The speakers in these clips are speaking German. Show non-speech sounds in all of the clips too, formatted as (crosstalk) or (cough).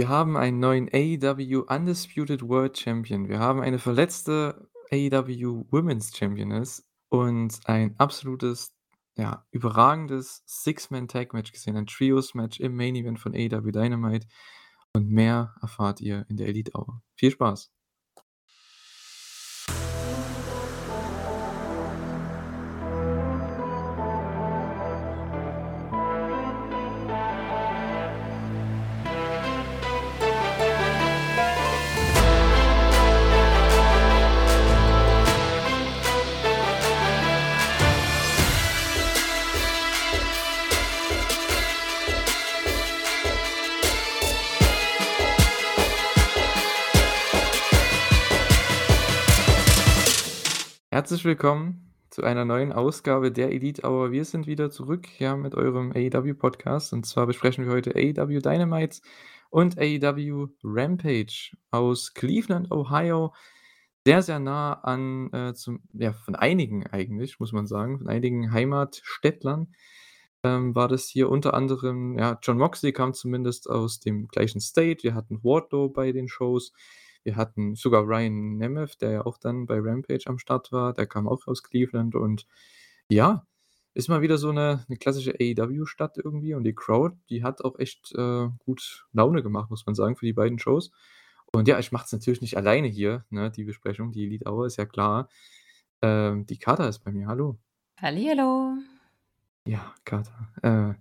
Wir haben einen neuen AEW Undisputed World Champion. Wir haben eine verletzte AEW Women's Championess und ein absolutes, ja, überragendes Six-Man-Tag-Match gesehen, ein Trios-Match im Main Event von AEW Dynamite. Und mehr erfahrt ihr in der Elite Hour. Viel Spaß! Herzlich willkommen zu einer neuen Ausgabe der Elite Hour. Wir sind wieder zurück ja, mit eurem AEW Podcast und zwar besprechen wir heute AEW Dynamite und AEW Rampage aus Cleveland, Ohio. Sehr, sehr nah an, äh, zum, ja, von einigen eigentlich, muss man sagen, von einigen Heimatstädtlern ähm, war das hier unter anderem, ja, John Moxley kam zumindest aus dem gleichen State. Wir hatten Wardlow bei den Shows. Wir hatten sogar Ryan Nemeth, der ja auch dann bei Rampage am Start war. Der kam auch aus Cleveland und ja, ist mal wieder so eine 'ne klassische AEW-Stadt irgendwie und die Crowd, die hat auch echt, äh, gut Laune gemacht, muss man sagen, für die beiden Shows. Und ja, ich mache es natürlich nicht alleine hier, ne, die Besprechung, die Elite Hour, ist ja klar. Ähm, die Kater ist bei mir. Hallo. Hallihallo. Ja, Kater. Äh,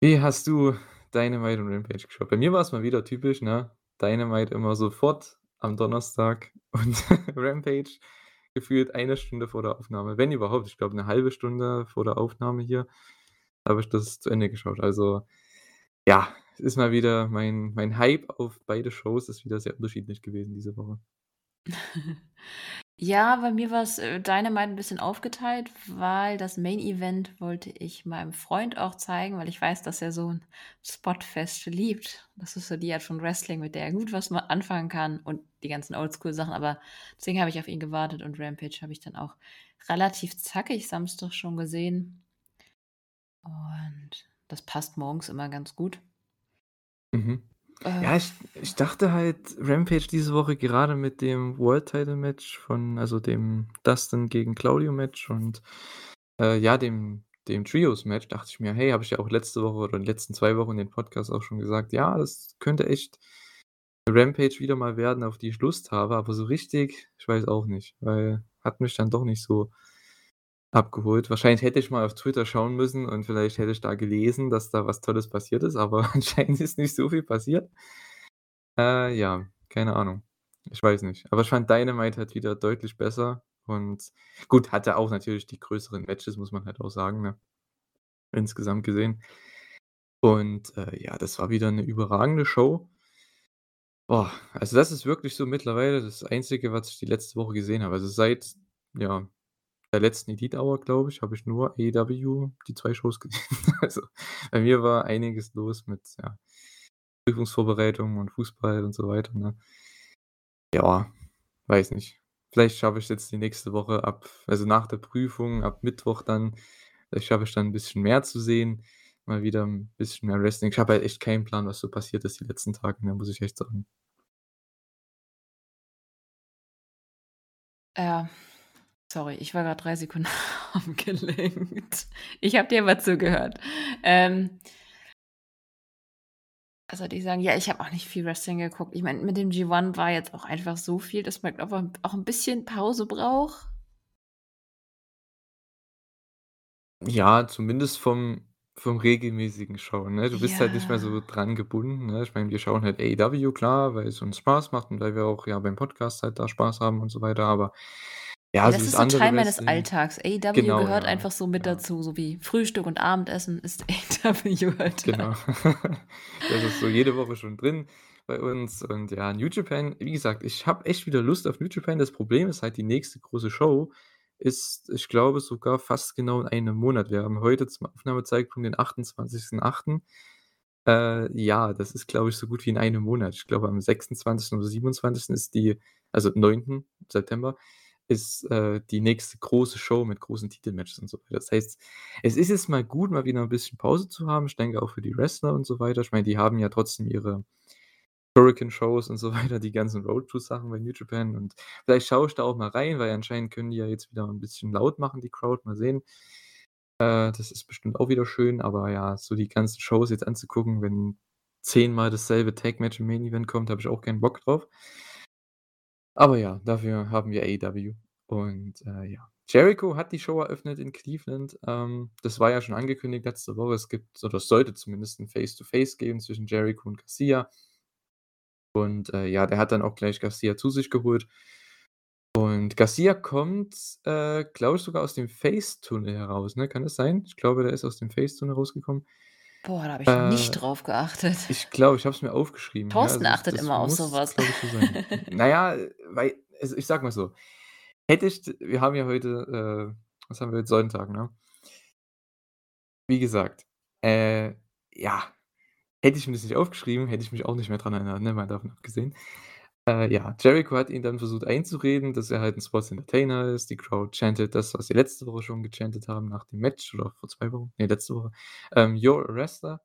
wie hast du Dynamite und Rampage geschaut? Bei mir war es mal wieder typisch, ne? Dynamite immer sofort am Donnerstag und (laughs) Rampage gefühlt eine Stunde vor der Aufnahme, wenn überhaupt. Ich glaube, eine halbe Stunde vor der Aufnahme hier habe ich das zu Ende geschaut. Also, ja, es ist mal wieder mein mein Hype auf beide Shows ist wieder sehr unterschiedlich gewesen diese Woche. (laughs) Ja, bei mir war's, äh, Dynamite 'n bisschen aufgeteilt, weil das Main Event wollte ich meinem Freund auch zeigen, weil ich weiß, dass er so 'n Spotfest liebt. Das ist so die Art von Wrestling, mit der er gut was ma anfangen kann und die ganzen Oldschool-Sachen, aber deswegen habe ich auf ihn gewartet und Rampage habe ich dann auch relativ zackig Samstag schon gesehen. Und das passt morgens immer ganz gut. Mhm. Äh, Ja, ich ich dachte halt, Rampage diese Woche gerade mit dem World Title Match von also dem Dustin gegen Claudio Match und, äh, ja, dem dem Trios Match, dachte ich mir: „Hey“ habe ich ja auch letzte Woche oder in den letzten 2 Wochen in den Podcast auch schon gesagt: „Ja, das könnte echt Rampage wieder mal werden, auf die ich Lust habe“, aber so richtig, ich weiß auch nicht, weil hat mich dann doch nicht so abgeholt. Wahrscheinlich hätte ich mal auf Twitter schauen müssen und vielleicht hätte ich da gelesen, dass da was Tolles passiert ist, aber (laughs) anscheinend ist nicht so viel passiert. Äh, ja, keine Ahnung. Ich weiß nicht. Aber ich fand Dynamite halt wieder deutlich besser und gut, hatte auch natürlich die größeren Matches, muss man halt auch sagen, ne? Insgesamt gesehen. Und, äh, ja, das war wieder 'ne überragende Show. Boah, also das ist wirklich so mittlerweile das Einzige, was ich die letzte Woche gesehen habe. Also seit, ja, der letzten Elite Hour, glaube ich, habe ich nur AEW die 2 Shows (laughs) gesehen. Also, bei mir war einiges los mit, ja, Prüfungsvorbereitung und Fußball und so weiter, ne? Ja, weiß nicht. Vielleicht schaffe ich's jetzt die nächste Woche ab also nach der Prüfung, ab Mittwoch dann vielleicht schaffe ich dann 'n bisschen mehr zu sehen, mal wieder 'n bisschen mehr Wrestling. Ich habe halt echt keinen Plan, was so passiert ist die letzten Tage, ne, muss ich echt sagen. Ja. Sorry, ich war grad 3 Sekunden (laughs) abgelenkt. Ich habe dir aber zugehört. Ähm was sollte ich sagen? Ja, ich habe auch nicht viel Wrestling geguckt. Ich meine, mit dem G1 war jetzt auch einfach so viel, dass man, glaube ich, auch 'n bisschen Pause braucht. Ja, zumindest vom vom regelmäßigen Schauen, ne? Du bist halt nicht mehr so Ja. dran gebunden, ne? Ich meine, wir schauen halt AEW, klar, weil es uns Spaß macht und weil wir auch, ja, beim Podcast halt da Spaß haben und so weiter, aber Ja, ja, so das ist so andere Teil meines Wrestling Alltags. AEW genau, gehört ja, einfach so mit ja. dazu, so wie Frühstück und Abendessen ist (laughs) AEW halt. Genau. (laughs) Das ist so jede Woche schon drin bei uns und ja, New Japan wie gesagt, ich habe echt wieder Lust auf New Japan. Das Problem ist halt, die nächste große Show ist, ich glaube, sogar fast genau in einem Monat. Wir haben heute zum Aufnahmezeitpunkt den 28.8. Äh, ja, das ist, glaube ich, so gut wie in einem Monat. Ich glaube, am 26. oder 27. ist die also 9. September ist, äh, die nächste große Show mit großen Titelmatches und so weiter. Das heißt, es ist jetzt mal gut, mal wieder 'n bisschen Pause zu haben. Ich denke auch für die Wrestler und so weiter. Ich meine, die haben ja trotzdem ihre Hurricane-Shows und so (laughs) weiter, die ganzen Road-Tour-Sachen bei New Japan und vielleicht schaue ich da auch mal rein, weil anscheinend können die ja jetzt wieder 'n bisschen laut machen, die Crowd, mal sehen. Äh, das ist bestimmt auch wieder schön, aber ja, so die ganzen Shows jetzt anzugucken, wenn zehnmal dasselbe Tag-Match im Main Event kommt, habe ich auch keinen Bock drauf. Aber ja, dafür haben wir AEW und, äh, ja. Jericho hat die Show eröffnet in Cleveland. Ähm, das war ja schon angekündigt letzte Woche. Es gibt oder es sollte zumindest 'n Face-to-Face geben zwischen Jericho und Garcia. Und, äh, ja, der hat dann auch gleich Garcia zu sich geholt. Und Garcia kommt, äh, glaube ich, sogar aus dem Face-Tunnel heraus, ne? Kann das sein? Ich glaube, der ist aus dem Face-Tunnel rausgekommen. Boah, da habe ich nicht Äh, drauf geachtet. ich glaube, ich habe es mir aufgeschrieben, ja, Thorsten also das achtet das immer auf muss, was. glaube ich, so sein. (laughs) Na ja, weil also, ich sage mal so, hätte ich wir haben ja heute, äh was haben wir jetzt? Sonntag, ne? Wie gesagt, äh, ja, hätte ich mir das nicht aufgeschrieben, hätte ich mich auch nicht mehr dran erinnert, ne, mal davon abgesehen. Äh, ja, Jericho hat ihn dann versucht einzureden, dass er halt 'n Sports Entertainer ist. Die Crowd chantet das, was sie letzte Woche schon gechantet haben nach dem Match oder vor 2 Wochen, ne, letzte Woche, ähm: „You're a wrestler.“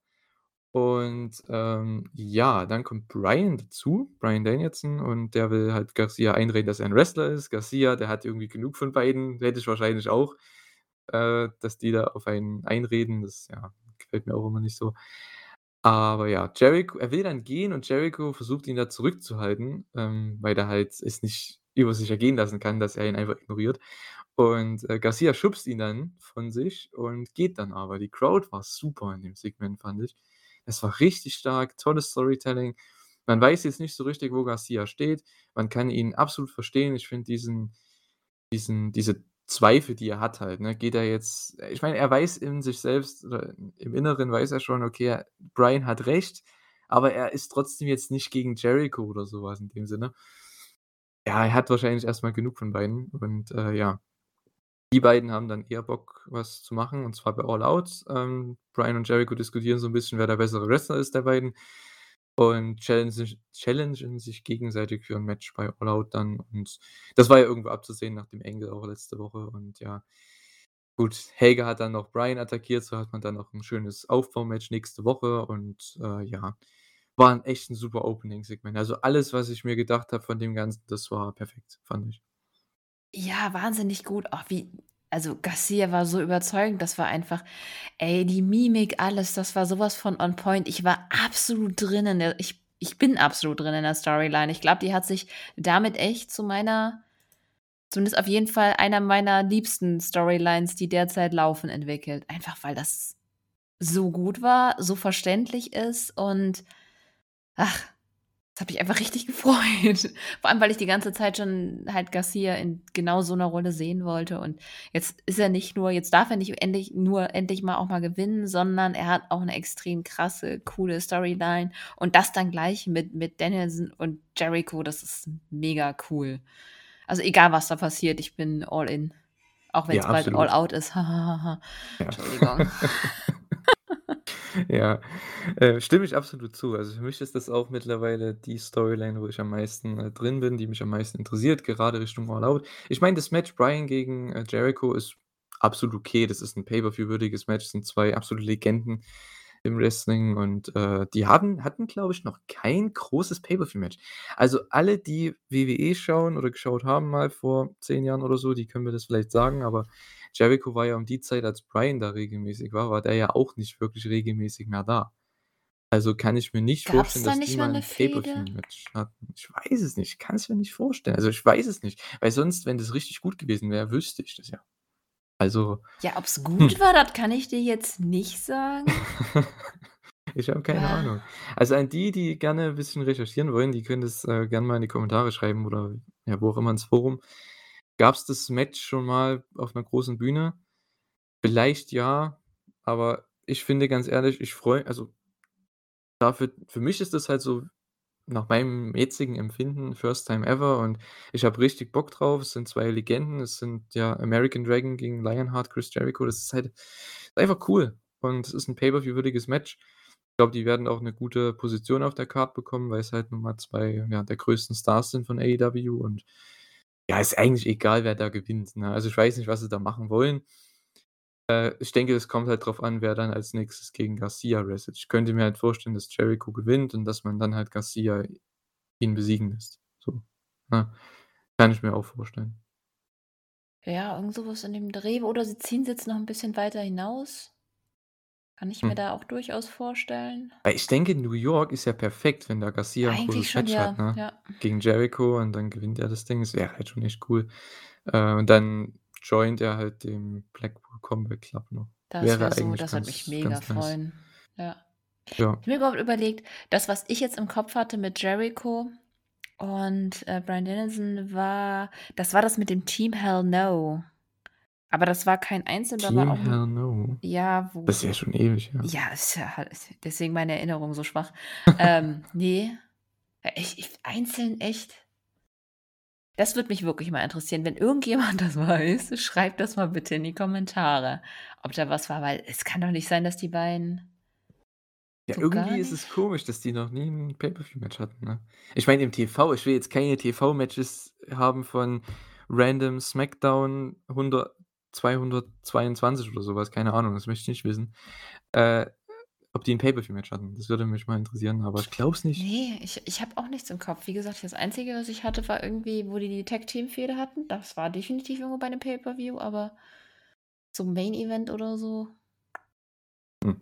Und, ähm, ja, dann kommt Bryan dazu, Bryan Danielson, und der will halt Garcia einreden, dass er 'n Wrestler ist. Garcia, der hat irgendwie genug von beiden, hätte ich wahrscheinlich auch, äh, dass die da auf einen einreden. Das, ja, gefällt mir auch immer nicht so. Aber ja, Jericho er will dann gehen und Jericho versucht ihn da zurückzuhalten, ähm, weil der halt es nicht über sich ergehen lassen kann, dass er ihn einfach ignoriert. Und, äh, Garcia schubst ihn dann von sich und geht dann aber. Die Crowd war super in dem Segment, fand ich. Es war richtig stark, tolles Storytelling. Man weiß jetzt nicht so richtig, wo Garcia steht. Man kann ihn absolut verstehen. Ich finde diesen diesen diese Zweifel, die er hat halt, ne? Geht er jetzt ich meine, er weiß in sich selbst oder im Inneren weiß er schon, okay, Bryan hat recht, aber er ist trotzdem jetzt nicht gegen Jericho oder so was in dem Sinne. Ja, er hat wahrscheinlich erst mal genug von beiden und, äh, ja. Die beiden haben dann eher Bock, was zu machen, und zwar bei All Out. Ähm, Bryan und Jericho diskutieren so 'n bisschen, wer der bessere Wrestler ist der beiden und challengen sich challengen sich gegenseitig für 'n Match bei All Out dann. Und das war ja irgendwo abzusehen nach dem Angle auch letzte Woche und ja. Gut, Hager hat dann noch Bryan attackiert, so hat man dann noch 'n schönes Aufbaumatch nächste Woche und, äh, ja, war 'n echt 'n super Opening-Segment. Also, alles, was ich mir gedacht habe von dem Ganzen, das war perfekt, fand ich. Ja, wahnsinnig gut. Ach, wie also, Garcia war so überzeugend. Das war einfach ey, die Mimik, alles, das war so was von on point. Ich war absolut drin in der ich ich bin absolut drin in der Storyline. Ich glaube, die hat sich damit echt zu meiner zumindest auf jeden Fall einer meiner liebsten Storylines, die derzeit laufen, entwickelt. Einfach, weil das so gut war, so verständlich ist und ach, das hat mich einfach richtig (laughs) gefreut. Vor allem, weil ich die ganze Zeit schon halt Garcia in genau so 'ner Rolle sehen wollte und jetzt ist er nicht nur jetzt darf er nicht endlich nur endlich mal auch mal gewinnen, sondern er hat auch 'ne extrem krasse, coole Storyline und das dann gleich mit mit Danielson und Jericho, das ist mega cool. Also, egal, was da passiert, ich bin all in, auch Ja, wenn's bald All. Out ist. (laughs) Ja. Entschuldigung. (laughs) Ja, äh, stimme ich absolut zu. Also, für mich ist das auch mittlerweile die Storyline, wo ich am meisten, äh, drin bin, die mich am meisten interessiert, gerade Richtung All Out. Ich meine, das Match Bryan gegen, äh, Jericho ist absolut okay. Das ist 'n Pay-per-view-würdiges Match, sind 2 absolute Legenden im Wrestling und, äh, die haben hatten, glaube ich, noch kein großes Pay-per-view-Match. Also, alle, die WWE schauen oder geschaut haben mal vor 10 Jahren oder so, die können mir das vielleicht sagen, aber Jericho war ja um die Zeit, als Bryan da regelmäßig war, war der ja auch nicht wirklich regelmäßig mehr da. Also, kann ich mir nicht Gab's vorstellen, da dass die nicht mal mal 'ne 'n Fehde? Pay-per-view-Match hatten. Ich weiß es nicht. Ich kann's mir nicht vorstellen. Also, ich weiß es nicht, weil sonst, wenn das richtig gut gewesen wäre, wüsste ich das ja. Also, Ja, ob's hm. gut war, das kann ich dir jetzt nicht sagen. (laughs) Ich habe keine Ah. Ahnung. Also, an die, die gerne 'n bisschen recherchieren wollen, die können das, äh, gern mal in die Kommentare schreiben oder ja, wo auch immer ins Forum. Gab's das Match schon mal auf 'ner großen Bühne? Vielleicht ja, aber ich finde ganz ehrlich, ich freue also dafür für mich ist das halt so nach meinem jetzigen Empfinden First Time Ever und ich habe richtig Bock drauf. Es sind 2 Legenden. Es sind ja American Dragon gegen Lionheart, Chris Jericho. Das ist halt einfach cool und es ist 'n Pay-per-view-würdiges Match. Ich glaube, die werden auch 'ne gute Position auf der Card bekommen, weil's halt nun mal 2, ja, der größten Stars sind von AEW und ja, ist eigentlich egal, wer da gewinnt, ne? Also, ich weiß nicht, was sie da machen wollen. Äh, ich denke, es kommt halt drauf an, wer dann als Nächstes gegen Garcia wrestelt. Ich könnte mir halt vorstellen, dass Jericho gewinnt und dass man dann halt Garcia ihn besiegen lässt, so, ne? Kann ich mir auch vorstellen. Ja, irgend so was in dem Dreh oder sie ziehen's jetzt noch 'n bisschen weiter hinaus. Kann ich mir Hm. da auch durchaus vorstellen. Weil ich denke, New York ist ja perfekt, wenn da Garcia 'n Eigentlich großes schon, Match hat, ja, ne, ja. gegen Jericho und dann gewinnt er das Ding. Das wäre halt schon echt cool. Äh, und dann joint er halt dem Blackpool Combat Club noch. Das Wäre wäre so eigentlich das würde mich ganz mega ganz nice. freuen. Ja. Ja. Ich habe mir überhaupt überlegt, das, was ich jetzt im Kopf hatte mit Jericho und, äh, Bryan Danielson war das war das mit dem Team Hell No. Aber das war kein Einzel, da war Team auch Hell No? ja, wo Das ist ja schon ewig her. ja, ist ja deswegen meine Erinnerung so schwach. Ähm, (laughs) ne, ich ich einzeln echt das würde mich wirklich mal interessieren. Wenn irgendjemand (laughs) das weiß, schreibt das mal bitte in die Kommentare, ob da was war, weil es kann doch nicht sein, dass die beiden Ja, so irgendwie ist es komisch, dass die noch nie 'n Pay-per-View-Match hatten, ne? Ich meine, im TV ich will jetzt keine TV-Matches haben von random SmackDown 100 222 oder so was, keine Ahnung, das möchte ich nicht wissen. Äh, ob die 'n Pay-per-View-Match hatten, das würde mich mal interessieren, aber ich glaube es nicht. Ne, ich ich habe auch nichts im Kopf. Wie gesagt, das Einzige, was ich hatte, war irgendwie, wo die die Tag-Team-Fehde hatten. Das war definitiv irgendwo bei 'nem Pay-per-View, aber so Main-Event oder so Hm.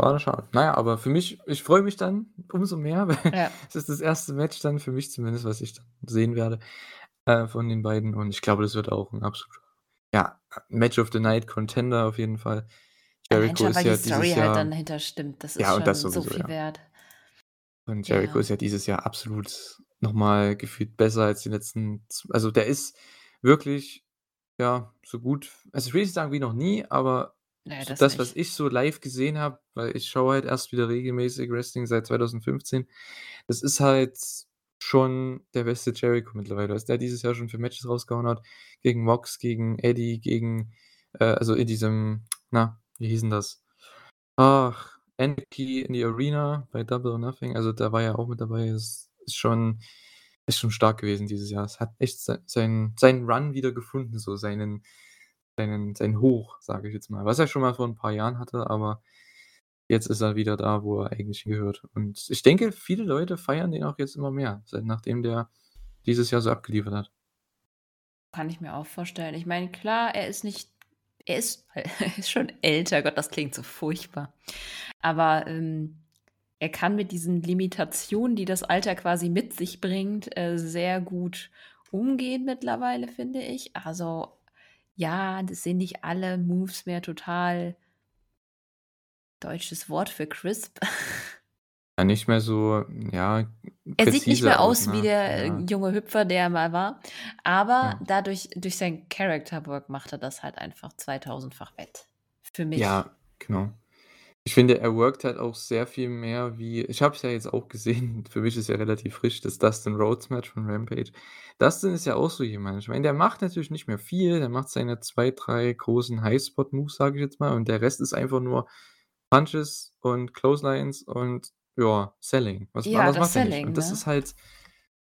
Schade, schade. Na ja, aber für mich ich freue mich dann umso mehr, (laughs) weil Ja. es ist das 1. Match dann für mich zumindest, was ich dann sehen werde, äh, von den beiden und ich glaube, das wird auch 'n absoluter, ja, Match of the Night Contender auf jeden Fall. Allein Jericho schon, ist weil die ja Story dieses halt Jahr dann dahinter stimmt. Das ist ja, und das schon so sowieso, viel ja. wert. Und Jericho Ja. ist ja dieses Jahr absolut noch mal gefühlt besser als die letzten z also, der ist wirklich, ja, so gut also, ich will nicht sagen wie noch nie, aber so das das, was nicht. ich so live gesehen habe, weil ich schaue halt erst wieder regelmäßig Wrestling seit 2015. Das ist halt schon der beste Jericho mittlerweile, was der dieses Jahr schon für Matches rausgehauen hat, gegen Mox, gegen Eddie, gegen äh, also, in diesem na, wie hieß 'n das? Ach, Anarchy in the Arena bei Double or Nothing. Also, da war er auch mit dabei. Das ist schon ist schon stark gewesen dieses Jahr. Es hat echt sei seinen seinen Run wieder gefunden, so seinen seinen sein Hoch, sage ich jetzt mal, was er schon mal vor 'n paar Jahren hatte, aber jetzt ist er wieder da, wo er eigentlich hingehört. Und ich denke, viele Leute feiern den auch jetzt immer mehr, seit nachdem der dieses Jahr so abgeliefert hat. Kann ich mir auch vorstellen. Ich meine, klar, er ist nicht er ist (laughs) er ist schon älter. Gott, das klingt so furchtbar. Aber, ähm, er kann mit diesen Limitationen, die das Alter quasi mit sich bringt, äh, sehr gut umgehen mittlerweile, finde ich. Also, ja, das sind nicht alle Moves mehr total deutsches Wort für crisp. (laughs) Ja, nicht mehr so, ja, Er sieht nicht mehr aus, aus wie ne? der, äh, Ja. junge Hüpfer, der er mal war, aber Ja. dadurch durch sein Character Work macht er das halt einfach zweitausendfach wett. Für mich. Ja, genau. Ich finde, er workt halt auch sehr viel mehr wie ich habe es ja jetzt auch gesehen, (laughs) für mich ist ja relativ frisch das Dustin Rhodes Match von Rampage. Dustin ist ja auch so jemand. Ich meine, der macht natürlich nicht mehr viel, der macht seine 2, 3 großen High-Spot-Moves, sage ich jetzt mal, und der Rest ist einfach nur Punches und Clotheslines und, ja, Selling. Was Ja, anderes das macht er nicht. Selling, Und das ne? ist halt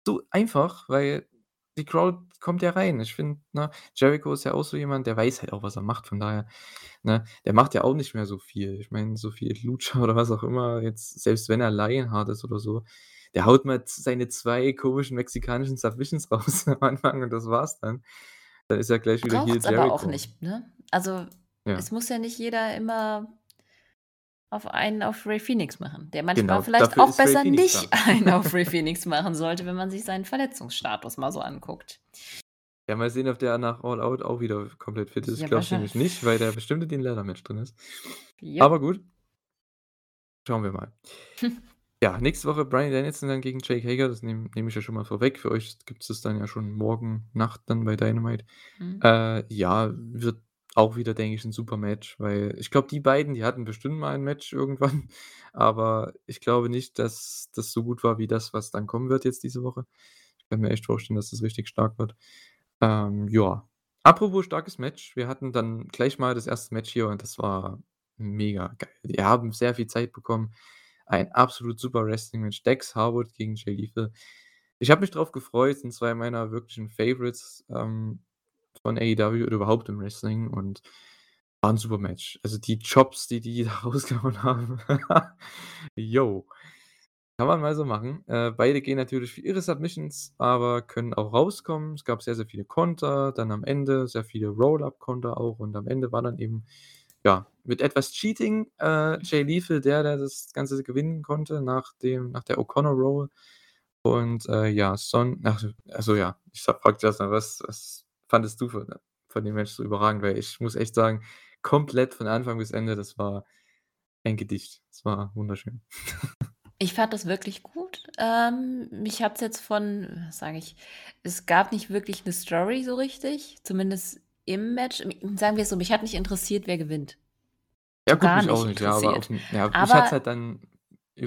so einfach, weil die Crowd kommt ja rein. Ich finde, ne, Jericho ist ja auch so jemand, der weiß halt auch, was er macht, von daher, ne? Der macht ja auch nicht mehr so viel. Ich meine, so viel Lucha (laughs) oder was auch immer jetzt, selbst wenn er Lionheart ist oder so, der haut mal seine 2 komischen mexikanischen Submissions (laughs) raus am Anfang und das war's dann. Dann ist er gleich wieder Braucht's aber auch Jericho. nicht, ne? Also, Ja. es muss ja nicht jeder immer auf einen auf Rey Fénix machen, der manchmal Genau, vielleicht auch besser nicht da. (laughs) einen auf (laughs) Rey Fénix machen sollte, wenn man sich seinen Verletzungsstatus mal so anguckt. Ja, mal sehen, ob der nach All Out auch wieder komplett fit ist. Ich Ja, glaube es wahrschei nämlich nicht, weil der bestimmt in dem Leather-Match drin ist. Jep. Aber gut. Schauen wir mal. Ja, nächste Woche Bryan Danielson dann gegen Jake Hager, das nehme nehme ich ja schon mal vorweg. Für euch gibt's das dann ja schon morgen Nacht dann bei Dynamite. Mhm. Äh, ja, wird auch wieder, denke ich, 'n super Match, weil ich glaube, die beiden, die hatten bestimmt mal ein Match irgendwann, (laughs) aber ich glaube nicht, dass das so gut war wie das, was dann kommen wird jetzt diese Woche. Ich kann mir echt vorstellen, dass das richtig stark wird. Ähm, ja. Apropos starkes Match, wir hatten dann gleich mal das 1. Match hier und das war mega geil. Wir haben sehr viel Zeit bekommen. Ein absolut super Wrestling-Match. Dax Harwood gegen Jay Lethal. Ich habe mich drauf gefreut, sind 2 meiner wirklichen Favorites, ähm, von AEW oder überhaupt im Wrestling und War 'n super Match. Also, die Chops, die die (laughs) da rausgehauen haben. Jo. Kann man mal so machen. Äh, beide gehen natürlich für ihre Submissions, aber können auch rauskommen. Es gab sehr, sehr viele Konter, dann am Ende sehr viele Roll-Up-Konter auch und am Ende war dann eben, ja, mit etwas Cheating, äh, Jay Lethal der, der das Ganze gewinnen konnte nach dem nach der O'Connor Roll. Und, äh, ja, Son ach so also, ja, ich sa frage dich erst mal, was was fandest du von von dem Match so überragend? Weil ich muss echt sagen, komplett von Anfang bis Ende, das war ein Gedicht. Es war wunderschön. Ich fand das wirklich gut. Ähm, mich hat's jetzt von was sage ich es gab nicht wirklich 'ne Story so richtig, zumindest im Match. Sagen wir's so, mich hat nicht interessiert, wer gewinnt. Ja gut, gar mich auch nicht ja, aber aufm ja, mich hat's Aber halt dann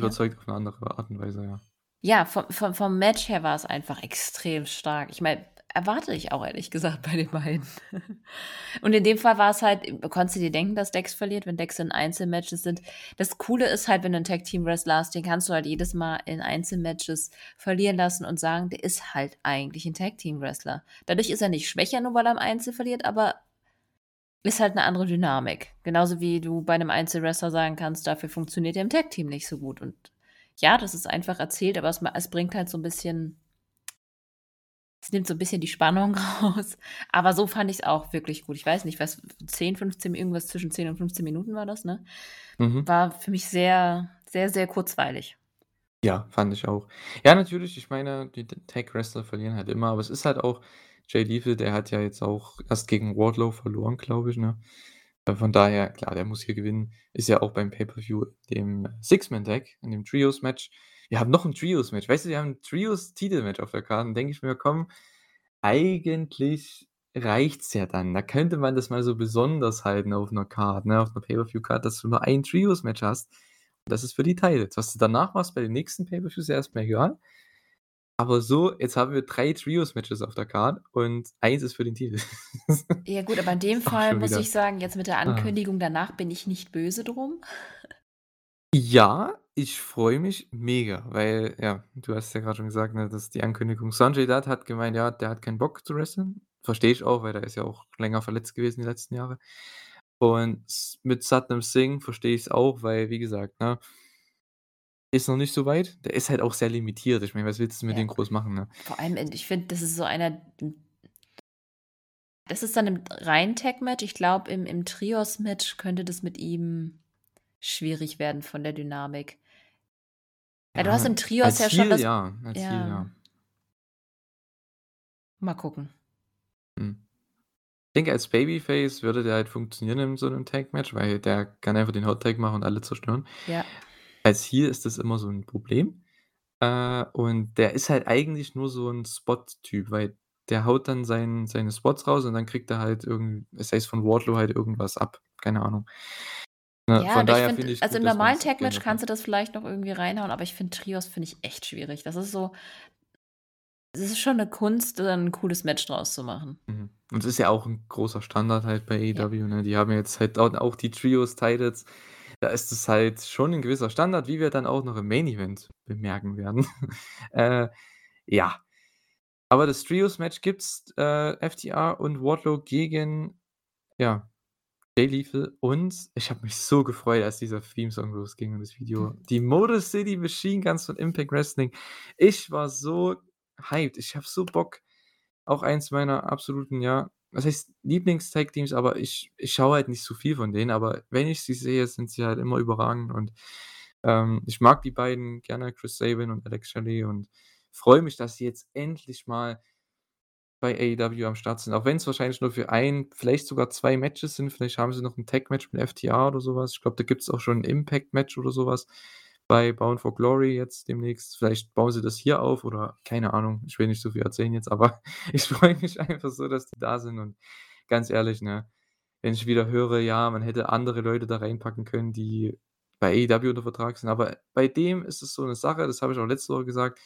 Ja? überzeugt auf 'ne andere Art und Weise, ja. Ja, vom vom vom Match her war's einfach extrem stark. Ich meine, erwarte ich auch ehrlich gesagt bei den beiden. (laughs) Und in dem Fall war's halt konntest du dir denken, dass Dex verliert, wenn Dex in Einzelmatches sind. Das Coole ist halt, wenn du 'n Tag-Team-Wrestler hast, den kannst du halt jedes Mal in Einzelmatches verlieren lassen und sagen, der ist halt eigentlich 'n Tag-Team-Wrestler. Dadurch ist er nicht schwächer, nur weil er im Einzel verliert, aber ist halt 'ne andere Dynamik. Genauso wie du bei 'nem Einzelwrestler sagen kannst, dafür funktioniert er im Tag-Team nicht so gut. Und ja, das ist einfach erzählt, aber es es bringt halt so 'n bisschen es nimmt so 'n bisschen die Spannung (laughs) raus. Aber so fand ich's auch wirklich gut. Ich weiß nicht, was 10, 15 irgendwas zwischen 10 und 15 Minuten war das, ne? Mhm. War für mich sehr, sehr, sehr kurzweilig. Ja, fand ich auch. Ja, natürlich, ich meine, die T Tag-Wrestler verlieren halt immer, aber es ist halt auch Jay Lethal, der hat ja jetzt auch erst gegen Wardlow verloren, glaube ich, ne? Äh, von daher, klar, der muss hier gewinnen. Ist ja auch beim Pay-Per-View dem Six-Man-Tag, in dem Trios-Match. Wir haben noch 'n Trios-Match. Weißt du, wir haben 'n Trios-Titelmatch auf der Karte. Dann denke ich mir: „Komm, eigentlich reicht's ja dann. Da könnte man das mal so besonders halten auf 'ner Card, ne, auf 'ner Pay-Per-View-Card, dass du nur ein Trios-Match hast. Und das ist für die Titles. Was du danach machst bei den nächsten Pay-Per-Views, ist ja erst mal egal. Aber so, jetzt haben wir 3 Trios-Matches auf der Card und 1 ist für den Titel. (laughs) Ja gut, aber in dem Fall muss wieder ich sagen, jetzt mit der ah. Ankündigung danach bin ich nicht böse drum. Ja, ich freue mich mega, weil ja, du hast ja grad schon gesagt, ne, dass die Ankündigung Sanjay Dutt hat gemeint, ja, der hat keinen Bock zu wresteln. Verstehe ich auch, weil der ist ja auch länger verletzt gewesen die letzten Jahre. Und mit Satnam Singh verstehe ich's auch, weil, wie gesagt, ne ist noch nicht so weit. Der ist halt auch sehr limitiert. Ich meine, was willst du mit Ja. dem groß machen, ne? Vor allem, äh, ich finde, das ist so einer Das ist dann im reinen Tag-Match. Ich glaube, im im Trios-Match könnte das mit ihm schwierig werden von der Dynamik. Ja, du hast im Trios ja schon Heel das ja, als ja. ja. Mal gucken. Mhm. Ich denke, als Babyface würde der halt funktionieren in so 'nem Tag-Match, weil der kann einfach den Hot Tag machen und alle zerstören. Ja. Als Heel ist das immer so 'n Problem. Äh, und der ist halt eigentlich nur so 'n Spot-Typ, weil der haut dann sein seine Spots raus und dann kriegt er halt irgend sei es von Wardlow halt irgendwas ab. Keine Ahnung. Ne, Ja, von ich daher finde ich also, gut, im dass normalen man's Tag-Match geändert kannst du das vielleicht noch irgendwie reinhauen, aber ich finde Trios finde ich echt schwierig. Das ist so es ist schon 'ne Kunst, da 'n cooles Match draus zu machen. Mhm. Und es ist ja auch 'n großer Standard halt bei Ja. AEW, ne? Die haben ja jetzt halt auch die Trios-Titles. Da ist es halt schon 'n gewisser Standard, wie wir dann auch noch im Main Event bemerken werden. (laughs) Äh, ja. Aber das Trios-Match gibt's, äh, FTR und Wardlow gegen, ja, Jay Lethal und ich habe mich so gefreut, als dieser Theme-Song losging und das Video. Die Motor City Machine Guns von Impact Wrestling. Ich war so hyped. Ich habe so Bock. Auch eins meiner absoluten, ja was heißt Lieblings-Tag-Teams, aber ich ich schaue halt nicht so viel von denen, aber wenn ich sie sehe, sind sie halt immer überragend und, ähm, ich mag die beiden gerne, Chris Sabin und Alex Shelley und freue mich, dass sie jetzt endlich mal bei AEW am Start sind. Auch wenn's wahrscheinlich nur für 1, vielleicht sogar 2 Matches sind. Vielleicht haben sie noch 'n Tag-Match mit FTR oder so was. Ich glaube, da gibt's auch schon 'n Impact-Match oder so was bei Bound for Glory jetzt demnächst. Vielleicht bauen sie das hier auf oder keine Ahnung. Ich will nicht so viel erzählen jetzt, aber (laughs) ich freue mich einfach so, dass die da sind und ganz ehrlich, ne, wenn ich wieder höre, ja, man hätte andere Leute da reinpacken können, die bei AEW unter Vertrag sind, aber bei dem ist es so 'ne Sache, das habe ich auch letzte Woche gesagt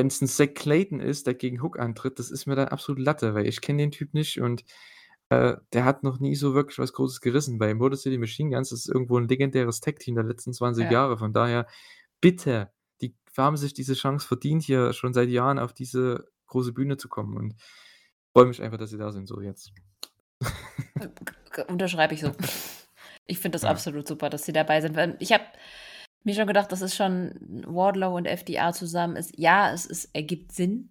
wenn's 'n Zack Clayton ist, der gegen Hook antritt, das ist mir dann absolut Latte, weil ich kenne den Typ nicht und, äh, der hat noch nie so wirklich was Großes gerissen. Bei Motor City Machine Guns das ist irgendwo 'n legendäres Tag-Team der letzten 20 Ja. Jahre. Von daher, bitte, die haben sich diese Chance verdient, hier schon seit Jahren auf diese große Bühne zu kommen und freue mich einfach, dass sie da sind, so jetzt. Äh, unterschreibe ich so. (laughs) Ich finde das Ja. absolut super, dass sie dabei sind, ich habe mir schon gedacht, das ist schon Wardlow und FDR zusammen ist ja, es ist ergibt Sinn,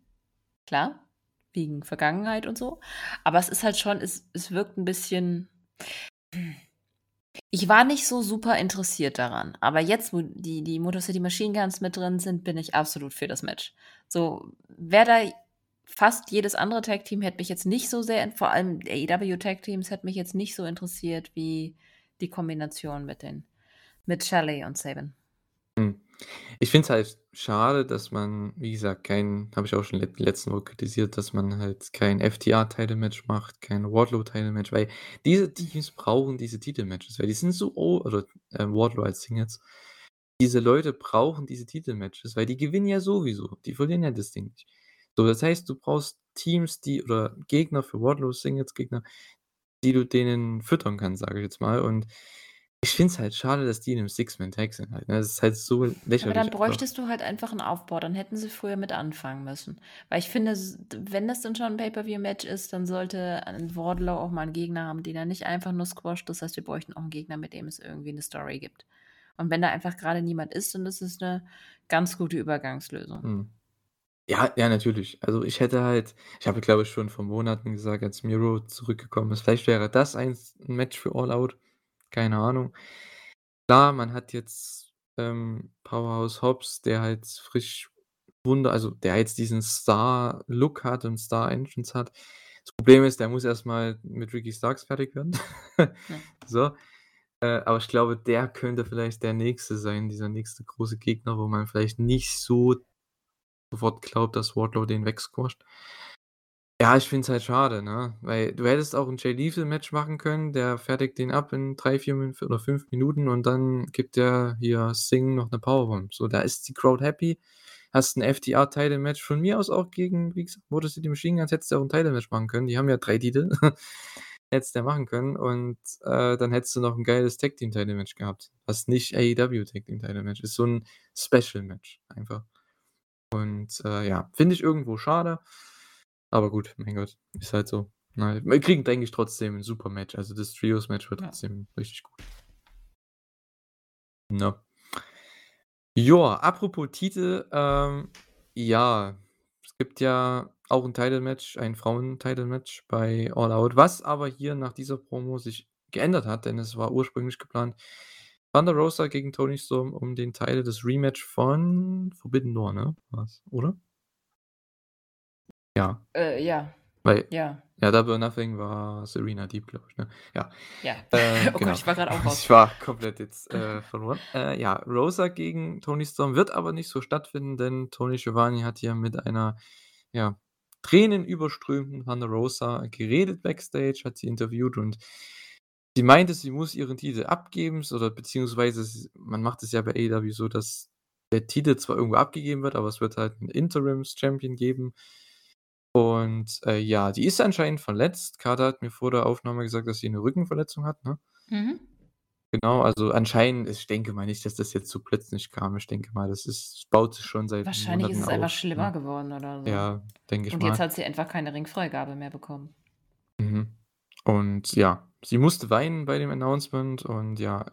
klar, wegen Vergangenheit und so, aber es ist halt schon es es wirkt 'n bisschen ich war nicht so super interessiert daran, aber jetzt, wo die die Motor City Machine Guns mit drin sind, bin ich absolut für das Match. So, wäre da fast jedes andere Tag Team hätte mich jetzt nicht so sehr vor allem AEW Tag Teams hätte mich jetzt nicht so interessiert wie die Kombination mit den mit Shelley und Sabin. Ich finde es halt schade, dass man, wie gesagt, kein habe ich auch schon let letzte Woche kritisiert, dass man halt kein FTR Title Match macht, kein Wardlow Title Match, weil diese Teams brauchen diese Titelmatches, weil die sind so oder, äh, Wardlow als Singles. Diese Leute brauchen diese Titelmatches, weil die gewinnen ja sowieso. Die verlieren ja das Ding nicht. So, das heißt, du brauchst Teams, die oder Gegner für Wardlows Singles-Gegner, die du denen füttern kannst, sage ich jetzt mal. Und ich finde es halt schade, dass die in 'nem Six-Man-Tag sind halt, ne? Das ist halt so Aber dann lächerlich einfach. bräuchtest du halt einfach 'n Aufbau, dann hätten sie früher mit anfangen müssen. Weil ich finde, wenn das dann schon 'n Pay-per-View-Match ist, dann sollte ein Wardlow auch mal 'n Gegner haben, den er nicht einfach nur squasht. Das heißt, wir bräuchten auch 'n Gegner, mit dem es irgendwie 'ne Story gibt. Und wenn da einfach grade niemand ist, dann ist es 'ne ganz gute Übergangslösung. Mhm. Ja, ja, natürlich. Also, ich hätte halt ich habe, glaube ich, schon vor Monaten gesagt, als Miro zurückgekommen ist, vielleicht wäre das eins 'n Match für All Out, keine Ahnung. Klar, man hat jetzt, ähm, Powerhouse Hobbs, der halt frisch Wunder also, der jetzt diesen Star-Look hat und Star-Entrance hat. Das Problem ist, der muss erst mal mit Ricky Starks fertig werden. Ja. (laughs) So, äh, aber ich glaube, der könnte vielleicht der Nächste sein, dieser nächste große Gegner, wo man vielleicht nicht so sofort glaubt, dass Wardlow den wegsquasht. Ja, ich finde es halt schade, ne? Weil du hättest auch 'n Jay Lethal-Match machen können, der fertigt den ab in 3, 4 Min oder 5 Minuten und dann gibt der hier Singh noch 'ne Powerbomb. So, da ist die Crowd happy. Hast 'n FTR-Title-Match von mir aus auch gegen, wie gesagt, Motor City Machine Guns hättest du auch 'n Title-Match machen können. Die haben ja 3 Titel. (laughs) Hättest du ja machen können und, äh, dann hättest du noch 'n geiles Tag-Team-Title-Match gehabt, was nicht AEW Tag-Team-Title-Match ist, so 'n Special-Match einfach. Und, äh, ja, finde ich irgendwo schade, aber gut, mein Gott, ist halt so, ne? Wir kriegen, denke ich, trotzdem 'n super Match. Also, das Trios-Match wird Ja. trotzdem richtig gut. Ne? Joa, apropos Titel, ähm, ja, es gibt ja auch 'n Title-Match, ein Frauen-Title-Match bei All Out, was aber hier nach dieser Promo sich geändert hat, denn es war ursprünglich geplant, Thunder Rosa gegen Toni Storm um den Title das Rematch von Forbidden Door, ne, war's, oder? Ja. Äh, ja. Weil Ja. ja, Double Nothing war Serena Deeb, glaube ich, ne? Ja. Ja. Äh, (laughs) Oh Gott, genau. ich war grad auch (laughs) raus. Ich war komplett jetzt, äh, verloren. Äh, ja, Rosa gegen Toni Storm wird aber nicht so stattfinden, denn Tony Schiavone hat ja mit einer, ja, tränenüberströmten Thunder Rosa geredet backstage, hat sie interviewt und sie meinte, sie muss ihren Titel abgeben, oder beziehungsweise man macht es ja bei AEW so, dass der Titel zwar irgendwo abgegeben wird, aber es wird halt 'n Interims-Champion geben. Und, äh, ja, die ist anscheinend verletzt. Carter hat mir vor der Aufnahme gesagt, dass sie 'ne Rückenverletzung hat, ne? Mhm. Genau, also anscheinend ich denke mal nicht, dass das jetzt so plötzlich kam. Ich denke mal, das ist baut sich schon seit Wahrscheinlich ist Monaten es einfach auf, schlimmer ne? geworden oder so. Ja, denke ich Und jetzt mal. hat sie einfach keine Ringfreigabe mehr bekommen. Mhm. Und ja, sie musste weinen bei dem Announcement und ja,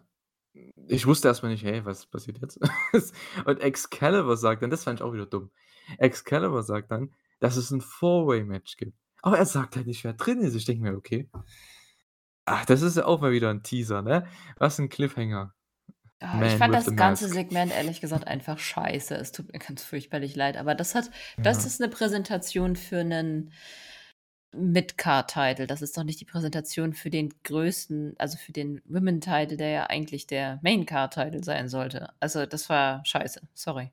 ich wusste erst mal nicht: „Hey, was passiert jetzt?“ (laughs) Und Excalibur sagt dann das fand ich auch wieder dumm. Excalibur sagt dann, dass es 'n Four-Way-Match gibt. Aber er sagt halt nicht, wer drin ist. Ich denke mir: „Okay.“ Ach, das ist ja auch mal wieder 'n Teaser, ne? Was 'n Cliffhanger. Ah, ich fand das ganze mask. Segment ehrlich gesagt einfach scheiße. Es tut mir ganz fürchterlich leid, aber das hat das Ja. ist 'ne Präsentation für 'nen Mid-Card-Title. Das ist doch nicht die Präsentation für den größten also, für den Women-Title, der ja eigentlich der Main-Card-Title sein sollte. Also, das war scheiße, sorry.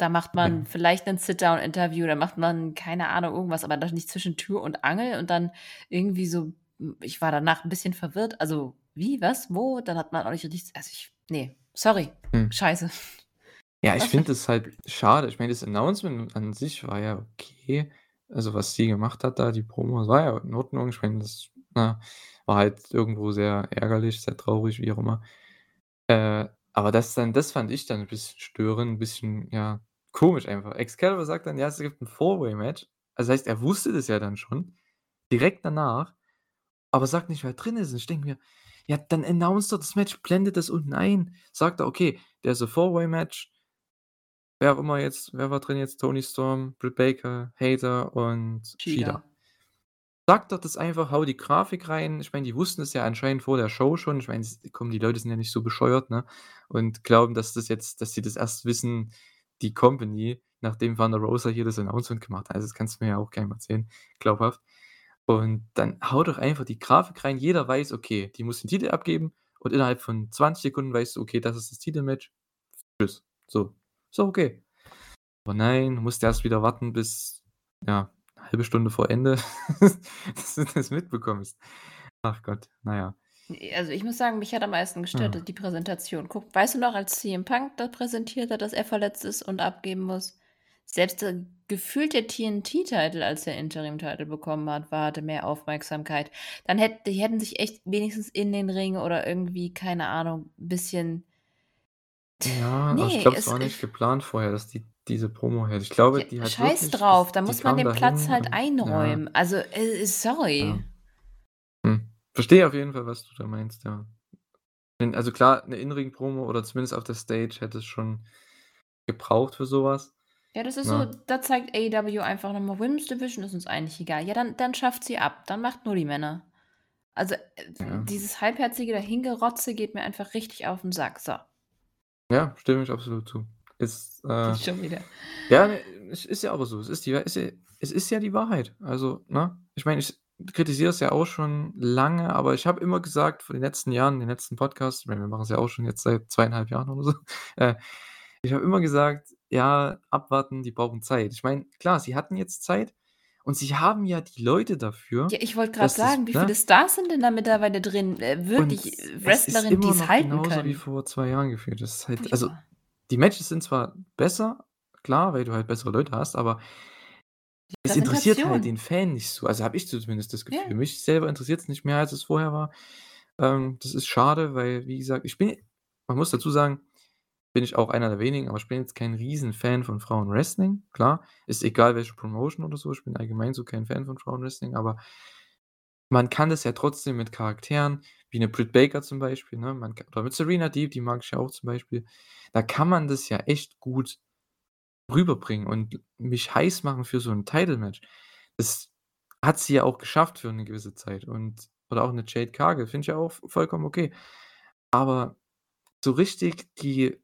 Da macht man Ja. vielleicht 'nen Sit-Down-Interview, da macht man, keine Ahnung, irgendwas, aber doch nicht zwischen Tür und Angel und dann irgendwie so ich war danach 'n bisschen verwirrt. Also, wie, was, wo? Dann hat man auch nicht richtig also, ich ne, sorry, Hm. scheiße. Ja, ich finde es halt schade. Ich meine, das Announcement an sich war ja okay. Also, was sie gemacht hat da, die Promo, war ja in Ordnung. Ich meine, das, ne, war halt irgendwo sehr ärgerlich, sehr traurig, wie auch immer. Äh, aber das dann das fand ich dann 'n bisschen störend, 'n bisschen, ja, komisch einfach. Excalibur sagt dann: „Ja, es gibt 'n Four-Way-Match.“ Also, heißt, er wusste das ja dann schon direkt danach. aber sagt nicht, wer drin ist. Und ich denke mir: „Ja, dann announce doch das Match, blendet das unten ein. Sagt doch: „Okay, there's a Four-Way-Match.“ Wer auch immer jetzt wer war drin jetzt? Toni Storm, Britt Baker, Hayter und Shida. Shida. Sag doch das einfach, hau die Grafik rein. Ich meine, die wussten es ja anscheinend vor der Show schon. Ich meine, s komm, die Leute sind ja nicht so bescheuert, ne, und glauben, dass das jetzt dass sie das erst wissen, die Company, nachdem Thunder Rosa hier das Announcement gemacht hat. Also, das kannst du mir ja auch keinem erzählen, glaubhaft. Und dann hau doch einfach die Grafik rein. Jeder weiß, okay, die muss den Titel abgeben und innerhalb von 20 Sekunden weißt du: „Okay, das ist das Titelmatch. Tschüss.“ So. Doch okay. Aber nein, musst erst wieder warten bis, ja, 1/2 Stunde vor Ende, (laughs) dass du das mitbekommst. Ach Gott, na ja. Äh, also, ich muss sagen, mich hat am meisten gestört, Ja. die Präsentation. Guck, weißt du noch, als CM Punk da präsentiert hat, dass er verletzt ist und abgeben muss? Selbst, der TNT-Title, als er Interim-Title bekommen hat, war hatte mehr Aufmerksamkeit. Dann hätt die hätten sich echt wenigstens in den Ring oder irgendwie, keine Ahnung, bisschen Ja, aber ich Ne, glaube, es war nicht ich geplant vorher, dass die diese Promo hält. Ich glaube, die hat scheiß wirklich drauf, da muss man den Platz halt und ja. einräumen. Also, äh, sorry. Ja. Hm. Verstehe auf jeden Fall, was du da meinst, ja. Also klar, 'ne In-Ring-Promo oder zumindest auf der Stage hätte es schon gebraucht für so was, Ja, das ist so ne? da zeigt AEW einfach noch mal: „Women's Division ist uns eigentlich egal.“ Ja, dann dann schafft sie ab, dann macht nur die Männer. Also, äh, Ja. dieses halbherzige Dahingerotze geht mir einfach richtig auf 'n Sack, so. Ja, stimme ich absolut zu. Ist, äh (laughs) schon wieder. ja, es ist ja aber so. Es ist die ist ja es ist ja die Wahrheit. Also, ne? Ich meine, ich kritisiere es ja auch schon lange, aber ich habe immer gesagt vor den letzten Jahren, den letzten Podcasts ich meine, wir machen's ja auch schon jetzt seit 2,5 Jahren oder so. (laughs) Äh, ich habe immer gesagt: „Ja, abwarten, die brauchen Zeit.“ Ich meine, klar, sie hatten jetzt Zeit und sie haben ja die Leute dafür, Ja, ich wollte grad dass das sagen, wie viele ne? Stars sind denn da mittlerweile drin? Äh, wirklich es Wrestlerinnen, immer die's noch halten genauso wie können. vor 2 Jahren gefühlt. Das ist halt also, Furchtbar. Die Matches sind zwar besser, klar, weil du halt bessere Leute hast, aber es interessiert halt den Fan nicht so. Also, habe ich zumindest das Ja. Gefühl. Mich selber interessiert's nicht mehr, als es vorher war. Ähm, das ist schade, weil, wie gesagt, ich bin man muss dazu sagen, bin ich auch einer der wenigen, aber ich bin jetzt kein Riesenfan von Frauenwrestling. Klar, ist egal welche Promotion oder so. Ich bin allgemein so kein Fan von Frauenwrestling, aber man kann das ja trotzdem mit Charakteren wie 'ne Britt Baker zum Beispiel, ne? Man oder mit Serena Deeb, die mag ich ja auch zum Beispiel. Da kann man das ja echt gut rüberbringen und mich heiß machen für so 'n Title-Match. Das hat sie ja auch geschafft für 'ne gewisse Zeit und oder auch 'ne Jade Cargill, finde ich ja auch vollkommen okay. Aber so richtig die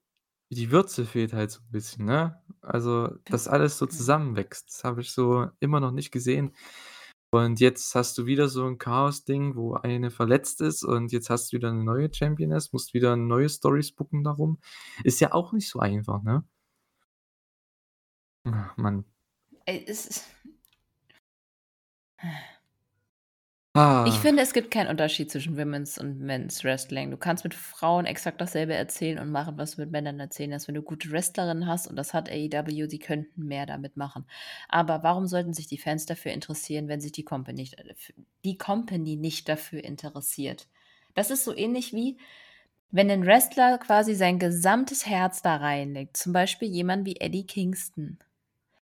die Würze fehlt halt so 'n bisschen, ne? Also, dass alles so zusammenwächst, das habe ich so immer noch nicht gesehen. Und jetzt hast du wieder so 'n Chaos-Ding, wo eine verletzt ist und jetzt hast du wieder 'ne neue Championess, musst wieder neue Storys booken darum. Ist ja auch nicht so einfach, ne? Ach, Mann. Es ist Ich Ah. finde, es gibt keinen Unterschied zwischen Women's und Men's Wrestling. Du kannst mit Frauen exakt dasselbe erzählen und machen, was du mit Männern erzählen kannst. Wenn du gute Wrestlerinnen hast und das hat AEW, die könnten mehr damit machen. Aber warum sollten sich die Fans dafür interessieren, wenn sich die Company nicht äh, die Company nicht dafür interessiert? Das ist so ähnlich wie, wenn 'nen Wrestler quasi sein gesamtes Herz da reinlegt, zum Beispiel jemand wie Eddie Kingston,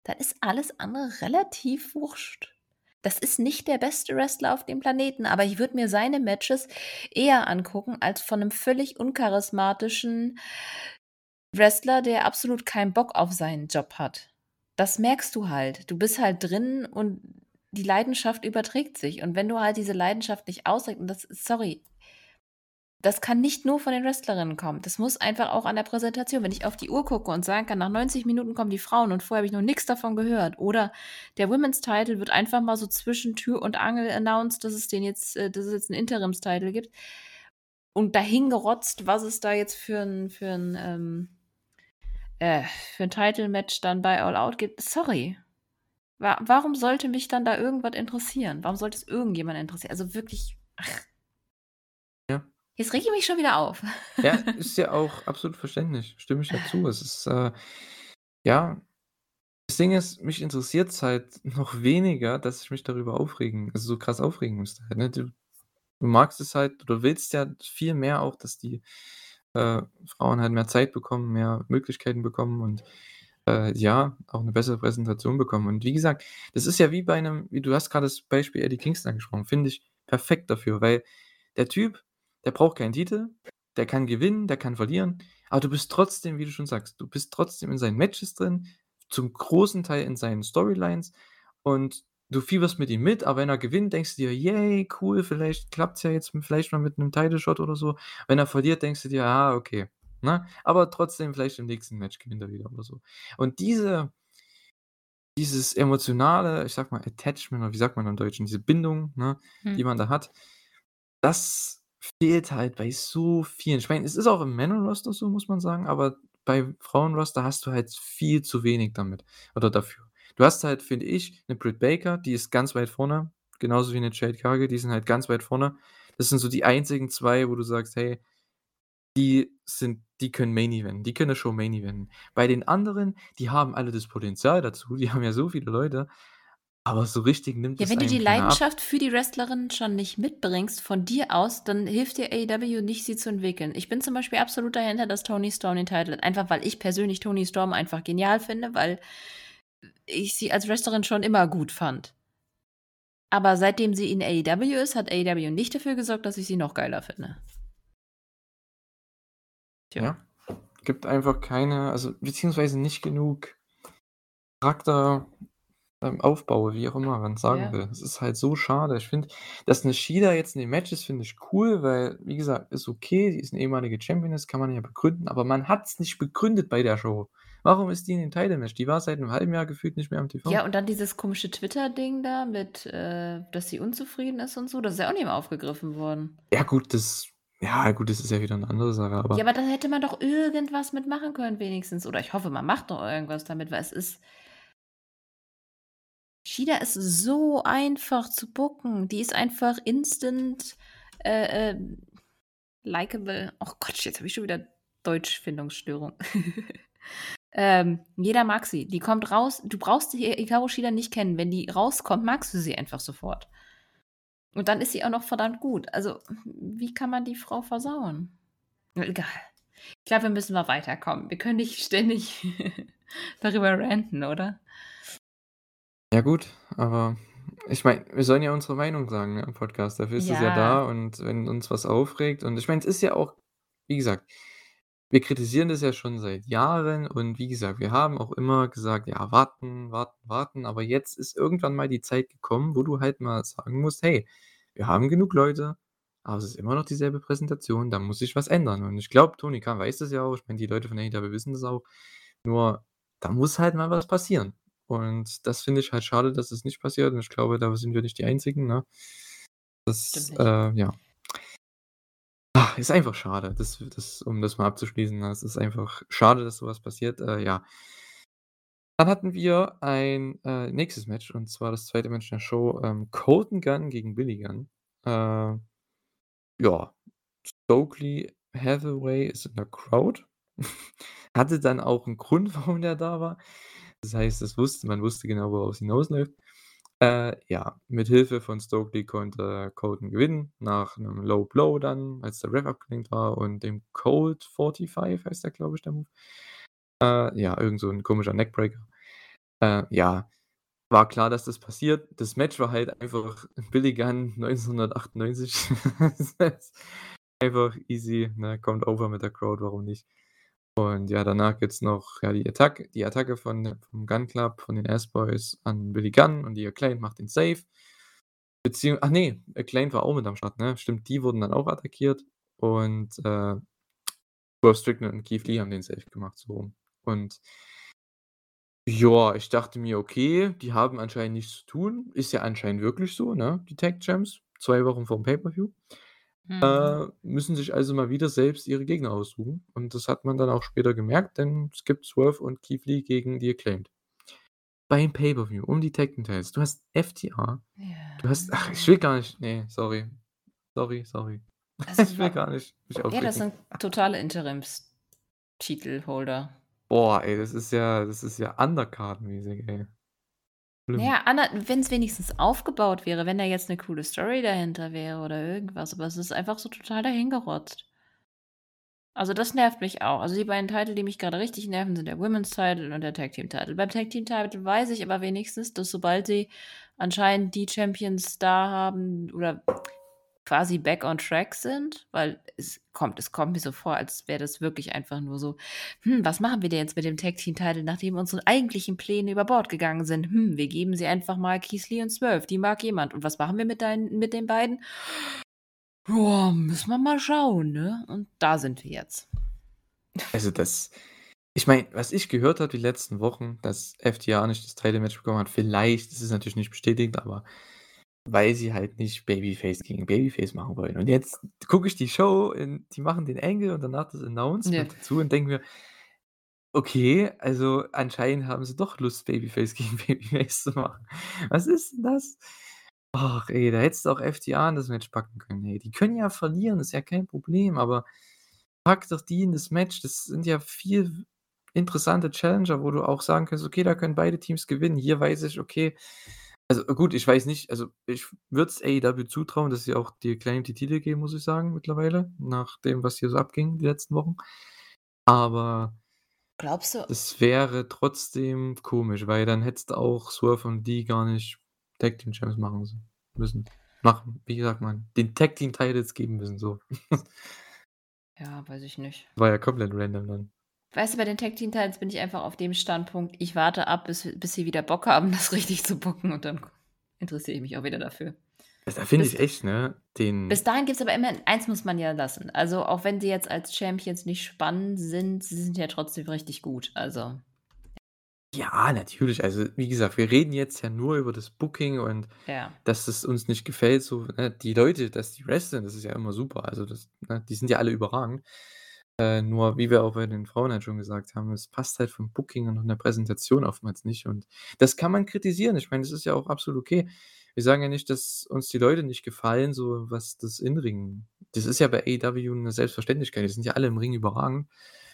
dann ist alles andere relativ wurscht. Das ist nicht der beste Wrestler auf dem Planeten, aber ich würde mir seine Matches eher angucken als von 'nem völlig uncharismatischen Wrestler, der absolut keinen Bock auf seinen Job hat. Das merkst du halt. Du bist halt drin und die Leidenschaft überträgt sich. Und wenn du halt diese Leidenschaft nicht ausdrückst und das sorry das kann nicht nur von den Wrestlerinnen kommen. Das muss einfach auch an der Präsentation wenn ich auf die Uhr gucke und sagen kann, nach 90 Minuten kommen die Frauen und vorher habe ich noch nix davon gehört oder der Women's Title wird einfach mal so zwischen Tür und Angel announced, dass es den jetzt äh, dass es jetzt 'n Interims-Title gibt. Und dahingerotzt, was es da jetzt für 'n für 'n, ähm äh, für 'n Title-Match dann bei All Out gibt. Sorry. Wa warum sollte mich dann da irgendwas interessieren? Warum sollte es irgendjemanden interessieren? Also wirklich, ach. Jetzt rege ich mich schon wieder auf. (laughs) Ja, ist ja auch absolut verständlich. Stimme ich ja zu. Es ist, äh ja, das Ding ist, mich interessiert's halt (laughs) noch weniger, dass ich mich darüber aufregen also, so krass aufregen müsste halt, ne? Du du magst es halt oder willst ja viel mehr auch, dass die, äh, Frauen halt mehr Zeit bekommen, mehr Möglichkeiten bekommen und, äh, ja, auch 'ne bessere Präsentation bekommen. Und wie gesagt, das ist ja wie bei 'nem wie du hast grad das Beispiel Eddie Kingston angesprochen, finde ich perfekt dafür, weil der Typ, der braucht keinen Titel, der kann gewinnen, der kann verlieren, aber du bist trotzdem, wie du schon sagst, du bist trotzdem in seinen Matches drin, zum großen Teil in seinen Storylines und du fieberst mit ihm mit, aber wenn er gewinnt, denkst du dir: „Yay, cool, vielleicht klappt's ja jetzt vielleicht mal mit 'nem Title Shot oder so.“ Wenn er verliert, denkst du dir: „Ah, okay“, ne? Aber trotzdem vielleicht im nächsten Match gewinnt er wieder oder so. Und diese dieses emotionale, ich sage mal, Attachment oder wie sagt man im Deutschen, diese Bindung, ne, die Mhm. man da hat, das fehlt halt bei so vielen. Ich meine, es ist auch im Männerroster so, muss man sagen, aber bei Frauenroster hast du halt viel zu wenig damit oder dafür. Du hast halt, finde ich, 'ne Britt Baker, die ist ganz weit vorne, genauso wie 'ne Jade Cargill, die sind halt ganz weit vorne. Das sind so die einzigen 2, wo du sagst: „Hey, die sind die können Main eventen, die können 'ne Show Main eventen.“ Bei den anderen, die haben alle das Potenzial dazu, die haben ja so viele Leute, aber so richtig nimmt Ja, es wenn du die keiner ab. Leidenschaft für die Wrestlerin schon nicht mitbringst von dir aus, dann hilft dir AEW nicht, sie zu entwickeln. Ich bin zum Beispiel absolut dahinter, dass Toni Storm den Titel hat, einfach weil ich persönlich Toni Storm einfach genial finde, weil ich sie als Wrestlerin schon immer gut fand. Aber seitdem sie in AEW ist, hat AEW nicht dafür gesorgt, dass ich sie noch geiler finde. Tja. Ja, gibt einfach keine also, beziehungsweise nicht genug Charakter ähm, Aufbau, wie auch immer man sagen Ja. will. Es ist halt so schade. Ich finde, dass 'ne Shida jetzt in dem Match ist, finde ich cool, weil, wie gesagt, ist okay, sie ist 'ne ehemalige Championess, kann man ja begründen, aber man hat's nicht begründet bei der Show. Warum ist die in dem Title Match? Die war seit 'nem halben Jahr gefühlt nicht mehr am TV. Ja, und dann dieses komische Twitter-Ding da mit, äh, dass sie unzufrieden ist und so, das ist ja auch nicht mehr aufgegriffen worden. Ja gut, das ja gut, das ist ja wieder 'ne andere Sache, aber Ja, aber da hätte man doch irgendwas mit machen können wenigstens oder ich hoffe, man macht noch irgendwas damit, weil es ist Shida ist so einfach zu booken. Die ist einfach instant, äh, ähm, likable. Oh Gott, jetzt habe ich schon wieder Deutschfindungsstörung. (laughs) Ähm, jeder mag sie. Die kommt raus du brauchst Hikaru Shida nicht kennen. Wenn die rauskommt, magst du sie einfach sofort. Und dann ist sie auch noch verdammt gut. Also, wie kann man die Frau versauen? Egal. Ich glaube, wir müssen mal weiterkommen. Wir können nicht ständig (laughs) darüber ranten, oder? Ja gut, aber ich meine, wir sollen ja unsere Meinung sagen, ne, im Podcast. Dafür ist es ja da und wenn uns was aufregt und ich meine, es ist ja auch wie gesagt, wir kritisieren das ja schon seit Jahren und wie gesagt, wir haben auch immer gesagt: „Ja, warten, warten, warten.“ Aber jetzt ist irgendwann mal die Zeit gekommen, wo du halt mal sagen musst: „Hey, wir haben genug Leute, aber es ist immer noch dieselbe Präsentation, da muss sich was ändern.“ Und ich glaube, Tony Khan weiß das ja auch. Ich meine, die Leute von AEW wissen das auch. Nur, da muss halt mal was passieren. Und das finde ich halt schade, dass es nicht passiert und ich glaube, da sind wir nicht die Einzigen, ne? Das, äh, ja. Ah, ist einfach schade, das das um das mal abzuschließen, ne? Es ist einfach schade, dass so was passiert, äh, ja. Dann hatten wir ein, äh, nächstes Match und zwar das 2. Match der Show, ähm, Colten Gunn gegen Billy Gunn. Äh, ja, Stokely Hathaway ist in der Crowd. (laughs) Hatte dann auch 'n Grund, warum der da war. Das heißt, das wusste man wusste genau, worauf's hinausläuft. Äh, ja, mit Hilfe von Stokely konnte Colten gewinnen nach 'nem Low Blow dann, als der Ref abgelenkt war und dem Colt 45 heißt der, glaube ich, der Move. Äh, ja, irgend so 'n komischer Neckbreaker. Äh, ja, war klar, dass das passiert. Das Match war halt einfach Billy Gunn 1998. Einfach easy, ne? Kommt over mit der Crowd, warum nicht? Und ja, danach gibt's noch, ja, die Attack die Attacke von vom Gunn Club, von den Ass Boys an Billy Gunn und die Acclaimed macht den Save. Beziehung ach ne, Acclaimed war auch mit am Start, ne? Stimmt, die wurden dann auch attackiert und, äh, Swerve Strickland und Keith Lee haben den Save gemacht, so rum. Und ja, ich dachte mir: „Okay, die haben anscheinend nichts zu tun.“ Ist ja anscheinend wirklich so, ne, die Tag Champs, 2 Wochen vorm Pay-per-View. Mhm. Äh, müssen sich also mal wieder selbst ihre Gegner aussuchen und das hat man dann auch später gemerkt, denn es gibt Swerve und Keith Lee gegen die Acclaimed. Beim Pay-per-View um die Tag Titles. Du hast FTR, du hast ach, ich Ja. will gar nicht ne, sorry. Sorry, sorry. Also, (laughs) Ich will gar nicht ja, das sind totale Interimstitelholder. Boah, ey, das ist ja das ist ja Undercard-mäßig, ey. Schlimm. ja, ander wenn's wenigstens aufgebaut wäre, wenn da jetzt 'ne coole Story dahinter wäre oder irgendwas, aber es ist einfach so total dahingerotzt. Also, das nervt mich auch. Also, die beiden Titel, die mich grade richtig nerven, sind der Women's Title und der Tag Team Title. Beim Tag Team Title weiß ich aber wenigstens, dass sobald sie anscheinend die Champions da haben oder quasi back on track sind, weil es kommt es kommt mir so vor, als wäre das wirklich einfach nur so: „Hm, was machen wir denn jetzt mit dem Tag Team Title, nachdem unsere eigentlichen Pläne über Bord gegangen sind? Hm, wir geben sie einfach mal Lee und Swerve, die mag jemand. Und was machen wir mit deinen mit den beiden? Ja, müssen wir mal schauen, ne?“ Und da sind wir jetzt. Also, das ich meine, was ich gehört habe die letzten Wochen, dass FTR nicht das Title Match bekommen hat, vielleicht, das ist natürlich nicht bestätigt, aber weil sie halt nicht Babyface gegen Babyface machen wollen. Und jetzt gucke ich die Show, in, die machen den Angle und danach das Announcement Ja. dazu und denke mir, okay, also anscheinend haben sie doch Lust, Babyface (laughs) gegen Babyface zu machen. Was ist denn das? Ach, ey, da hättest du auch FTA in das Match packen können. Ey. Die können ja verlieren, ist ja kein Problem, aber pack doch die in das Match. Das sind ja viel interessante Challenger, wo du auch sagen kannst, okay, da können beide Teams gewinnen. Hier weiß ich, okay, also gut, ich weiß nicht, also ich würde es AEW zutrauen, dass sie auch die die Titel geben, muss ich sagen, mittlerweile, nach dem, was hier so abging die letzten Wochen. Aber Glaubst du? das wäre trotzdem komisch, weil dann hättest du auch Swerve und die gar nicht Tag Team Champs machen müssen. Machen, wie gesagt, man, den Tag Team Titles geben müssen, so. (laughs) Ja, weiß ich nicht. War ja komplett random dann. Weißt du, bei den Tag Team Titles bin ich einfach auf dem Standpunkt, ich warte ab, bis bis sie wieder Bock haben, (laughs) das richtig zu booken und dann interessiere ich mich auch wieder dafür. Da finde ich echt, ne, den bis dahin gibt's aber immer eins muss man ja lassen. Also, auch wenn sie jetzt als Champions nicht spannend sind, sie sind ja trotzdem richtig gut. Also, Ja, natürlich. Also, wie gesagt, wir reden jetzt ja nur über das Booking und ja. dass es uns nicht gefällt, so, ne? Die Leute, dass die wresteln, das ist ja immer super. Also, das ne, die sind ja alle überragend. Äh, nur, wie wir auch bei den Frauen halt schon gesagt haben, es passt halt vom Booking und von der Präsentation oftmals nicht. Und das kann man kritisieren. Ich meine, das ist ja auch absolut okay. Wir sagen ja nicht, dass uns die Leute nicht gefallen, so was das Inring das ist ja bei AEW 'ne Selbstverständlichkeit. Die sind ja alle im Ring überragend.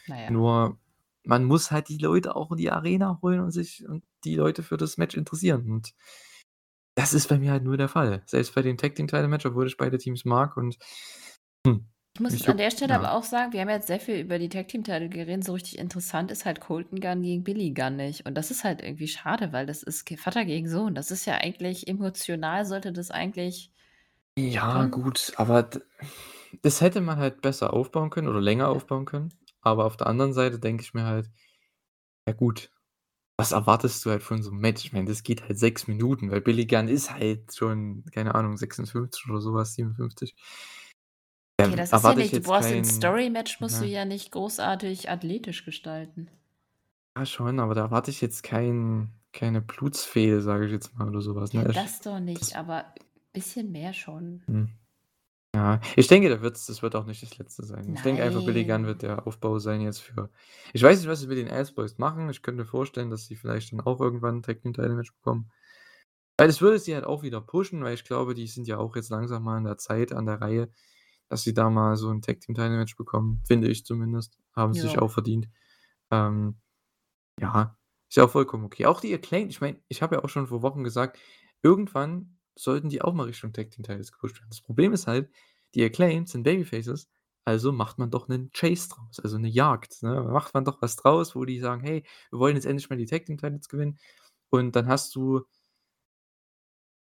Na ja. Nur man muss halt die Leute auch in die Arena holen und sich und die Leute für das Match interessieren. Und das ist bei mir halt nur der Fall. Selbst bei den Tag Team Title Match, obwohl ich beide Teams mag und hm, Ich muss jetzt an der Stelle ja. aber auch sagen, wir haben jetzt sehr viel über die Tag Team Title geredet. So richtig interessant ist halt Colton Gunn gegen Billy Gunn nicht. Und das ist halt irgendwie schade, weil das ist Vater gegen Sohn. Das ist ja eigentlich emotional sollte das eigentlich Ja, schon gut, aber das hätte man halt besser aufbauen können oder länger Ja. aufbauen können. Aber auf der anderen Seite denke ich mir halt: „Ja gut, was erwartest du halt von so 'nem Match?“ Ich meine, das geht halt 6 Minuten, weil Billy Gunn ist halt schon, keine Ahnung, 56 oder so was, 57. Da Okay, das ist ja nicht du brauchst kein Story-Match musst du ne? ja nicht großartig athletisch gestalten. Ja, schon, aber da erwarte ich jetzt kein keine Blutsfehde, sage ich jetzt mal oder so was, Ja, ne? Ich das doch nicht, das aber bisschen mehr schon. Hm. Ja, ich denke, da wird's das wird auch nicht das Letzte sein. Ich denke einfach, Billy Gunn wird Nein. der Aufbau sein jetzt für ich weiß nicht, was sie mit den Ass Boys machen. Ich könnte mir vorstellen, dass sie vielleicht dann auch irgendwann 'n Tag Team Title Match bekommen. Weil das würde sie halt auch wieder pushen, weil ich glaube, die sind ja auch jetzt langsam mal an der Zeit, an der Reihe, dass sie da mal so 'n Tag Team Title Match bekommen, finde ich zumindest. Haben sie sich Ja. auch verdient. Ähm, ja, ist ja auch vollkommen okay. Auch die Acclaimed, ich meine, ich habe ja auch schon vor Wochen gesagt, irgendwann sollten die auch mal Richtung Tag Team Titles gepusht werden. Das Problem ist halt, die Acclaimed sind Babyfaces, also macht man doch 'nen Chase draus, also 'ne Jagd, ne? Macht man doch was draus, wo die sagen: „Hey, wir wollen jetzt endlich mal die Tag Team Titles gewinnen.“ Und dann hast du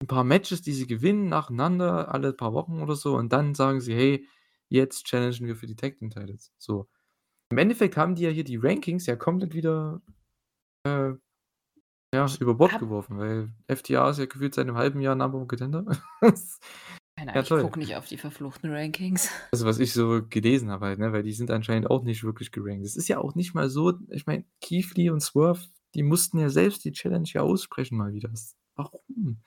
'n paar Matches, die sie gewinnen nacheinander, alle paar Wochen oder so und dann sagen sie: „Hey, jetzt challengen wir für die Tag Team Titles.“ So. Im Endeffekt haben die ja hier die Rankings ja komplett wieder, äh, ja, über Bord habe geworfen, weil FTA ist ja gefühlt seit 'nem halben Jahr Number One Contender. (laughs) Keine Ja, Ahnung, ich gucke nicht auf die verfluchten Rankings. Also, was ich so gelesen habe halt, ne, weil die sind anscheinend auch nicht wirklich gerankt. Es ist ja auch nicht mal so ich meine, Keith Lee und Swerve, die mussten ja selbst die Challenge ja aussprechen mal wieder. Warum?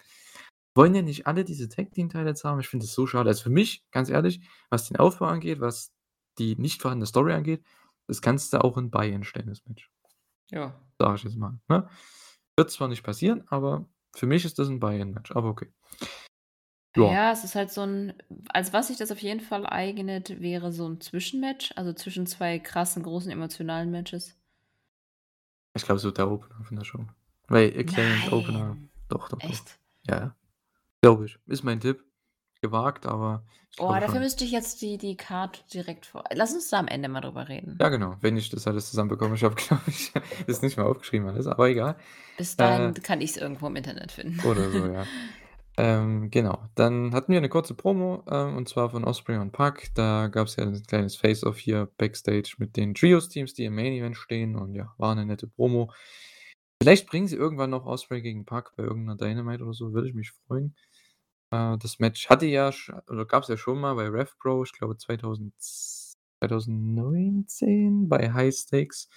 Wollen ja nicht alle diese Tag Team Titles haben? Ich finde das so schade. Also, für mich, ganz ehrlich, was den Aufbau angeht, was die nicht vorhandene Story angeht, das kannst du auch in Buy-in stellen, das Match. Ja. Sage ich jetzt mal, ne? Wird zwar nicht passieren, aber für mich ist das 'n Buy-in-Match, aber okay. Ja. Ja, es ist halt so 'n als was sich das auf jeden Fall eignet, wäre so 'n Zwischenmatch, also zwischen 2 krassen, großen, emotionalen Matches. Ich glaube, es wird der Opener von der Show. Weil Acclaimed Opener Nein. doch, doch, doch. Echt? Ja, ja. Glaube ich. Ist mein Tipp. gewagt, aber ich Oh, glaube dafür schon. müsste ich jetzt die die Card direkt vor lass uns da am Ende mal drüber reden. Ja, genau, wenn ich das alles zusammenbekomme. Ich habe, (laughs) glaube ich, das nicht mal aufgeschrieben alles, aber egal. Bis Äh dahin kann ich's irgendwo im Internet finden. Oder so, (laughs) ja. Ähm, genau. Dann hatten wir 'ne kurze Promo, ähm, und zwar von Osprey und Pac. Da gab's ja 'n kleines Face-Off hier Backstage mit den Trios-Teams, die im Main Event stehen und ja, war 'ne nette Promo. Vielleicht bringen sie irgendwann noch Osprey gegen Pac bei irgend 'ner Dynamite oder so, würde ich mich freuen. Äh, das Match hatte ja sch oder gab's ja schon mal bei Rev Pro, ich glaube 2000 2019 bei High Stakes.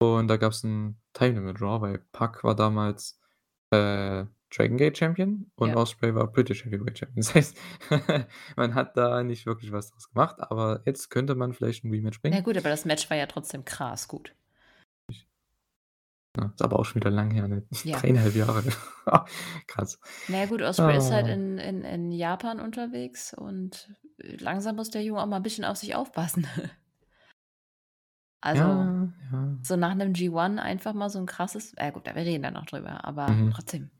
Und da gab's 'n Time Limit Draw, weil Pac war damals, äh, Dragon Gate Champion und Ja. Osprey war British Heavyweight Champion. (laughs) Das heißt, (laughs) man hat da nicht wirklich was draus gemacht, aber jetzt könnte man vielleicht 'n Rematch Na bringen. gut, aber das Match war ja trotzdem krass gut. Ja, ist aber auch schon wieder lang her, ne? Ja. 3,5 Jahre. (laughs) Krass. Na ja gut, Osprey ist halt Ah. in in in Japan unterwegs und, äh, langsam muss der Junge auch mal 'n bisschen auf sich aufpassen. (laughs) Also, Ja, ja. so nach 'nem G1 einfach mal so 'n krasses äh, gut, wir reden da noch drüber, aber Mhm. trotzdem.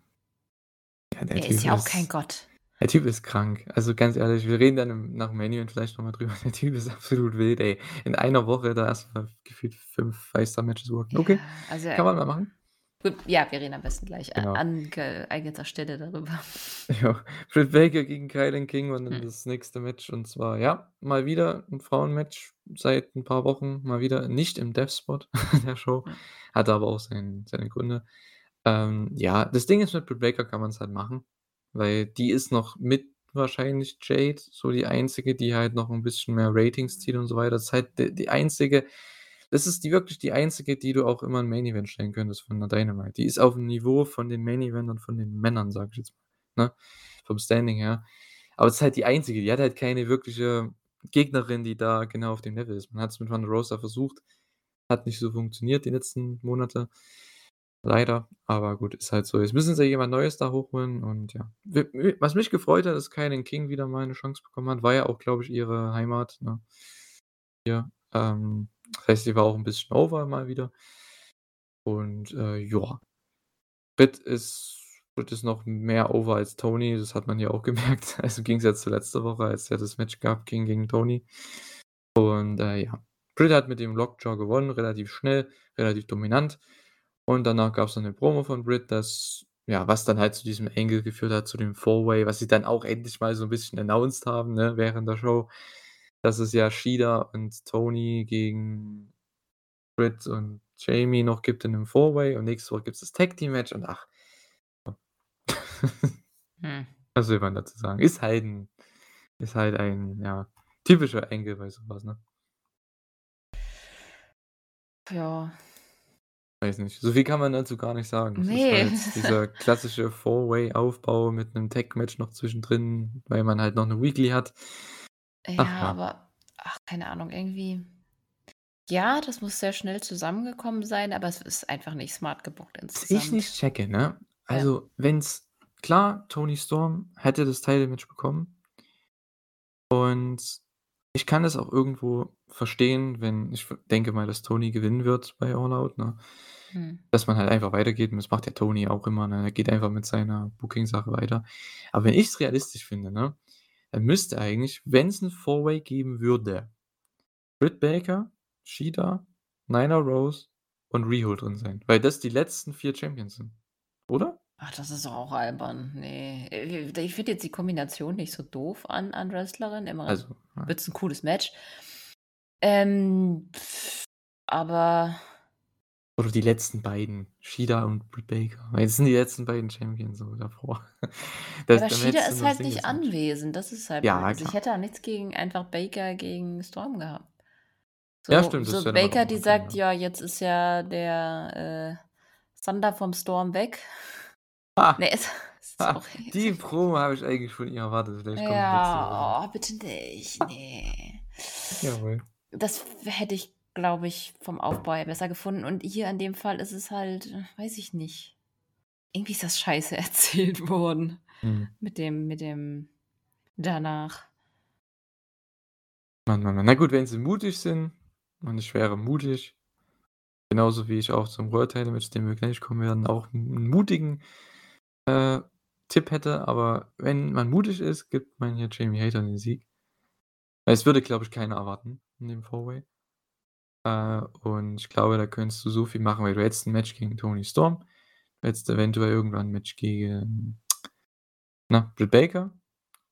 Ja, der Er Typ ist ja auch kein ist Gott. Der Typ ist krank. Also, ganz ehrlich, wir reden dann im nach dem Main Event vielleicht noch mal drüber. (laughs) Der Typ ist absolut wild, ey. In einer Woche da erst mal gefühlt 5 Five-Star-Matches worken. Okay, also kann man mal machen. Gut, ja, wir reden am besten gleich a Genau. an geeigneter Stelle darüber. (laughs) Ja, Britt Baker gegen Kilynn King war dann Hm. das nächste Match und zwar, ja, mal wieder 'n Frauenmatch seit 'n paar Wochen, mal wieder nicht im Death Spot (laughs) der Show. Hatte aber auch sein seine Gründe. Ähm, ja, das Ding ist, mit Britt Baker kann man's halt machen, weil die ist noch mit wahrscheinlich Jade so die einzige, die halt noch 'n bisschen mehr Ratings zieht und so weiter. Das ist halt d die einzige das ist die wirklich die einzige, die du auch immer in Main Event stellen könntest von 'ner Dynamite. Die ist auf'm Niveau von den Main Eventern von den Männern, sage ich jetzt mal, ne, vom Standing her. Aber es ist halt die einzige, die hat halt keine wirkliche Gegnerin, die da genau auf dem Level ist. Man hat's mit Thunder Rosa versucht, hat nicht so funktioniert die letzten Monate. Leider, aber gut, ist halt so. Jetzt müssen sie jemand Neues da hochholen und ja. Was mich gefreut hat, dass Kilynn King wieder mal 'ne Chance bekommen hat. War ja auch, glaube ich, ihre Heimat, ne? Hier, ähm, das heißt, sie war auch 'n bisschen over mal wieder. Und, äh, ja. Britt ist Britt ist noch mehr over als Tony, das hat man ja auch (laughs) gemerkt. Also, im Gegensatz zu letzter Woche, als ja das Match gab, King gegen Tony. Und, äh, ja. Britt hat mit dem Lockjaw gewonnen, relativ schnell, relativ dominant. Und danach gab's noch 'ne Promo von Britt, das ja, was dann halt zu diesem Angle geführt hat, zu dem Four-Way, was sie dann auch endlich mal so 'n bisschen announced haben, ne, während der Show, dass es ja Shida und Tony gegen Britt und Jamie noch gibt in 'nem Four-Way und nächste Woche gibt's das Tag-Team-Match und ach. (laughs) Hm. Was will man dazu sagen? Ist halt 'n ist halt ein, ja, typischer Angle bei so was, ne? Ja. Weiß nicht. So viel kann man dazu gar nicht sagen. Es ist Ne. halt dieser (laughs) klassische Four-Way-Aufbau mit 'nem Tag-Match noch zwischendrin, weil man halt noch 'ne Weekly hat. Ja, Ach ja. aber ach, keine Ahnung, irgendwie ja, das muss sehr schnell zusammengekommen sein, aber es ist einfach nicht smart gebookt Was ich insgesamt. nicht checke, ne? Ja. Also, wenn's klar, Toni Storm hätte das Title-Match bekommen. Und ich kann das auch irgendwo verstehen, wenn ich denke mal, dass Toni gewinnen wird bei All Out, ne? Mhm. Dass man halt einfach weitergeht und das macht ja Toni auch immer, ne? Er geht einfach mit seiner Booking-Sache weiter. Aber wenn ich's realistisch finde, ne, dann müsste eigentlich, wenn's 'n Four-Way geben würde, Britt Baker, Shida, Nyla Rose und Riho drin sein, weil das die letzten 4 Champions sind? Ach, das ist doch auch albern. Ne, äh, ich finde jetzt die Kombination nicht so doof an an Wrestlerinnen. Immer Also, ja. wird's 'n cooles Match. Ähm, aber Oder die letzten beiden, Shida und Britt Baker, das sind die letzten beiden Champions so davor. (laughs) Das aber Shida ist halt nicht anwesend, das ist halt Ja. Also, ich hätte da nichts gegen einfach Baker gegen Storm gehabt. Ja, So stimmt, das so auch Baker, die sagt: ja. „Ja, jetzt ist ja der, äh, Thunder vom Storm weg.“ (laughs) Ha! Ne, es Ha! sorry. Die Promo habe ich eigentlich von ihr erwartet. Vielleicht. Ja, oh, bitte nicht, ne. Jawohl. Das hätte ich, glaube ich, vom Aufbau her besser gefunden und hier in dem Fall ist es halt, weiß ich nicht. Irgendwie ist das scheiße (laughs) erzählt worden Mhm. mit dem mit dem danach. Mann, Mann, Mann. Na gut, wenn sie mutig sind und ich wäre mutig, genauso wie ich auch zum Match, zu dem wir gleich kommen werden, auch 'n 'n mutigen, äh, Tipp hätte, aber wenn man mutig ist, gibt man hier Jamie Hayter den Sieg. Es würde, glaube ich, keiner erwarten in dem Four-Way. Äh, und ich glaube, da könntest du so viel machen, weil du hättest 'n Match gegen Toni Storm, du hättest eventuell irgendwann 'n Match gegen na, Britt Baker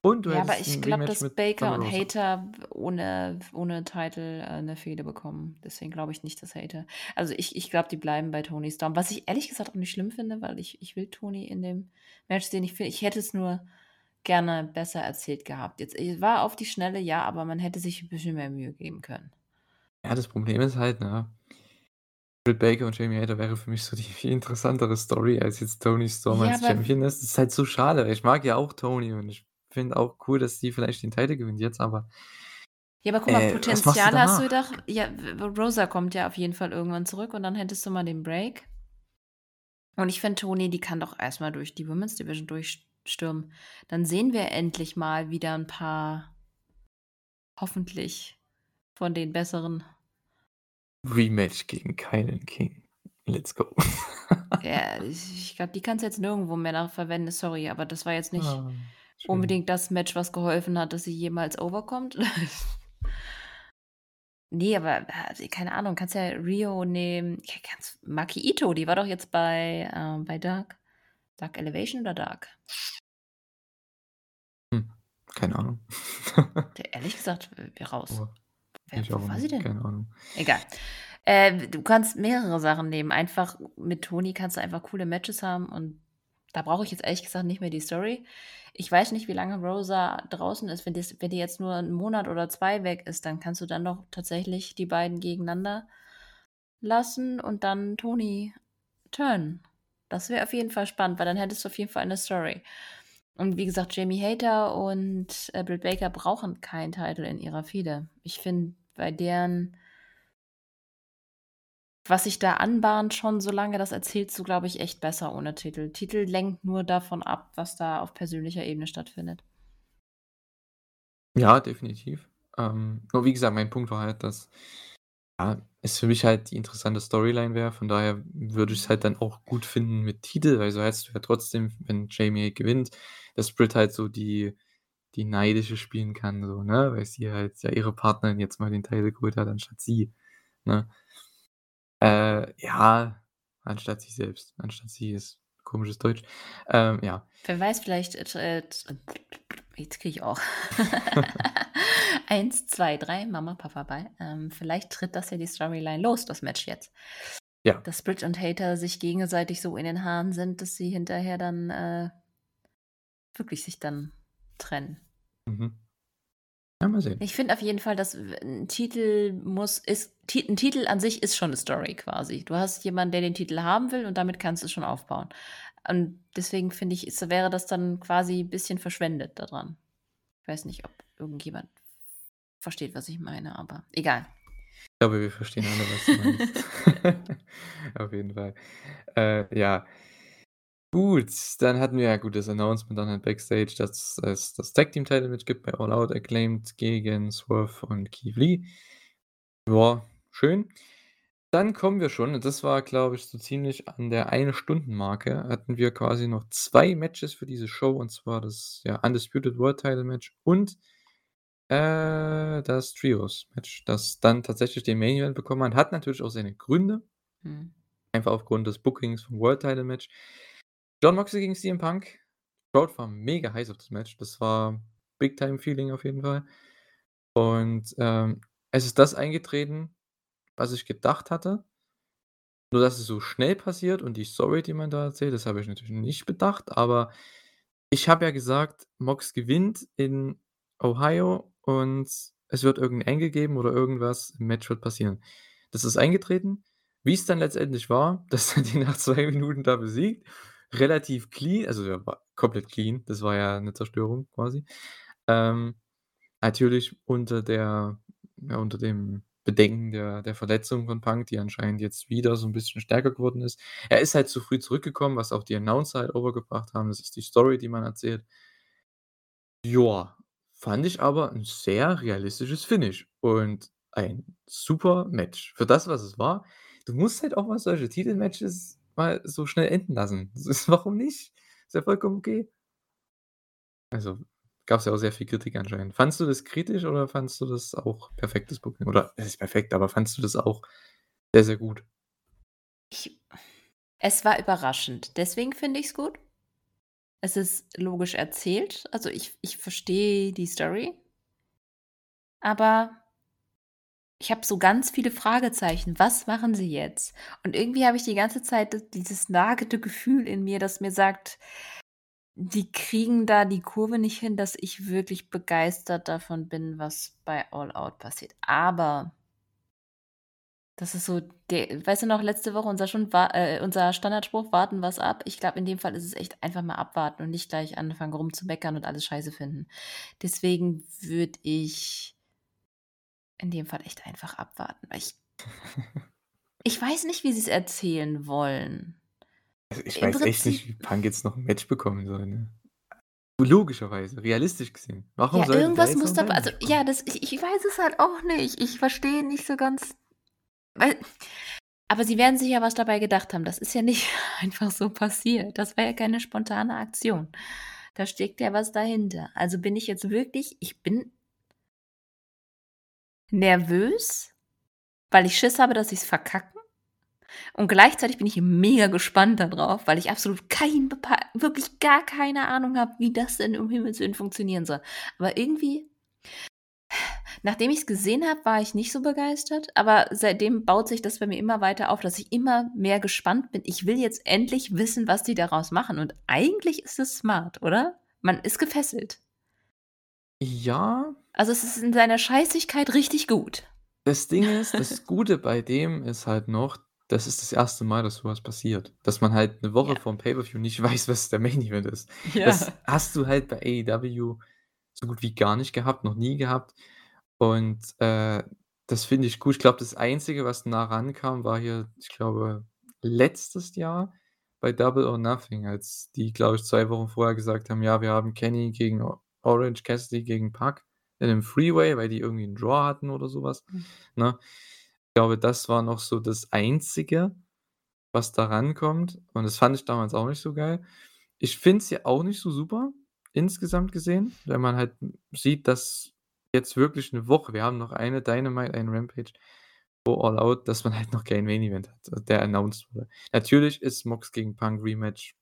und du Ja, aber ich glaube, dass Baker und Rosa. Hayter ohne ohne Title, äh, 'ne Fehde bekommen. Deswegen glaube ich nicht, dass Hayter also, ich ich glaube, die bleiben bei Toni Storm, was ich ehrlich gesagt auch nicht schlimm finde, weil ich ich will Toni in dem Match sehen. Ich finde ich hätte es nur gerne besser erzählt gehabt. Jetzt war auf die Schnelle, ja, aber man hätte sich 'n bisschen mehr Mühe geben können. Ja, das Problem ist halt, ne Britt Baker und Jamie Hayter wäre für mich so die viel interessantere Story als jetzt Toni Storm Ja, als Champion ist. Das ist halt so schade, weil ich mag ja auch Toni und ich finde auch cool, dass sie vielleicht den Title gewinnt jetzt, aber Ja, aber guck mal, äh, machst du Potenzial hast du doch ja, Rosa kommt ja auf jeden Fall irgendwann zurück und dann hättest du mal den Break. Und ich finde, Toni, die kann doch erst mal durch die Women's Division durchstürmen. Dann sehen wir endlich mal wieder 'n paar hoffentlich von den besseren. Rematch gegen Kilynn King. Let's go. (laughs) Ja, ich glaube, die kannst du jetzt nirgendwo mehr nach verwenden, sorry, aber das war jetzt nicht Ah, schön. unbedingt das Match, was geholfen hat, dass sie jemals over kommt. (laughs) Ne, aber, äh, keine Ahnung, kannst ja Riho nehmen, ja, kannst Maki Itoh, die war doch jetzt bei, ähm bei Dark Dark Elevation oder Dark? Hm, keine Ahnung. D ehrlich gesagt, äh, raus. Boah, Wer ich war sie denn? keine Ahnung. Egal. Äh, du kannst mehrere Sachen nehmen. Einfach mit Toni kannst du einfach coole Matches haben und da brauche ich jetzt ehrlich gesagt nicht mehr die Story. Ich weiß nicht, wie lange Rosa draußen ist. Wenn das wenn die jetzt nur 'n Monat oder 2 weg ist, dann kannst du dann doch tatsächlich die beiden gegeneinander lassen und dann Toni turnen. Das wäre auf jeden Fall spannend, weil dann hättest du auf jeden Fall eine Story. Und wie gesagt, Jamie Hayter und, äh, Britt Baker brauchen keinen Title in ihrer Fehde. Ich finde, bei deren was sich da anbahnt schon so lange, das erzählst du, glaube ich, echt besser ohne Titel. Titel lenkt nur davon ab, was da auf persönlicher Ebene stattfindet. Ja, definitiv. Ähm, nur wie gesagt, mein Punkt war halt, dass, ja, es für mich halt die interessante Storyline wäre. Von daher würde ich's halt dann auch gut finden mit Titel, weil so hättest du ja trotzdem, wenn Jamie gewinnt, dass Britt halt so die die Neidische spielen kann so, ne? Weil sie halt ja ihre Partnerin jetzt mal den Titel geholt hat anstatt sie, ne? Äh, ja, anstatt sich selbst. Anstatt sie ist komisches Deutsch. Ähm, ja. Wer weiß, vielleicht, äh, äh, jetzt kriege ich auch 1, 2, 3, Mama, Papa bei. Ähm, vielleicht tritt das ja die Storyline los, das Match jetzt. Ja. Dass Britt und Hayter sich gegenseitig so in den Haaren sind, dass sie hinterher dann, äh wirklich sich dann trennen. Mhm. Ja, mal sehen. Ich finde auf jeden Fall, dass w 'n Titel muss ist Ti 'n Titel an sich ist schon 'ne Story quasi. Du hast jemanden, der den Titel haben will und damit kannst du schon aufbauen. Und deswegen finde ich, ist wäre das dann quasi bisschen verschwendet da dran. Ich weiß nicht, ob irgendjemand versteht, was ich meine, aber egal. Ich glaube, wir verstehen alle, was du meinst. (laughs) (laughs) Auf jeden Fall. Äh, ja. Gut, dann hatten wir ja gut das Announcement dann halt Backstage, dass es das Tag-Team-Title-Match gibt bei All Out Acclaimed gegen Swerve und Keith Lee. Ja, schön. Dann kommen wir schon und das war, glaube ich, so ziemlich an der Eine-Stunden-Marke hatten wir quasi noch 2 Matches für diese Show, und zwar das, ja, Undisputed World Title Match und, äh, das Trios-Match, das dann tatsächlich den Main Event bekommen hat. Hat natürlich auch seine Gründe. Mhm. Einfach aufgrund des Bookings vom World Title Match. Jon Moxley gegen CM Punk. Crowd war mega heiß auf das Match. Das war Big Time Feeling auf jeden Fall. Und, ähm, es ist das eingetreten, was ich gedacht hatte. Nur, dass es so schnell passiert und die Story, die man da erzählt, das habe ich natürlich nicht bedacht, aber ich habe ja gesagt, Mox gewinnt in Ohio und es wird irgend 'n Angle geben oder irgendwas im Match wird passieren. Das ist eingetreten. Wie's dann letztendlich war, (laughs) dass er die nach 2 Minuten da besiegt, relativ clean, also der war komplett clean, das war ja 'ne Zerstörung quasi. Ähm, natürlich unter der ja, unter dem Bedenken der der Verletzung von Punk, die anscheinend jetzt wieder so 'n bisschen stärker geworden ist. Er ist halt zu früh zurückgekommen, was auch die Announcer halt overgebracht haben. Das ist die Story, die man erzählt. Ja, fand ich aber 'n sehr realistisches Finish und ein super Match. Für das, was es war. Du musst halt auch mal solche Titelmatches mal so schnell enden lassen. (laughs) S warum nicht? Ist ja vollkommen okay. Also, gab's ja auch sehr viel Kritik anscheinend. Fandest du das kritisch oder fandest du das auch perfektes Booking? Oder es ist perfekt, aber fandest du das auch sehr, sehr gut? Ich es war überraschend, deswegen finde ich's gut. Es ist logisch erzählt, also ich ich verstehe die Story. Aber ich habe so ganz viele Fragezeichen. Was machen sie jetzt? Und irgendwie habe ich die ganze Zeit dieses nagende Gefühl in mir, das mir sagt: „Die kriegen da die Kurve nicht hin“, dass ich wirklich begeistert davon bin, was bei All Out passiert. Aber das ist so de weißt du noch, letzte Woche unser schon äh, unser Standardspruch: „Warten wir's ab.“ Ich glaube, in dem Fall ist es echt einfach mal abwarten und nicht gleich anfangen rumzumeckern und alles scheiße finden. Deswegen würde ich in dem Fall echt einfach abwarten, weil ich (laughs) ich weiß nicht, wie sie's erzählen wollen. Also, ich Im weiß echt nicht, Prinzip wie Punk jetzt noch 'n Match bekommen soll, ne? Logischerweise, realistisch gesehen. Warum Ja, der irgendwas muss noch da 'n b also, ja, das ich ich weiß es halt auch nicht. Ich verstehe nicht so ganz weil aber sie werden sich ja was dabei gedacht haben. Das ist ja nicht (laughs) einfach so passiert. Das war ja keine spontane Aktion. Da steckt ja was dahinter. Also, bin ich jetzt wirklich ich bin nervös, weil ich Schiss habe, dass sie's verkacken. Und gleichzeitig bin ich mega gespannt da drauf, weil ich absolut kein wirklich gar keine Ahnung habe, wie das denn um Himmels Willen funktionieren soll. Aber irgendwie nachdem ich's gesehen habe, war ich nicht so begeistert, aber seitdem baut sich das bei mir immer weiter auf, dass ich immer mehr gespannt bin. Ich will jetzt endlich wissen, was die daraus machen und eigentlich ist es smart, oder? Man ist gefesselt. Ja. Also, es ist in seiner Scheißigkeit richtig gut. Das Ding ist, das (laughs) Gute bei dem ist halt noch, das ist das 1. Mal, dass so was passiert. Dass man halt 'ne Woche Ja. vorm Pay-per-View nicht (laughs) weiß, was der Main Event ist. Das Ja. hast du halt bei AEW so gut wie gar nicht gehabt, noch nie gehabt. Und, äh, das finde ich gut. Ich glaube, das Einzige, was nah rankam, war hier, ich glaube, letztes Jahr bei Double or Nothing, als die, glaube ich, 2 Wochen vorher gesagt haben: „Ja, wir haben Kenny gegen Orange Cassidy gegen Pac in 'nem Three-Way“, weil die irgendwie 'n Draw hatten oder so was, Hm. ne? Ich glaube, das war noch so das Einzige, was da rankommt und das fand ich damals auch nicht so geil. Ich finde es ja auch nicht so super insgesamt gesehen, wenn man halt sieht, dass jetzt wirklich 'ne Woche wir haben noch eine Dynamite, eine Rampage vor All Out, dass man halt noch kein Main Event hat, der announced wurde. Natürlich ist Mox gegen Punk Rematch,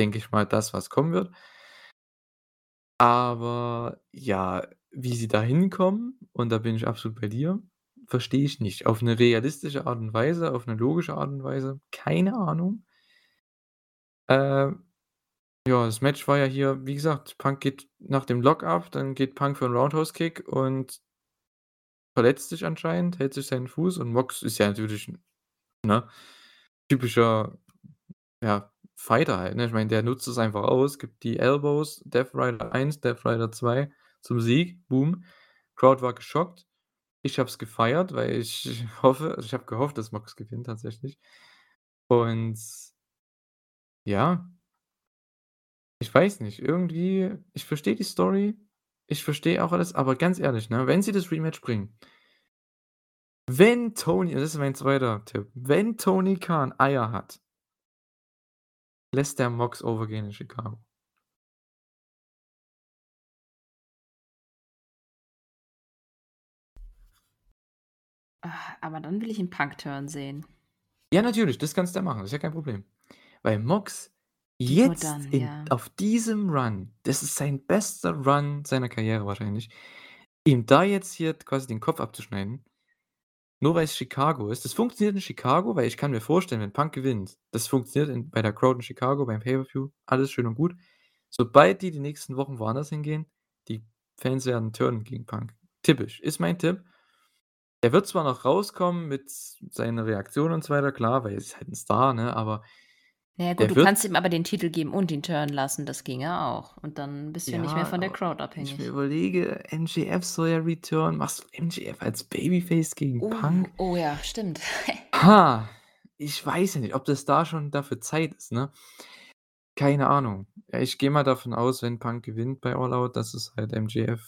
denke ich mal, das, was kommen wird. Aber ja, wie sie da hinkommen, und da bin ich absolut bei dir, verstehe ich nicht. Auf 'ne realistische Art und Weise, auf 'ne logische Art und Weise, keine Ahnung. Ähm, ja, das Match war ja hier, wie gesagt, Punk geht nach dem Lock-Up, dann geht Punk für 'n Roundhouse-Kick und verletzt sich anscheinend, hält sich seinen Fuß und Mox ist ja natürlich 'n ne, typischer, ja, Fighter halt, ne? Ich meine, der nutzt es einfach aus, gibt die Elbows, Death Rider 1, Death Rider 2 zum Sieg, boom. Crowd war geschockt. Ich habe es gefeiert, weil ich (laughs) hoffe also, ich habe gehofft, dass Mox gewinnt tatsächlich. Und ja ich weiß nicht, irgendwie ich verstehe die Story, ich verstehe auch alles, aber ganz ehrlich, ne, wenn sie das Rematch bringen wenn Tony das ist mein 2. Tipp, wenn Tony Khan Eier hat lässt der Mox over gehen in Chicago. Ah, aber dann will ich 'n Punk-Turn sehen. Ja, natürlich, das kannst du ja machen, ist ja kein Problem. Weil Mox jetzt dann, in ja. auf diesem Run das ist sein bester Run seiner Karriere wahrscheinlich, ihm da jetzt hier quasi den Kopf abzuschneiden, nur weil's Chicago ist. Das funktioniert in Chicago, weil ich kann mir vorstellen, wenn Punk gewinnt, das funktioniert in bei der Crowd in Chicago beim Pay-per-View, alles schön und gut. Sobald die die nächsten Wochen woanders hingehen, die Fans werden turnen gegen Punk. Tippe ich, ist mein Tipp. Er wird zwar noch rauskommen mit seiner Reaktion und so weiter, klar, weil er ist halt 'n Star, ne, aber Na ja gut, der du wird kannst ihm aber den Titel geben und ihn turnen lassen, das ginge auch. Und dann bist du ja nicht mehr Ja, von der Crowd wenn ich mir abhängig. überlege, MJF soll ja returnen. Machst du MJF als Babyface gegen Uh, Punk? oh ja, stimmt. (laughs) Ha, ich weiß ja nicht, ob das da schon dafür Zeit ist, ne? Keine Ahnung. Ja, ich gehe mal davon aus, wenn Punk gewinnt bei All Out, dass es halt MJF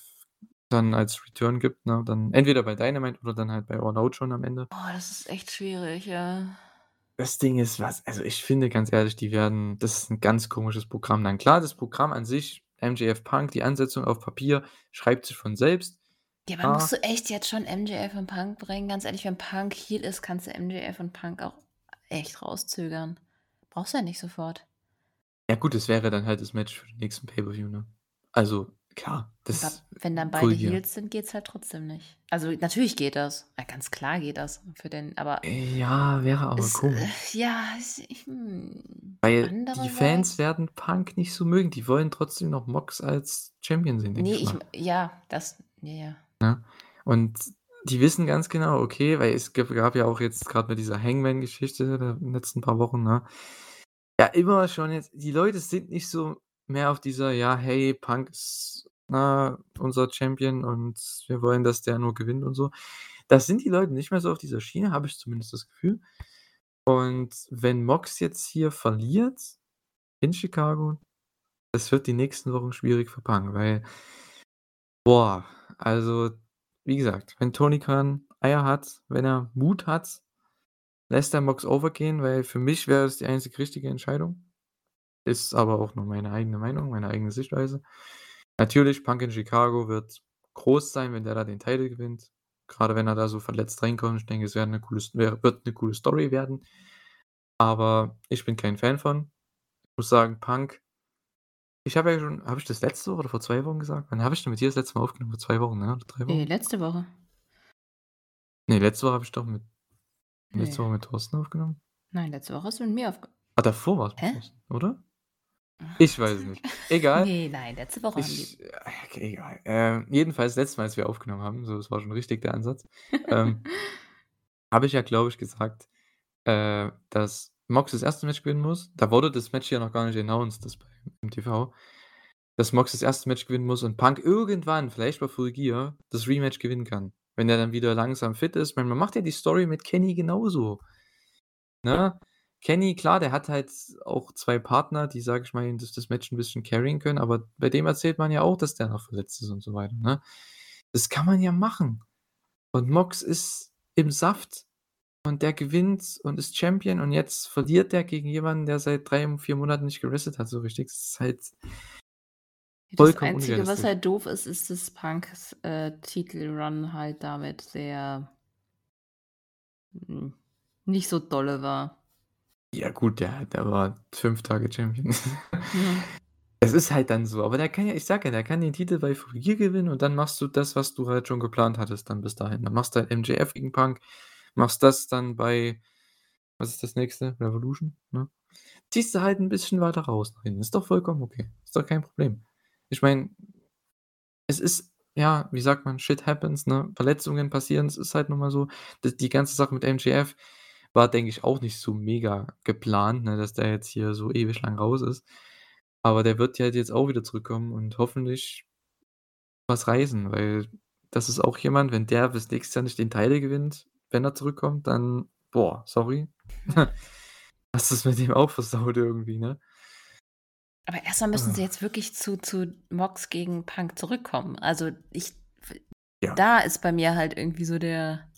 dann als Return gibt, ne? Dann entweder bei Dynamite oder dann halt bei All Out schon am Ende. Oh, das ist echt schwierig, ja. Das Ding ist was also, ich finde ganz ehrlich, die werden das ist 'n ganz komisches Programm dann. Klar, das Programm an sich MJF Punk, die Ansetzung auf Papier schreibt sich von selbst. Ja, aber musst du echt jetzt schon MJF und Punk bringen? Ganz ehrlich, wenn Punk Heel ist, kannst du MJF und Punk auch echt rauszögern. Brauchst du ja nicht sofort. Ja gut, das wäre dann halt das Match für den nächsten Pay-Per-View, ne? Also, klar, Aber das wenn dann beide korrigiere. Heels sind, geht's halt trotzdem nicht. Also, natürlich geht das. Ja, ganz klar geht das für den, aber Ja, wäre aber es, äh, komisch. ja, es, hm, Weil die Fans werden Punk nicht so mögen. Die wollen trotzdem noch Mox als Champion sehen, nee, ich ich, ja, das, ja, ja. Ne? Und die wissen ganz genau, okay, weil es gab, gab ja auch jetzt gerade mit dieser Hangman-Geschichte der letzten paar Wochen, ne? Ja, immer schon jetzt, die Leute sind nicht so mehr auf dieser, ja, hey, Punk ist na, unser Champion und wir wollen, dass der nur gewinnt und so. Das sind die Leute nicht mehr so auf dieser Schiene, habe ich zumindest das Gefühl. Und wenn Mox jetzt hier verliert in Chicago, das wird die nächsten Wochen schwierig für Punk, weil, boah, also, wie gesagt, wenn Tony Khan Eier hat, wenn er Mut hat, lässt er Mox overgehen, weil für mich wäre das die einzig richtige Entscheidung. Ist aber auch nur meine eigene Meinung, meine eigene Sichtweise. Natürlich, Punk in Chicago wird groß sein, wenn der da den Titel gewinnt. Gerade wenn er da so verletzt reinkommt. Ich denke, es werden 'ne coole wird eine coole Story werden. Aber ich bin kein Fan von. Ich muss sagen, Punk ich habe ja schon habe ich das letzte Woche oder vor 2 Wochen gesagt? Wann habe ich denn mit dir das letzte Mal aufgenommen? Vor 2 Wochen, ne, oder 3 Nee, Wochen? letzte Woche. Ne, letzte Woche habe ich doch mit letzte Nee. Woche mit Thorsten aufgenommen. Nein, letzte Woche hast du mit mir aufge Ah, davor war's mit Hä? Thorsten, oder? Ich weiß es nicht. Egal. Nee, nein, letzte Woche haben Ich die. äh, okay, egal. Ähm, jedenfalls letztes Mal, als wir aufgenommen haben, so, das war schon richtig der Ansatz, ähm, (laughs) habe ich ja, glaube ich, gesagt, äh, dass Mox das erste Match gewinnen muss. Da wurde das Match ja noch gar nicht announced, das bei im TV, dass Mox das erste Match gewinnen muss und Punk irgendwann, vielleicht bei Full Gear, das Rematch gewinnen kann, wenn er dann wieder langsam fit ist. Meine, man macht ja die Story mit Kenny genauso, ne? Kenny, klar, der hat halt auch 2 Partner, die, sage ich mal, das das Match 'n bisschen carryen können, aber bei dem erzählt man ja auch, dass der noch verletzt ist und so weiter, ne? Das kann man ja machen. Und Mox ist im Saft und der gewinnt und ist Champion und jetzt verliert der gegen jemanden, der seit 3, 4 Monaten nicht gewrestelt hat so richtig. Das ist halt Das Einzige, was halt doof ist, ist, dass Punks äh, Titelrun halt damit sehr hm, nicht so dolle war. Ja gut, der der war 5 Tage Champion. Ja. (laughs) Es ist halt dann so, aber der kann ja ich sage ja, der kann den Titel bei Gear gewinnen und dann machst du das, was du halt schon geplant hattest dann bis dahin. Dann machst du halt MJF gegen Punk, machst das dann bei was ist das nächste? Revolution, ne? Ziehst du halt 'n bisschen weiter raus nach hinten. Ist doch vollkommen okay. Ist doch kein Problem. Ich meine es ist ja, wie sagt man, shit happens, ne? Verletzungen passieren, es ist halt nun mal so. Die ganze Sache mit MJF war, denke ich, auch nicht so mega geplant, ne, dass der jetzt hier so ewig lang raus ist. Aber der wird ja jetzt auch wieder zurückkommen und hoffentlich was reißen, weil das ist auch jemand, wenn der bis nächstes Jahr nicht den Title gewinnt, wenn er zurückkommt, dann boah, sorry. (laughs) Hast du's mit dem auch versaut irgendwie, ne? Aber erst mal müssen sie Ah. jetzt wirklich zu zu Mox gegen Punk zurückkommen. Also, ich Ja. da ist bei mir halt irgendwie so der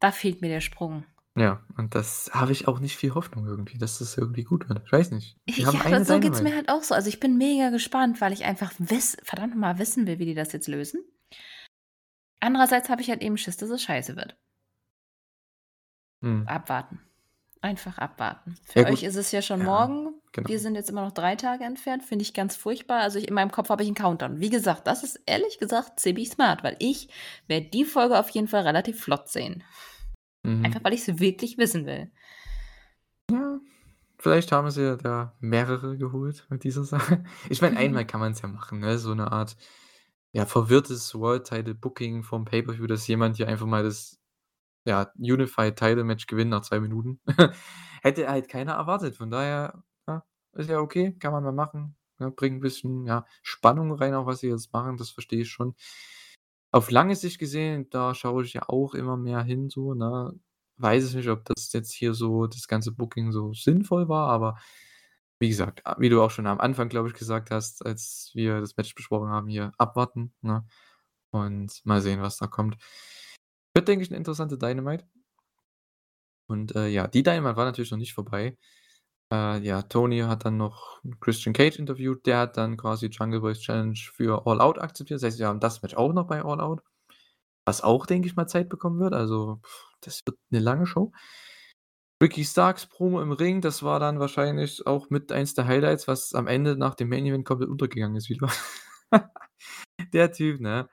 da fehlt mir der Sprung. Ja, und das habe ich auch nicht viel Hoffnung irgendwie, dass das irgendwie gut wird. Ich weiß nicht. Die haben Ja, aber so geht's mir Dynamite. halt auch so. Also, ich bin mega gespannt, weil ich einfach wiss verdammt mal wissen will, wie die das jetzt lösen. Andererseits habe ich halt eben Schiss, dass es scheiße wird. Mhm. Abwarten. Einfach abwarten. Für Ja euch ist es ja schon Ja, morgen. genau. Wir sind jetzt immer noch 3 Tage entfernt, finde ich ganz furchtbar. Also, ich in meinem Kopf habe ich 'n Countdown. Wie gesagt, das ist ehrlich gesagt ziemlich smart, weil ich werde die Folge auf jeden Fall relativ flott sehen. Mhm. Einfach, weil ich's wirklich wissen will. Ja, vielleicht haben sie ja da mehrere geholt mit dieser Sache. Ich meine, einmal kann man's ja machen, ne? So 'ne Art, ja, verwirrtes World Title Booking vom Pay-Per-View, dass jemand hier einfach mal das, ja, Unified Title Match gewinnt nach 2 Minuten. (laughs) Hätte halt keiner erwartet. Von daher, ja, ist ja okay, kann man mal machen, ne? Bringt 'n bisschen, ja, Spannung rein, auch was sie jetzt machen, das verstehe ich schon. Auf lange Sicht gesehen, da schaue ich ja auch immer mehr hin so, ne? Weiß ich nicht, ob das jetzt hier so das ganze Booking so sinnvoll war, aber wie gesagt, wie du auch schon am Anfang, glaube ich, gesagt hast, als wir das Match besprochen haben, hier abwarten, ne? Und mal sehen, was da kommt. Wird, denke ich, 'ne interessante Dynamite. Und, äh, ja, die Dynamite war natürlich noch nicht vorbei. Äh, ja, Tony hat dann noch Christian Cage interviewt. Der hat dann quasi Jungle Boys Challenge für All Out akzeptiert. Das heißt, wir haben das Match auch noch bei All Out, was auch, denke ich mal, Zeit bekommen wird. Also, das wird 'ne lange Show. Ricky Starks Promo im Ring, das war dann wahrscheinlich auch mit eins der Highlights, was am Ende nach dem Main Event komplett untergegangen ist wieder. (laughs) Der Typ, ne?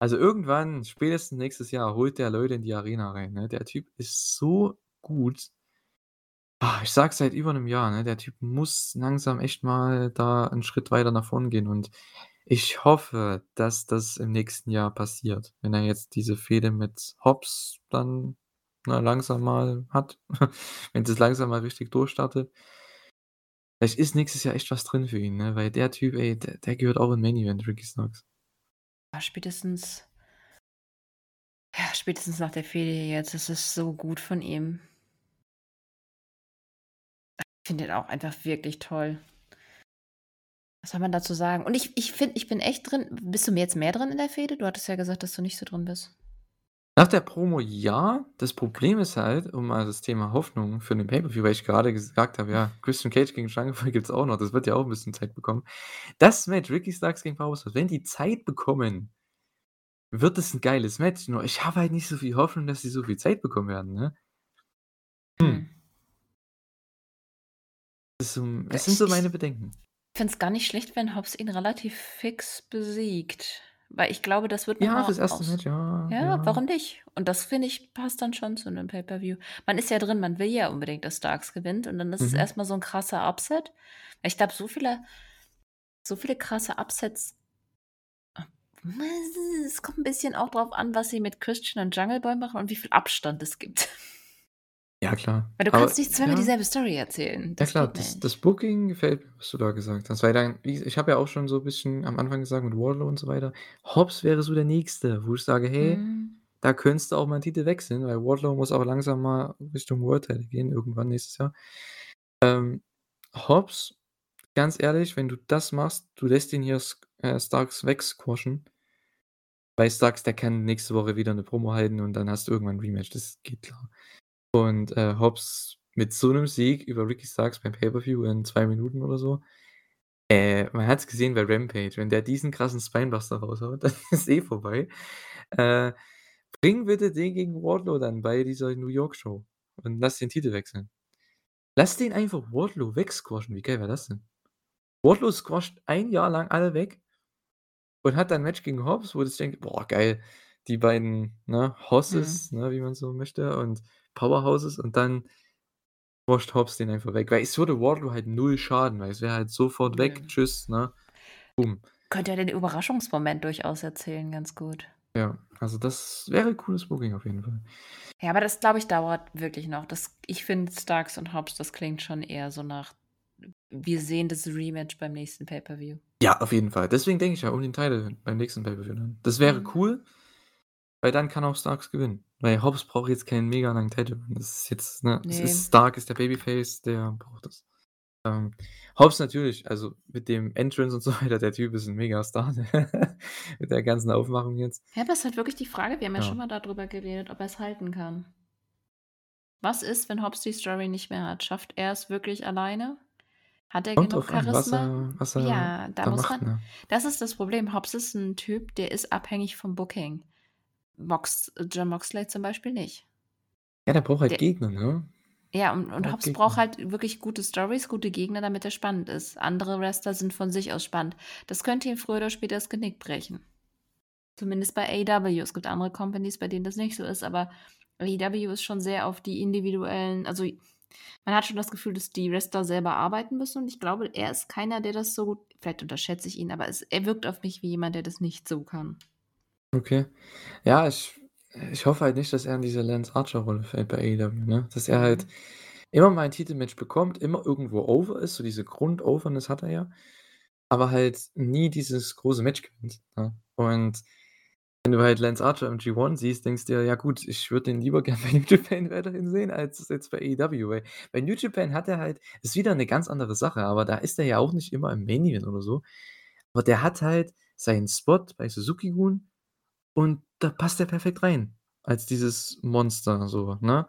Also, irgendwann, spätestens nächstes Jahr, holt der Leute in die Arena rein, ne? Der Typ ist so gut. Ah, ich sage seit über 'nem Jahr, ne, der Typ muss langsam echt mal da 'n Schritt weiter nach vorn gehen und ich hoffe, dass das im nächsten Jahr passiert, wenn er jetzt diese Fehde mit Hobbs dann, ne, langsam mal hat, (laughs) wenn das langsam mal richtig durchstartet. Vielleicht ist nächstes Jahr echt was drin für ihn, ne, weil der Typ, ey, der der gehört auch in Main Event, Ricky Starks. Ja, spätestens ja, spätestens nach der Fehde jetzt. Das ist so gut von ihm. Ich finde den auch einfach wirklich toll. Was soll man dazu sagen? Und ich ich finde, ich bin echt drin. Bist du jetzt mehr drin in der Fehde? Du hattest ja gesagt, dass du nicht so drin bist. Nach der Promo ja. Das Problem ist halt, um mal das Thema Hoffnung für den Pay-per-View weil ich gerade gesagt habe, ja, Christian Cage gegen Jungle Boy (laughs) gibt's auch noch. Das wird ja auch 'n bisschen Zeit bekommen. Das Match Ricky Starks gegen Powerhouse, wenn die Zeit bekommen, wird es 'n geiles Match. Nur ich habe halt nicht so viel Hoffnung, dass sie so viel Zeit bekommen werden, ne? Hm. Das Ja, es sind ich so ich meine Bedenken. finde es gar nicht schlecht, wenn Hobbs ihn relativ fix besiegt, weil ich glaube, das wird noch Ja, fürs 1. aus Match, ja, ja, ja. warum nicht? Und das, finde ich, passt dann schon zu 'nem Pay-per-View. Man ist ja drin, man will ja unbedingt, dass Starks gewinnt und dann ist es Mhm. erst mal so 'n krasser Upset. Ich glaube, so viele so viele krasse Upsets es kommt 'n bisschen auch drauf an, was sie mit Christian und Jungle Boy machen und wie viel Abstand es gibt. Ja klar, Weil du aber kannst nicht zweimal ja. dieselbe Story erzählen. Ja Das klar, geht das das Booking gefällt mir, was du da gesagt hast, weil dann ich habe ja auch schon so bisschen am Anfang gesagt mit Wardlow und so weiter. Hobbs wäre so der Nächste, wo ich sage: „Hey, Mhm. da könntest du auch mal 'n Titel wechseln“, weil Wardlow muss aber langsam mal Richtung World Title gehen, irgendwann nächstes Jahr. Ähm, Hobbs, ganz ehrlich, wenn du das machst, du lässt ihn hier äh, Starks wegsquashen weil Starks, der kann nächste Woche wieder 'ne Promo halten und dann hast du irgendwann 'n Rematch, das geht klar. Und, äh, Hobbs mit so 'nem Sieg über Ricky Starks beim Pay-per-View in 2 Minuten oder so äh, man hat's gesehen bei Rampage, wenn der diesen krassen Spinebuster raushaut, (laughs) dann ist eh vorbei. Äh, bring bitte den gegen Wardlow dann bei dieser New York Show und lass den Titel wechseln. Lass den einfach Wardlow wegsquashen. Wie geil wäre das denn? Wardlow squasht 1 Jahr lang alle weg und hat dann 'n Match gegen Hobbs, wo du denkst: „Boah, geil, die beiden, ne, Mhm. Hosses, ne, wie man so möchte und Powerhouses“ und dann squasht Hobbs den einfach weg, weil es würde Wardlow halt null schaden, weil es wäre halt sofort weg, Nö. tschüss, ne? Boom. Könnte ja den Überraschungsmoment durchaus erzählen, ganz gut. Ja, also das wäre cooles Booking auf jeden Fall. Ja, aber das, glaube ich, dauert wirklich noch. Das ich finde Starks und Hobbs, das klingt schon eher so nach wir sehen das Rematch beim nächsten Pay-per-View. Ja, auf jeden Fall. Deswegen denke ich ja um den Title beim nächsten Pay-per-View dann. Das wäre Mhm. cool weil dann kann auch Starks gewinnen, weil Hobbs braucht jetzt keinen mega langen Title. Das ist jetzt, ne es Ne. ist Stark ist der Babyface, der braucht das. Ähm, Hobbs natürlich, also mit dem Entrance und so (laughs) weiter, der Typ ist 'n Megastar, (laughs) mit der ganzen Aufmachung jetzt. Ja, aber ist halt wirklich die Frage, wir haben ja schon Ja. mal da drüber geredet, ob er's halten kann. Was ist, wenn Hobbs die Story nicht mehr hat? Schafft er's wirklich alleine? Hat er Kommt genug an, was Charisma? er was er Ja, da da muss macht, man ne? das ist das Problem. Hobbs ist 'n Typ, der ist abhängig vom Booking. Mox Jon Moxley zum Beispiel nicht. Ja, der braucht halt Der Gegner, ne? Ja, und und Hobbs braucht halt wirklich gute Storys, gute Gegner, damit er spannend ist. Andere Wrestler sind von sich aus spannend. Das könnte ihm früher oder später das Genick brechen. Zumindest bei AEW. Es gibt andere Companies, bei denen das nicht so ist, aber AEW ist schon sehr auf die individuellen also, man hat schon das Gefühl, dass die Wrestler selber arbeiten müssen und ich glaube, er ist keiner, der das so gut vielleicht unterschätze ich ihn, aber es er wirkt auf mich wie jemand, der das nicht so kann. Okay. Ja, ich ich hoffe halt nicht, dass er in diese Lance Archer Rolle fällt bei AEW, ne? Dass er halt Mhm. immer mal 'n Titelmatch bekommt, immer irgendwo over ist, so diese Grund-Overness hat er ja, aber halt nie dieses große Match gewinnt, ne? Und wenn du halt Lance Archer im G1 siehst, denkst du dir: „Ja gut, ich würde den lieber (laughs) gern bei New Japan weiterhin sehen als jetzt bei AEW“, weil bei New Japan hat er halt ist wieder 'ne ganz andere Sache, aber da ist er ja auch nicht immer im Main Event oder so. Aber der hat halt seinen Spot bei Suzuki-Gun und da passt er perfekt rein als dieses Monster so, ne?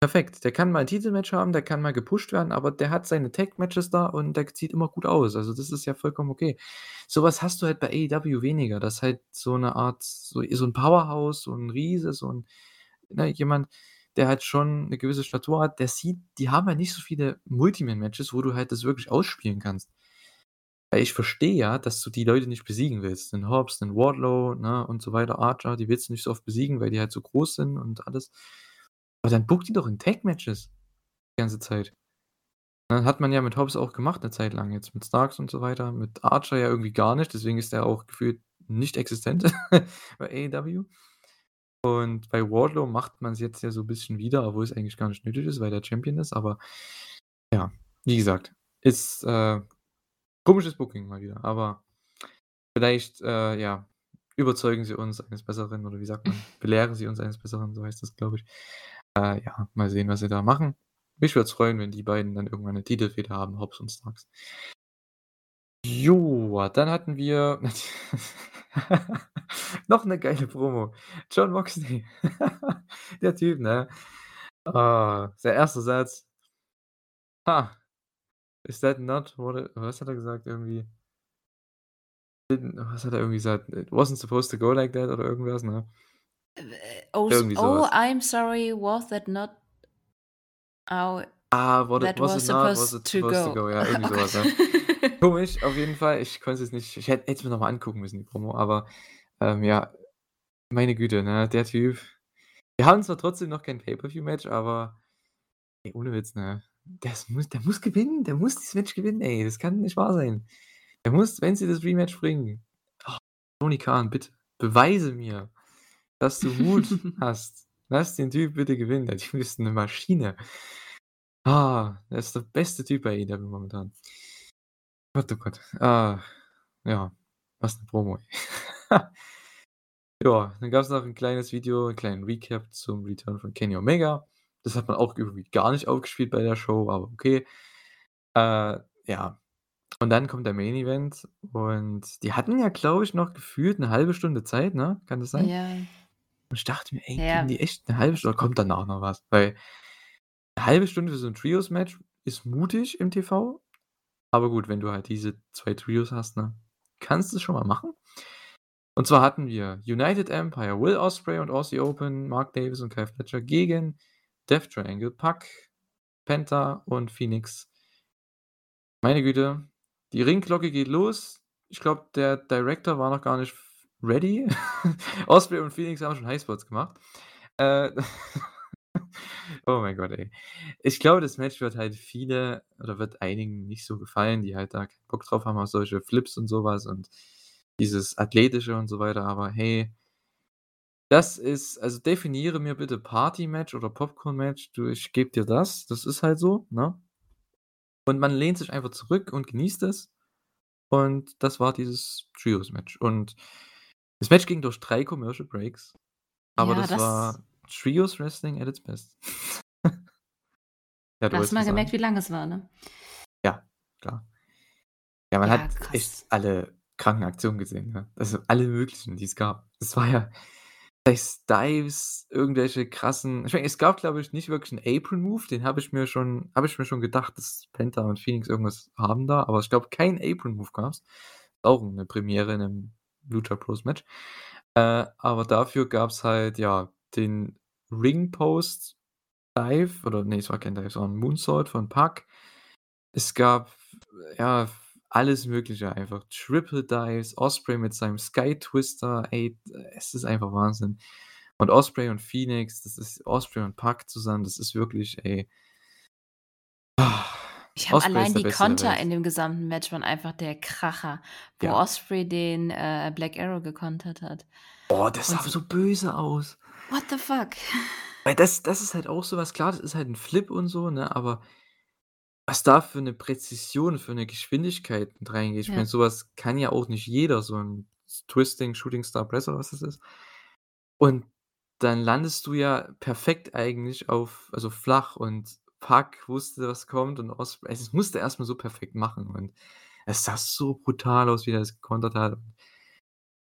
Perfekt. Der kann mal 'n Titelmatch haben, der kann mal gepusht werden, aber der hat seine Tag-Matches da und der sieht immer gut aus. Also, das ist ja vollkommen okay. So was hast du halt bei AEW weniger. Das ist halt so 'ne Art so so 'n Powerhouse, so 'n Riese, so 'n ne, jemand, der halt schon 'ne gewisse Statur hat, der sieht die haben halt nicht so viele Multi-Man-Matches, wo du halt das wirklich ausspielen kannst. Weil ich verstehe ja, dass du die Leute nicht besiegen willst. Den Hobbs, den Wardlow, ne, und so weiter, Archer, die willst du nicht so oft besiegen, weil die halt so groß sind und alles. Aber dann booke die doch in Tag-Matches die ganze Zeit. Ne, hat man ja mit Hobbs auch gemacht 'ne Zeit lang jetzt mit Starks und so weiter, mit Archer ja irgendwie gar nicht, deswegen ist der auch gefühlt nicht existent (laughs) bei AEW. Und bei Wardlow macht man's jetzt ja so bisschen wieder, obwohl es eigentlich gar nicht nötig ist, weil der Champion ist, aber ja, wie gesagt, ist, äh, komisches Booking mal wieder, aber vielleicht, äh, ja, überzeugen sie uns eines Besseren oder wie sagt man? (laughs) Belehren sie uns eines Besseren, so heißt das, glaube ich. Äh, ja, mal sehen, was sie da machen. Mich würde es freuen, wenn die beiden dann irgendwann 'ne Titelfehde haben, Hobbs und Starks. Jo, dann hatten wir (laughs) noch 'ne geile Promo. Jon Moxley. (laughs) Der Typ, ne? Ah, sein 1. Satz. Ha. Is that not what it was hat er gesagt irgendwie? Was hat er irgendwie gesagt? It wasn't supposed to go like that oder irgendwas, ne? Äh, oh Irgendwie oh, was. I'm sorry, was that not how Ah, what it that was was it not was supposed it to supposed to go. go? Ja, (laughs) irgendwie Oh so was, ja. Komisch auf jeden Fall. Ich konnte es jetzt nicht ich hätte es mir noch mal angucken müssen, die Promo, aber, ähm, ja, meine Güte, ne, der Typ. Wir haben zwar trotzdem noch kein Pay-per-View-Match, aber ey, ohne Witz, ne? Das muss der muss gewinnen, der muss dieses Match gewinnen, ey. Das kann nicht wahr sein. Der muss, wenn sie das Rematch bringen oh, Tony Khan, bitte, beweise mir, dass du Mut (laughs) hast. Lass den Typ bitte gewinnen. Der Typ ist 'ne Maschine. Ah, der ist der beste Typ bei AEW momentan. Gott, oh Gott. Ah, ja, was 'ne Promo. (laughs) Ja, dann gab's noch 'n kleines Video, 'n kleinen Recap zum Return von Kenny Omega. Das hat man auch irgendwie gar nicht aufgespielt bei der Show, aber okay. Äh, ja. Und dann kommt der Main Event und die hatten ja, glaube ich, noch gefühlt 'ne 1/2 Stunde Zeit, ne? Kann das sein? Ja. Und ich dachte mir: „Ey, Ja. die echt 'ne 1/2 Stunde kommt danach noch was?“ Weil 'ne 1/2 Stunde für so 'n Trios-Match ist mutig im TV. Aber gut, wenn du halt diese 2 Trios hast, ne, kannst du's schon mal machen. Und zwar hatten wir United Empire, Will Ospreay und Aussie Open, Mark Davis und Kyle Fletcher gegen Death Triangle, Pac, Penta und Phoenix. Meine Güte, die Ringglocke geht los. Ich glaube, der Director war noch gar nicht ready. (laughs) Ospreay und Phoenix haben schon Highspots gemacht. Äh, (laughs) oh mein Gott, ey. Ich glaube, das Match wird halt viele oder wird einigen nicht so gefallen, die halt da keinen Bock drauf haben auf solche Flips und so was und dieses Athletische und so weiter, aber hey das ist also definiere mir bitte Party-Match oder Popcorn-Match. Du, ich gebe dir das. Das ist halt so, ne? Und man lehnt sich einfach zurück und genießt es. Und das war dieses Trios-Match. Und das Match ging durch 3 Commercial Breaks, aber Ja, das das war Trios-Wrestling at its best. (laughs) Ja, du hast mal was gemerkt, wie lang es war, ne? Ja, klar. Ja, man Ja, hat echt krass. alle kranken Aktionen gesehen, ne? Also, alle möglichen, die es gab. Es war ja sei es Dives, irgendwelche krassen ich meine, es gab, glaube ich, nicht wirklich 'n Apron-Move, den habe ich mir schon habe ich mir schon gedacht, dass Penta und Phoenix irgendwas haben da, aber ich glaube, keinen Apron-Move gab's. Auch 'ne Premiere in 'nem Lucha Bros Match. Äh, aber dafür gab's halt, ja, den Ring-Post Dive oder ne, es war kein Dive, es war 'n Moonsault von Pac. Es gab, ja, alles Mögliche einfach. Triple Dives, Ospreay mit seinem Sky Twister, ey, es ist einfach Wahnsinn. Und Ospreay und Phoenix, das ist Ospreay und Pac zusammen, das ist wirklich, ey (sighs) Ich habe allein die Konter in dem gesamten Match waren einfach der Kracher, wo Ja. Ospreay den, äh, Black Arrow gekontert hat. Oh, das sah Und so böse aus. What the fuck? Weil das das ist halt auch so was klar, das ist halt 'n Flip und so, ne, aber was da für 'ne Präzision, für 'ne Geschwindigkeit mit reingeht. Ich meine, Ja. so was kann ja auch nicht jeder, so 'n S Twisting Shooting Star Press oder was das ist. Und dann landest du ja perfekt eigentlich auf also flach und Pac wusste, was kommt und Osp also, es musste erst mal so perfekt machen und es sah so brutal aus, wie er das gekontert hat.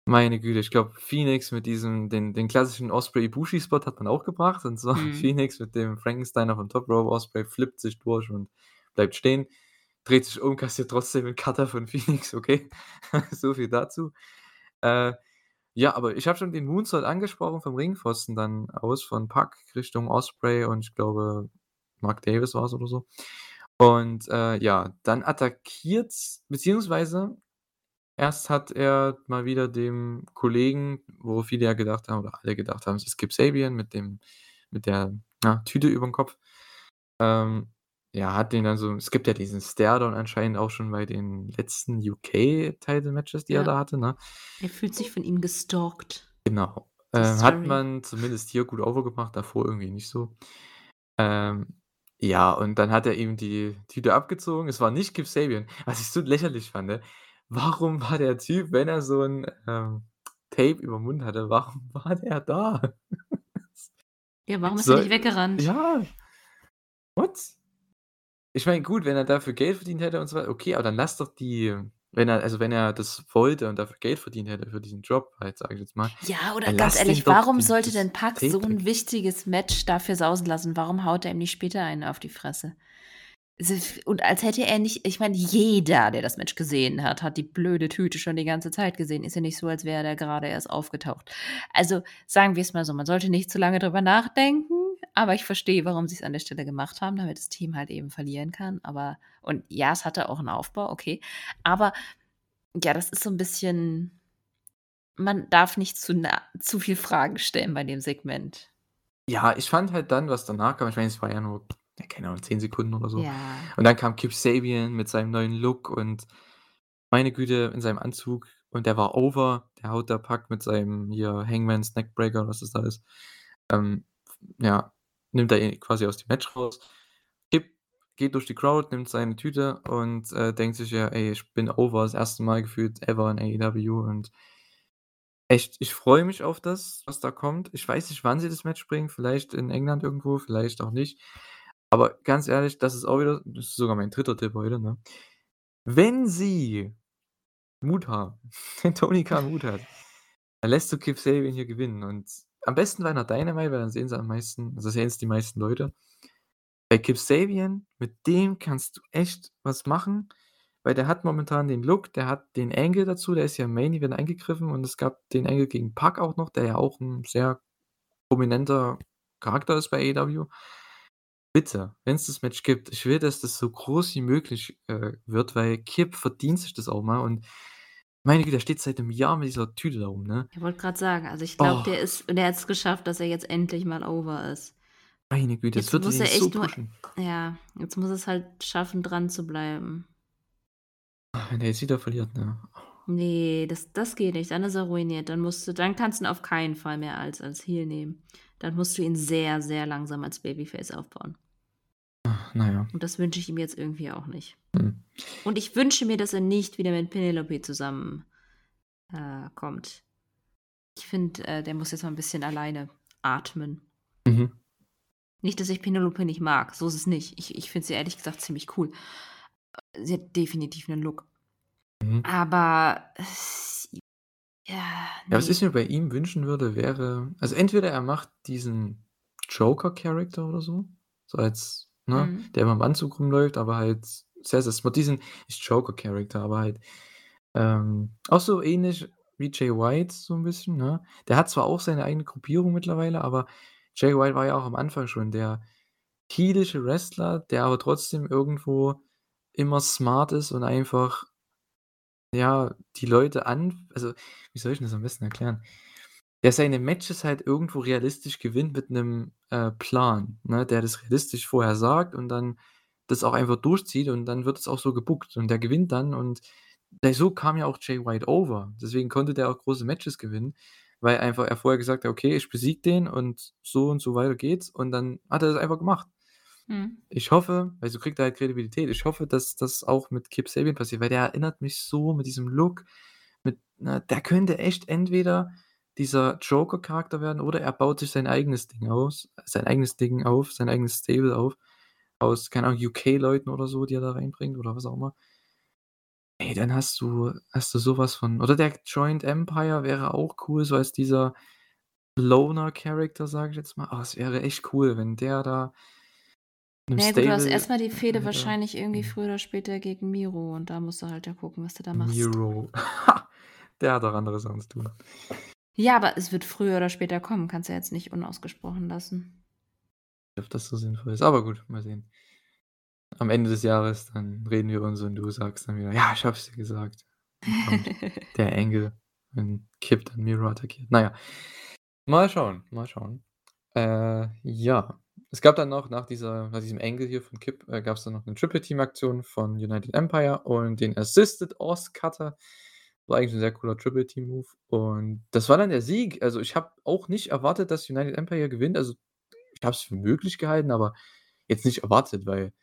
Meine Güte, ich glaube, Phoenix mit diesem den den klassischen Osprey-Ibushi-Spot hat man auch gebracht und so (laughs) Mhm. Phoenix mit dem Frankensteiner vom Top Rope, Osprey flippt sich durch und bleibt stehen, dreht sich um, kassiert trotzdem 'n Cutter von (laughs) Phoenix, okay. (laughs) So viel dazu. Äh, ja, aber ich habe schon den Moonsault angesprochen vom Ringpfosten dann aus von Pac Richtung Osprey und ich glaube, Mark Davis war's oder so. Und, äh, ja, dann attackiert's beziehungsweise erst hat er mal wieder dem Kollegen, wo viele ja gedacht haben oder alle gedacht haben, es ist Kip Sabian mit dem mit der, na, Tüte überm Kopf. Ähm, ja, hat den dann so es gibt ja diesen Stare-Down anscheinend auch schon bei den letzten UK-Title-Matches, die er Ja. da hatte, ne? Er fühlt sich von ihm gestalkt. Genau. Die Äh, hat man zumindest hier gut overgebracht, davor irgendwie nicht so. Ähm, ja, und dann hat er ihm die Tüte abgezogen. Es war nicht Kip Sabian, was ich so lächerlich fand, ne? Warum war der Typ, wenn er so 'n, ähm, Tape überm Mund hatte, warum (laughs) war der da? Ja, warum ist er Soll nicht weggerannt? ja. What? Ich meine, gut, wenn er dafür Geld verdient hätte und so wei okay, aber dann lass doch die wenn er also, wenn er das wollte und dafür Geld verdient hätte für diesen Job halt, sage ich jetzt mal, Ja, oder ganz ehrlich, warum sollte denn Pac Tape so weg. 'n wichtiges Match dafür sausen lassen? Warum haut er ihm nicht später einen auf die Fresse? Also, und als hätte er nicht ich meine, jeder, der das Match gesehen hat, hat die blöde Tüte schon die ganze Zeit gesehen. Ist ja nicht so, als wäre der grade erst aufgetaucht. Also, sagen wir's mal so, man sollte nicht zu lange drüber nachdenken, aber ich verstehe, warum sie's an der Stelle gemacht haben, damit das Team halt eben verlieren kann, aber und ja, es hatte auch 'n Aufbau, okay. Aber ja, das ist so 'n bisschen man darf nicht zu na zu viel Fragen stellen bei dem Segment. Ja, ich fand halt dann, was danach kam ich meine, es war ja nur, ja, keine Ahnung, 10 Sekunden oder so. Ja. Und dann kam Kip Sabian mit seinem neuen Look und meine Güte, in seinem Anzug und der war over. Der haut da Pac mit seinem hier Hangman's Neckbreaker, was das da ist. Ähm, ja, nimmt er ihn quasi aus dem Match raus. Kip geht durch die Crowd, nimmt seine Tüte und, äh, denkt sich ja: „Ey, ich bin over“, das 1. Mal gefühlt ever in AEW und echt, ich freue mich auf das, was da kommt. Ich weiß nicht, wann sie das Match bringen, vielleicht in England irgendwo, vielleicht auch nicht. Aber ganz ehrlich, das ist auch wieder das ist sogar mein 3. Tipp heute, ne? Wenn sie Mut haben, (laughs) wenn Tony Khan Mut hat, dann lässt du Kip Sabian hier gewinnen und am besten bei 'ner Dynamite, weil dann sehen sie am meisten also, sehen's die meisten Leute. Bei Kip Sabian, mit dem kannst du echt was machen, weil der hat momentan den Look, der hat den Angle dazu, der ist ja im Main Event eingegriffen und es gab den Angle gegen Pac auch noch, der ja auch 'n sehr prominenter Charakter ist bei AEW. Bitte, wenn's das Match gibt, ich will, dass das so groß wie möglich, äh, wird, weil Kip verdient sich das auch mal und meine Güte, der steht seit 'nem Jahr mit dieser Tüte da rum, ne? Ich wollte grad sagen, also, ich glaube, Oh. der ist der hat's geschafft, dass er jetzt endlich mal over ist. Meine Güte, das Jetzt würde muss er so echt nur pushen. ja, jetzt muss er's halt schaffen, dran zu bleiben. Wenn der jetzt wieder verliert, ne? Ne, das das geht nicht, dann ist er ruiniert. Dann musst du dann kannst du ihn auf keinen Fall mehr als als Heel nehmen. Dann musst du ihn sehr, sehr langsam als Babyface aufbauen. Na ja. Und das wünsche ich ihm jetzt irgendwie auch nicht. Mhm. Und ich wünsche mir, dass er nicht wieder mit Penelope zusammen, äh, kommt. Ich finde, äh, der muss jetzt mal 'n bisschen alleine atmen. Mhm. Nicht, dass ich Penelope nicht mag, so ist es nicht. Ich ich finde sie ehrlich gesagt ziemlich cool. Sie hat definitiv 'nen Look. Mhm. Aber es ja, Ja, was ich mir bei ihm wünschen würde, wäre also, entweder er macht diesen Joker-Character oder so, so als ne, Mhm. der immer im Anzug rumläuft, aber halt sehr, sehr smart diesen nicht Joker-Character, aber halt, ähm, auch so ähnlich wie Jay White so 'n bisschen, ne? Der hat zwar auch seine eigene Gruppierung mittlerweile, aber Jay White war ja auch am Anfang schon der heelische Wrestler, der aber trotzdem irgendwo immer smart ist und einfach ja, die Leute an also, wie soll ich das am besten erklären? Der seine Matches halt irgendwo realistisch gewinnt mit 'nem, äh, Plan, ne, der das realistisch vorher sagt und dann das auch einfach durchzieht und dann wird es auch so gebookt und der gewinnt dann und so kam ja auch Jay White over. Deswegen konnte der auch große Matches gewinnen, weil einfach er vorher gesagt hat: „Okay, ich besiege den und so und so weiter geht's“, und dann hat er das einfach gemacht. Mhm. Ich hoffe weil so kriegt er halt Kredibilität. Ich hoffe, dass das auch mit Kip Sabian passiert, weil der erinnert mich so mit diesem Look, mit ne, der könnte echt entweder dieser Joker-Charakter werden oder er baut sich sein eigenes Ding aus sein eigenes Ding auf, sein eigenes Stable auf, aus, keine Ahnung, UK-Leuten oder so, die er da reinbringt oder was auch immer. ey, dann hast du hast du so was von oder der Joint Empire wäre auch cool, so als dieser Loner-Character, sage ich jetzt mal. Oh, es wäre echt cool, wenn der da 'nem Na ja, gut, du hast erst Stable mal die Fehde wahrscheinlich irgendwie Mhm. früher oder später gegen Miro und da musst du halt ja gucken, was du da machst. Miro. (laughs) Der hat auch andere Sachen zu tun. Ja, aber es wird früher oder später kommen, kannst du ja jetzt nicht unausgesprochen lassen. Ob das so sinnvoll ist, aber gut, mal sehen. Am Ende des Jahres, dann reden wir uns und du sagst dann wieder: „Ja, ich habe es dir gesagt.“ Dann kommt (laughs) der Engel und kippt dann Miro attackiert. Na ja, mal schauen, mal schauen. Äh, ja, es gab dann noch nach dieser nach diesem Angle hier von Kip, äh, gab's dann noch 'ne Triple-Team-Aktion von United Empire und den Assisted Oz Cutter. War eigentlich 'n sehr cooler Triple-Team-Move und das war dann der Sieg. Also, ich habe auch nicht erwartet, dass United Empire gewinnt. Also, ich habe es für möglich gehalten, aber jetzt nicht erwartet, weil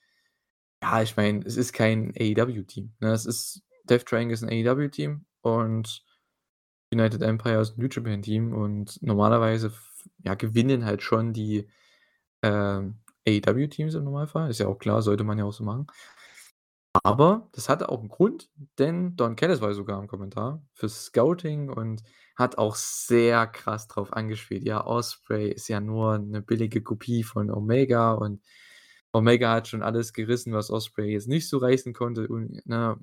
ja, ich meine, es ist kein AEW-Team, ne? Es ist Death Triangle ist 'n AEW-Team und United Empire ist 'n New Japan-Team und normalerweise ja, gewinnen halt schon die, ähm, AEW-Teams im Normalfall. Ist ja auch klar, sollte man ja auch so machen. Aber das hatte auch 'n Grund, denn Don Callis war sogar im Kommentar fürs Scouting und hat auch sehr krass drauf angespielt. Ja, Ospreay ist ja nur 'ne billige Kopie von Omega und Omega hat schon alles gerissen, was Ospreay jetzt nicht so reißen konnte und, ne,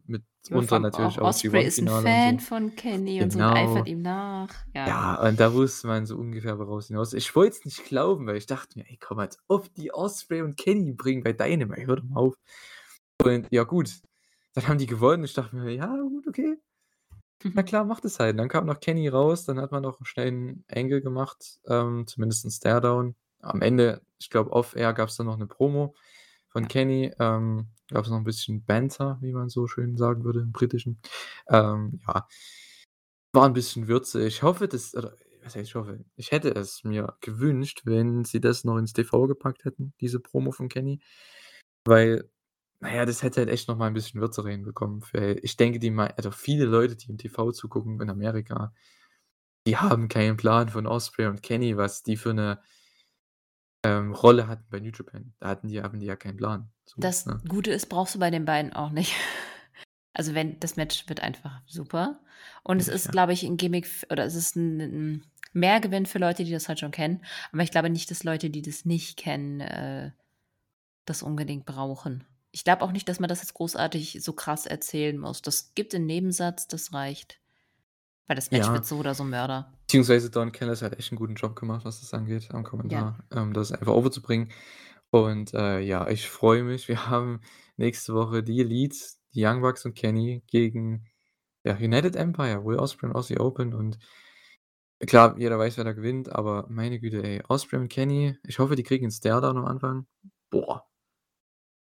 Ja, mitunter vor allem auch natürlich auch Ospreay ist 'n G1-Finale und Fan so. von Kenny und so und eifert Genau. ihm nach. Ja. Ja, und da wusste man so ungefähr, woraus hinaus ich wollte es nicht glauben, weil ich dachte mir: „Ey, komm, als ob die Ospreay und Kenny bringen bei Dynamite, hör doch mal auf.“ Und ja gut, dann haben die gewonnen. Ich dachte mir: „Ja, gut, okay. Na klar, macht es halt.“ Dann kam noch Kenny raus, dann hat man noch schnell 'n Angle gemacht, ähm, zumindest 'n Staredown. Am Ende, ich glaube, off-air gab's dann noch 'ne Promo von. Kenny, ähm, gab's noch 'n bisschen Banter, wie man so schön sagen würde im Britischen. Ähm, ja. War 'n bisschen Würze. Ich hoffe, dass oder was heißt ich hoffe? Ich hätte es mir gewünscht, wenn sie das noch ins TV gepackt hätten, diese Promo von Kenny, weil, na ja, das hätte halt echt noch mal 'n bisschen Würze reinbekommen, weil ich denke, die mei also, viele Leute, die im TV zugucken in Amerika, die haben keinen Plan von Ospreay und Kenny, was die für 'ne ähm, Rolle hatten bei New Japan. Da hatten die haben die ja keinen Plan, so, Das ne? Gute ist, brauchst du bei den beiden auch nicht. (laughs) Also, wenn das Match wird einfach super und es ich, ist, ja. glaube ich, 'n Gimmick oder es ist 'n 'n Mehrgewinn für Leute, die das halt schon kennen. Aber ich glaube nicht, dass Leute, die das nicht kennen, äh, das unbedingt brauchen. Ich glaube auch nicht, dass man das jetzt großartig so krass erzählen muss. Das gibt 'n Nebensatz, das reicht. Weil das Match Ja. wird so oder so Mörder. Beziehungsweise Don Callis hat echt 'n guten Job gemacht, was das angeht am Ja. Kommentar, ähm, das einfach overzubringen. Und, äh, ja, ich freue mich. Wir haben nächste Woche die Elite, die Young Bucks und Kenny gegen, ja, United Empire, Will Ospreay und Aussie Open und klar, jeder weiß, wer da gewinnt, aber meine Güte, ey, Ospreay und Kenny, ich hoffe, die kriegen 'n Staredown am Anfang. Boah.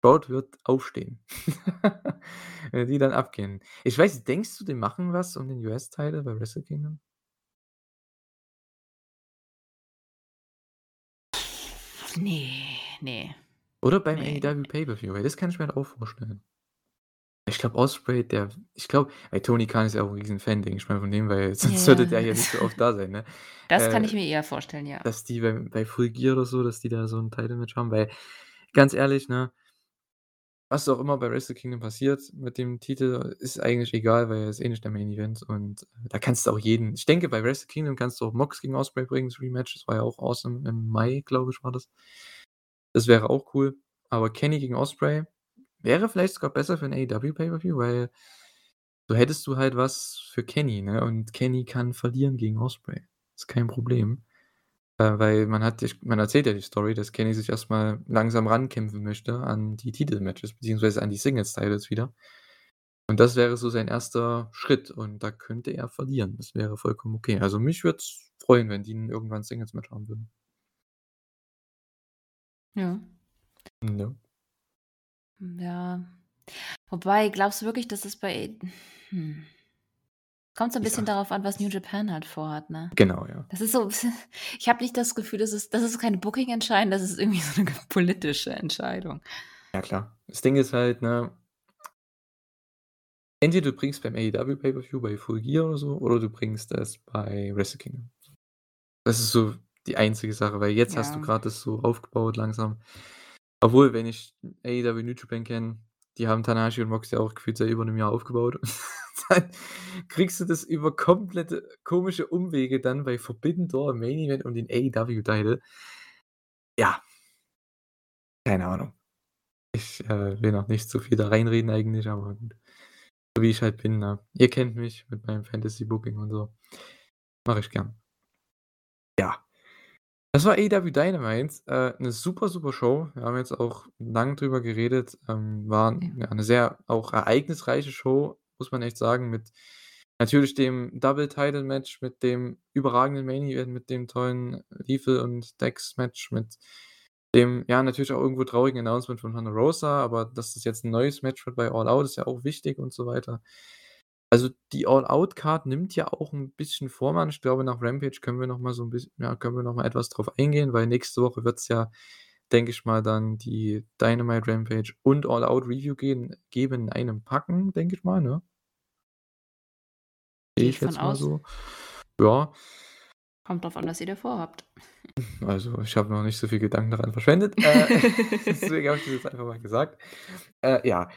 Crowd wird aufstehen, (laughs) wenn die dann abgehen. Ich weiß denkst du, die machen was um den US-Title bei Wrestle Kingdom? Ne, ne. Oder beim Ne, ne, AEW. Pay-Per-View, weil das kann ich mir halt auch vorstellen. Ich glaube, Ospreay, der ich glaube weil Tony Khan ist ja auch 'n Riesen-Fan, denke ich mal von dem, weil (laughs) sonst würde ja. der hier nicht so oft da sein, ne? Das kann ich Äh, mir eher vorstellen, ja. dass die beim bei Full Gear oder so dass die da so 'n Title-Match haben, weil ganz ehrlich, ne was auch immer bei Wrestle Kingdom passiert mit dem Titel, ist eigentlich egal, weil er ist eh nicht der Main Event und da kannst du auch jeden ich denke, bei Wrestle Kingdom kannst du auch Mox gegen Ospreay bringen, das Rematch. Das war ja auch awesome im Mai, glaube ich, war das. Das wäre auch cool, aber Kenny gegen Ospreay wäre vielleicht sogar besser für 'n AEW Pay-Per-View, weil so hättest du halt was für Kenny, ne, und Kenny kann verlieren gegen Ospreay. Ist kein Problem, äh, weil man hat man erzählt ja die Story, dass Kenny sich erst mal langsam rankämpfen möchte an die Titel-Matches beziehungsweise an die Singles-Titles wieder. Und das wäre so sein 1. Schritt und da könnte er verlieren. Das wäre vollkommen okay. Also, mich würde es freuen, wenn die irgendwann Singles-Match haben würden. Ja. Ja. Ja. Wobei, glaubst du wirklich, dass es bei hm. Kommt so 'n Ich bisschen darauf an, was New Japan halt vorhat, ne? Genau, ja. Das ist so (laughs) ich habe nicht das Gefühl, das ist das ist keine Booking-Entscheidung, das ist irgendwie (laughs) so 'ne g politische Entscheidung. Ja klar. Das Ding ist halt, ne entweder du bringst beim AEW Pay-Per-View bei Full Gear oder so oder du bringst es bei Wrestle Kingdom. Das ist so die einzige Sache, weil jetzt hast du Ja. grad das so aufgebaut langsam. Obwohl, wenn ich AEW New Japan kenne die haben Tanahashi und Moxley auch gefühlt seit über 'nem Jahr aufgebaut. (laughs) Dann kriegst du das über komplette komische Umwege dann bei Forbidden Door Main Event um den AEW-Title. Ja. Keine Ahnung. Ich, äh, will noch nicht zu viel da reinreden eigentlich, aber gut. So wie ich halt bin, ne? Ihr kennt mich mit meinem Fantasy Booking und so. Mache ich gern. Ja. Das war AEW Dynamite, äh, 'ne super, super Show. Wir haben jetzt auch lang drüber geredet. Ähm, war Ja. ja 'ne sehr auch ereignisreiche Show, muss man echt sagen, mit natürlich dem Double Title Match, mit dem überragenden Main Event, mit dem tollen Lethal und Dex Match, mit dem, ja, natürlich auch irgendwo traurigen Announcement von Thunder Rosa, aber dass das jetzt 'n neues Match wird bei All Out, ist ja auch wichtig und so weiter. Also, die All Out Card nimmt ja auch 'n bisschen Vormann. Ich glaube, nach Rampage können wir noch mal so 'n bisschen ja, können wir noch mal etwas drauf eingehen, weil nächste Woche wird's ja, denke ich mal, dann die Dynamite, Rampage und All Out Review gehen geben in einem Packen, denke ich mal, ne? Gehe ich jetzt mal aus. so. Ja. Kommt drauf an, was ihr da vorhabt. (laughs) Also, ich habe noch nicht so viel Gedanken daran verschwendet. Äh, (laughs) deswegen habe ich das jetzt einfach mal gesagt. Äh, ja,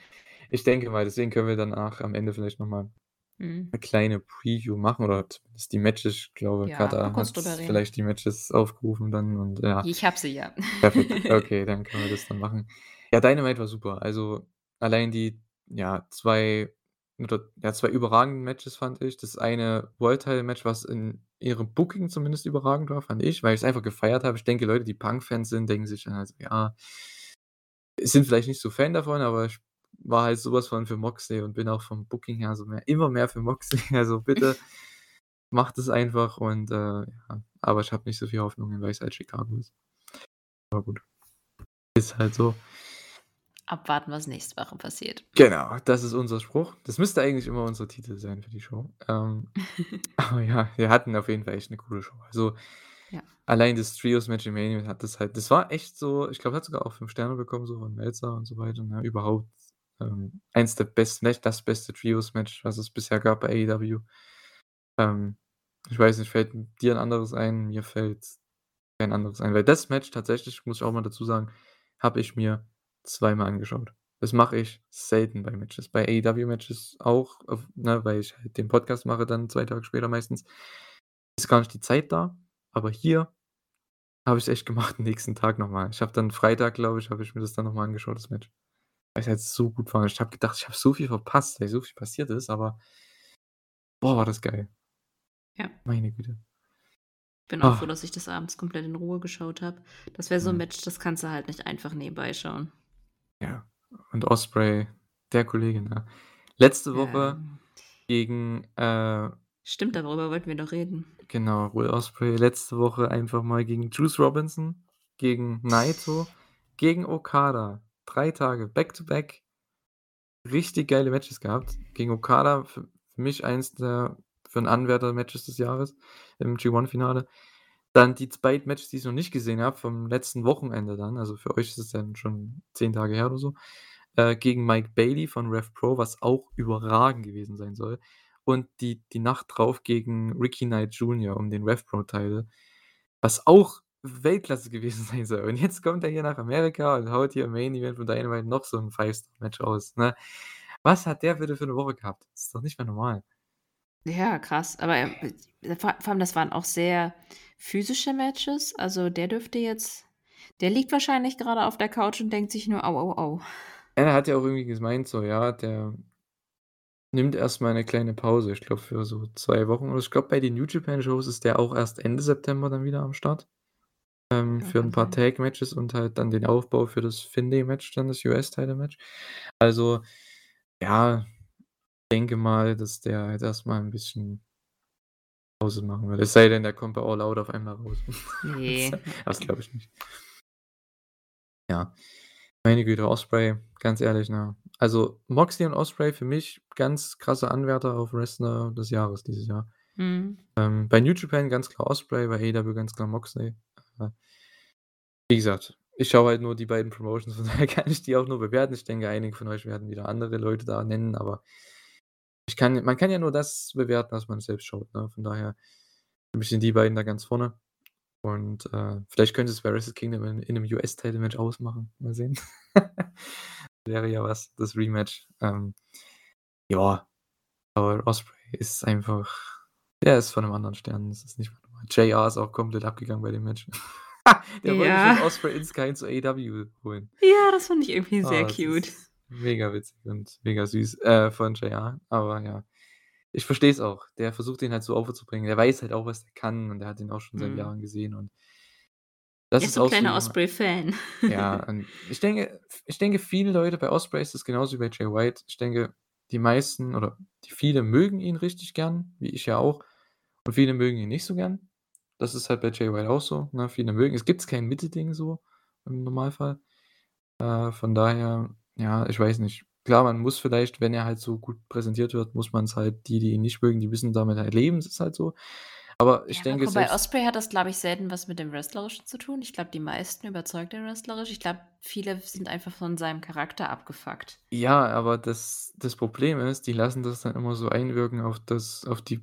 ich denke mal, deswegen können wir danach am Ende vielleicht noch mal Mhm. 'ne kleine Preview machen oder zumindest die Matches. Ich glaube, Ja, kurz hat vielleicht die Matches aufgerufen dann und ja. Ich habe sie, ja. Perfekt. (laughs) Okay, dann können wir das dann machen. Ja, Dynamite war super. Also, allein die, ja, 2 oder ja, 2 überragenden Matches fand ich. Das eine World Title Match, was in ihrem Booking zumindest überragend war, fand ich, weil ich's einfach gefeiert habe. Ich denke, Leute, die Punk-Fans sind, denken sich dann halt so: „Ja“ sind vielleicht nicht so Fan davon, aber ich war halt so was von für Moxley und bin auch vom Booking her so mehr immer mehr für Moxley. (laughs) Also, bitte macht es einfach und, äh, ja aber ich habe nicht so viel Hoffnungen, weil's halt Chicago ist. Aber gut. Ist halt so. Abwarten, was nächste Woche passiert. Genau, das ist unser Spruch. Das müsste eigentlich immer unser Titel sein für die Show. Ähm, (laughs) aber ja, wir hatten auf jeden Fall echt 'ne coole Show. Also, Ja. allein das Trios-Match im Main Event hat das halt das war echt so ich glaube, hat sogar auch 5 Sterne bekommen, so von Meltzer und so weiter, ne? Überhaupt, ähm, eins der besten vielleicht das beste Trios-Match, was es bisher gab bei AEW. Ähm, ich weiß nicht, fällt dir 'n anderes ein? Mir fällt kein anderes ein, weil das Match tatsächlich, muss ich auch mal dazu sagen, habe ich mir zweimal angeschaut. Das mache ich selten bei Matches. Bei AEW-Matches auch, auf ne, weil ich halt den Podcast mache dann 2 Tage später meistens. Ist gar nicht die Zeit da, aber hier habe ich's echt gemacht, (laughs) nächsten Tag noch mal. Ich habe dann Freitag, glaube ich habe ich mir das dann noch mal angeschaut, das Match. Weil's halt so gut war. Ich habe gedacht, ich habe so viel verpasst, weil so viel passiert ist, aber boah, war das geil. Ja. Meine Güte. Bin auch Ah. froh, dass ich das abends komplett in Ruhe geschaut habe. Das wäre so Mhm. Match, das kannst du halt nicht einfach nebenbei schauen. Ja. Und Ospreay, der Kollege, ne? Letzte Woche Ähm. gegen, äh Stimmt, darüber wollten wir noch reden. Genau, Will Ospreay letzte Woche einfach mal gegen Juice Robinson, gegen Naito, gegen Okada. 3 Tage back to back. Richtig geile Matches gehabt. Gegen Okada für für mich eins der für 'n Anwärter Matches des Jahres im G1-Finale. Dann die beiden Matches, die ich noch nicht gesehen habe, vom letzten Wochenende dann, also für euch ist es dann schon 10 Tage her oder so, äh, gegen Mike Bailey von Rev Pro, was auch überragend gewesen sein soll. Und die die Nacht drauf gegen Ricky Knight Jr. um den Rev Pro Title, was auch Weltklasse gewesen sein soll. Und jetzt kommt er hier nach Amerika und haut hier im Main Event von Dynamite noch so 'n Five-Star-Match raus, ne? Was hat der bitte für 'ne Woche gehabt? Das ist doch nicht mehr normal. Ja, krass. Aber, ähm, vor vor allem, das waren auch sehr physische Matches. Also, der dürfte jetzt der liegt wahrscheinlich grade auf der Couch und denkt sich nur: „Au, au, au.“ Er hat ja auch irgendwie gemeint so, ja, der nimmt erst mal 'ne kleine Pause. Ich glaube, für so 2 Wochen oder ich glaube, bei den New Japan Shows ist der auch erst Ende September dann wieder am Start. Ähm, für 'n kann paar. Tag-Matches und halt dann den Aufbau für das Finlay-Match, dann das US-Title-Match. Also, ja, denke mal, dass der jetzt erst mal 'n bisschen Pause machen wird. Es sei denn, der kommt bei All Out auf einmal raus. (laughs) Ne. Das das glaube ich nicht. Ja. Meine Güte, Ospreay, ganz ehrlich, ne? Also, Moxley und Ospreay für mich ganz krasse Anwärter auf Wrestler des Jahres dieses Jahr. Mhm. Ähm, bei New Japan ganz klar Ospreay, bei AEW ganz klar Moxley. Äh wie gesagt, ich schaue halt nur die beiden Promotions, von (laughs) daher kann ich die auch nur bewerten. Ich denke, einige von euch werden wieder andere Leute da nennen, aber ich kann man kann ja nur das bewerten, was man selbst schaut, ne? Von daher sind die beiden da ganz vorne. Und, äh, vielleicht könnte es bei Kingdom in in 'nem US-Title-Match ausmachen. Mal sehen. (laughs) wäre ja was, das Rematch. Ähm, ja, aber Osprey ist einfach der ist von 'nem anderen Stern. Das ist nicht normal. JR ist auch komplett abgegangen bei dem Match. (laughs) Der wollte Ja. schon Osprey ins Sky zu AEW holen. Ja, das fand ich irgendwie sehr das cute. mega witzig und mega süß, äh, von JR. Aber ja, ich verstehe es auch. Der versucht ihn halt so overzubringen. Der weiß halt auch, was der kann und der hat ihn auch schon seit Mhm. Jahren gesehen und das Er ist ist so 'n auch so kleiner Osprey-Fan. Ja, (laughs) und ich denke ich denke, viele Leute bei Osprey ist es genauso wie bei Jay White. Ich denke, die meisten oder die viele mögen ihn richtig gern, wie ich ja auch, und viele mögen ihn nicht so gern. Das ist halt bei Jay White auch so, ne? Viele mögen es gibt kein Mittelding so im Normalfall. Äh, von daher, ja, ich weiß nicht. Klar, man muss vielleicht, wenn er halt so gut präsentiert wird, muss man's halt die, die ihn nicht mögen, die müssen damit halt leben. Es ist halt so. Aber ich Ja, aber denke guck, bei Osprey hat das, glaube ich, selten was mit dem Wrestlerischen zu tun. Ich glaube, die meisten überzeugt er wrestlerisch. Ich glaube, viele sind einfach von seinem Charakter abgefuckt. Ja, aber das das Problem ist, die lassen das dann immer so einwirken auf das auf die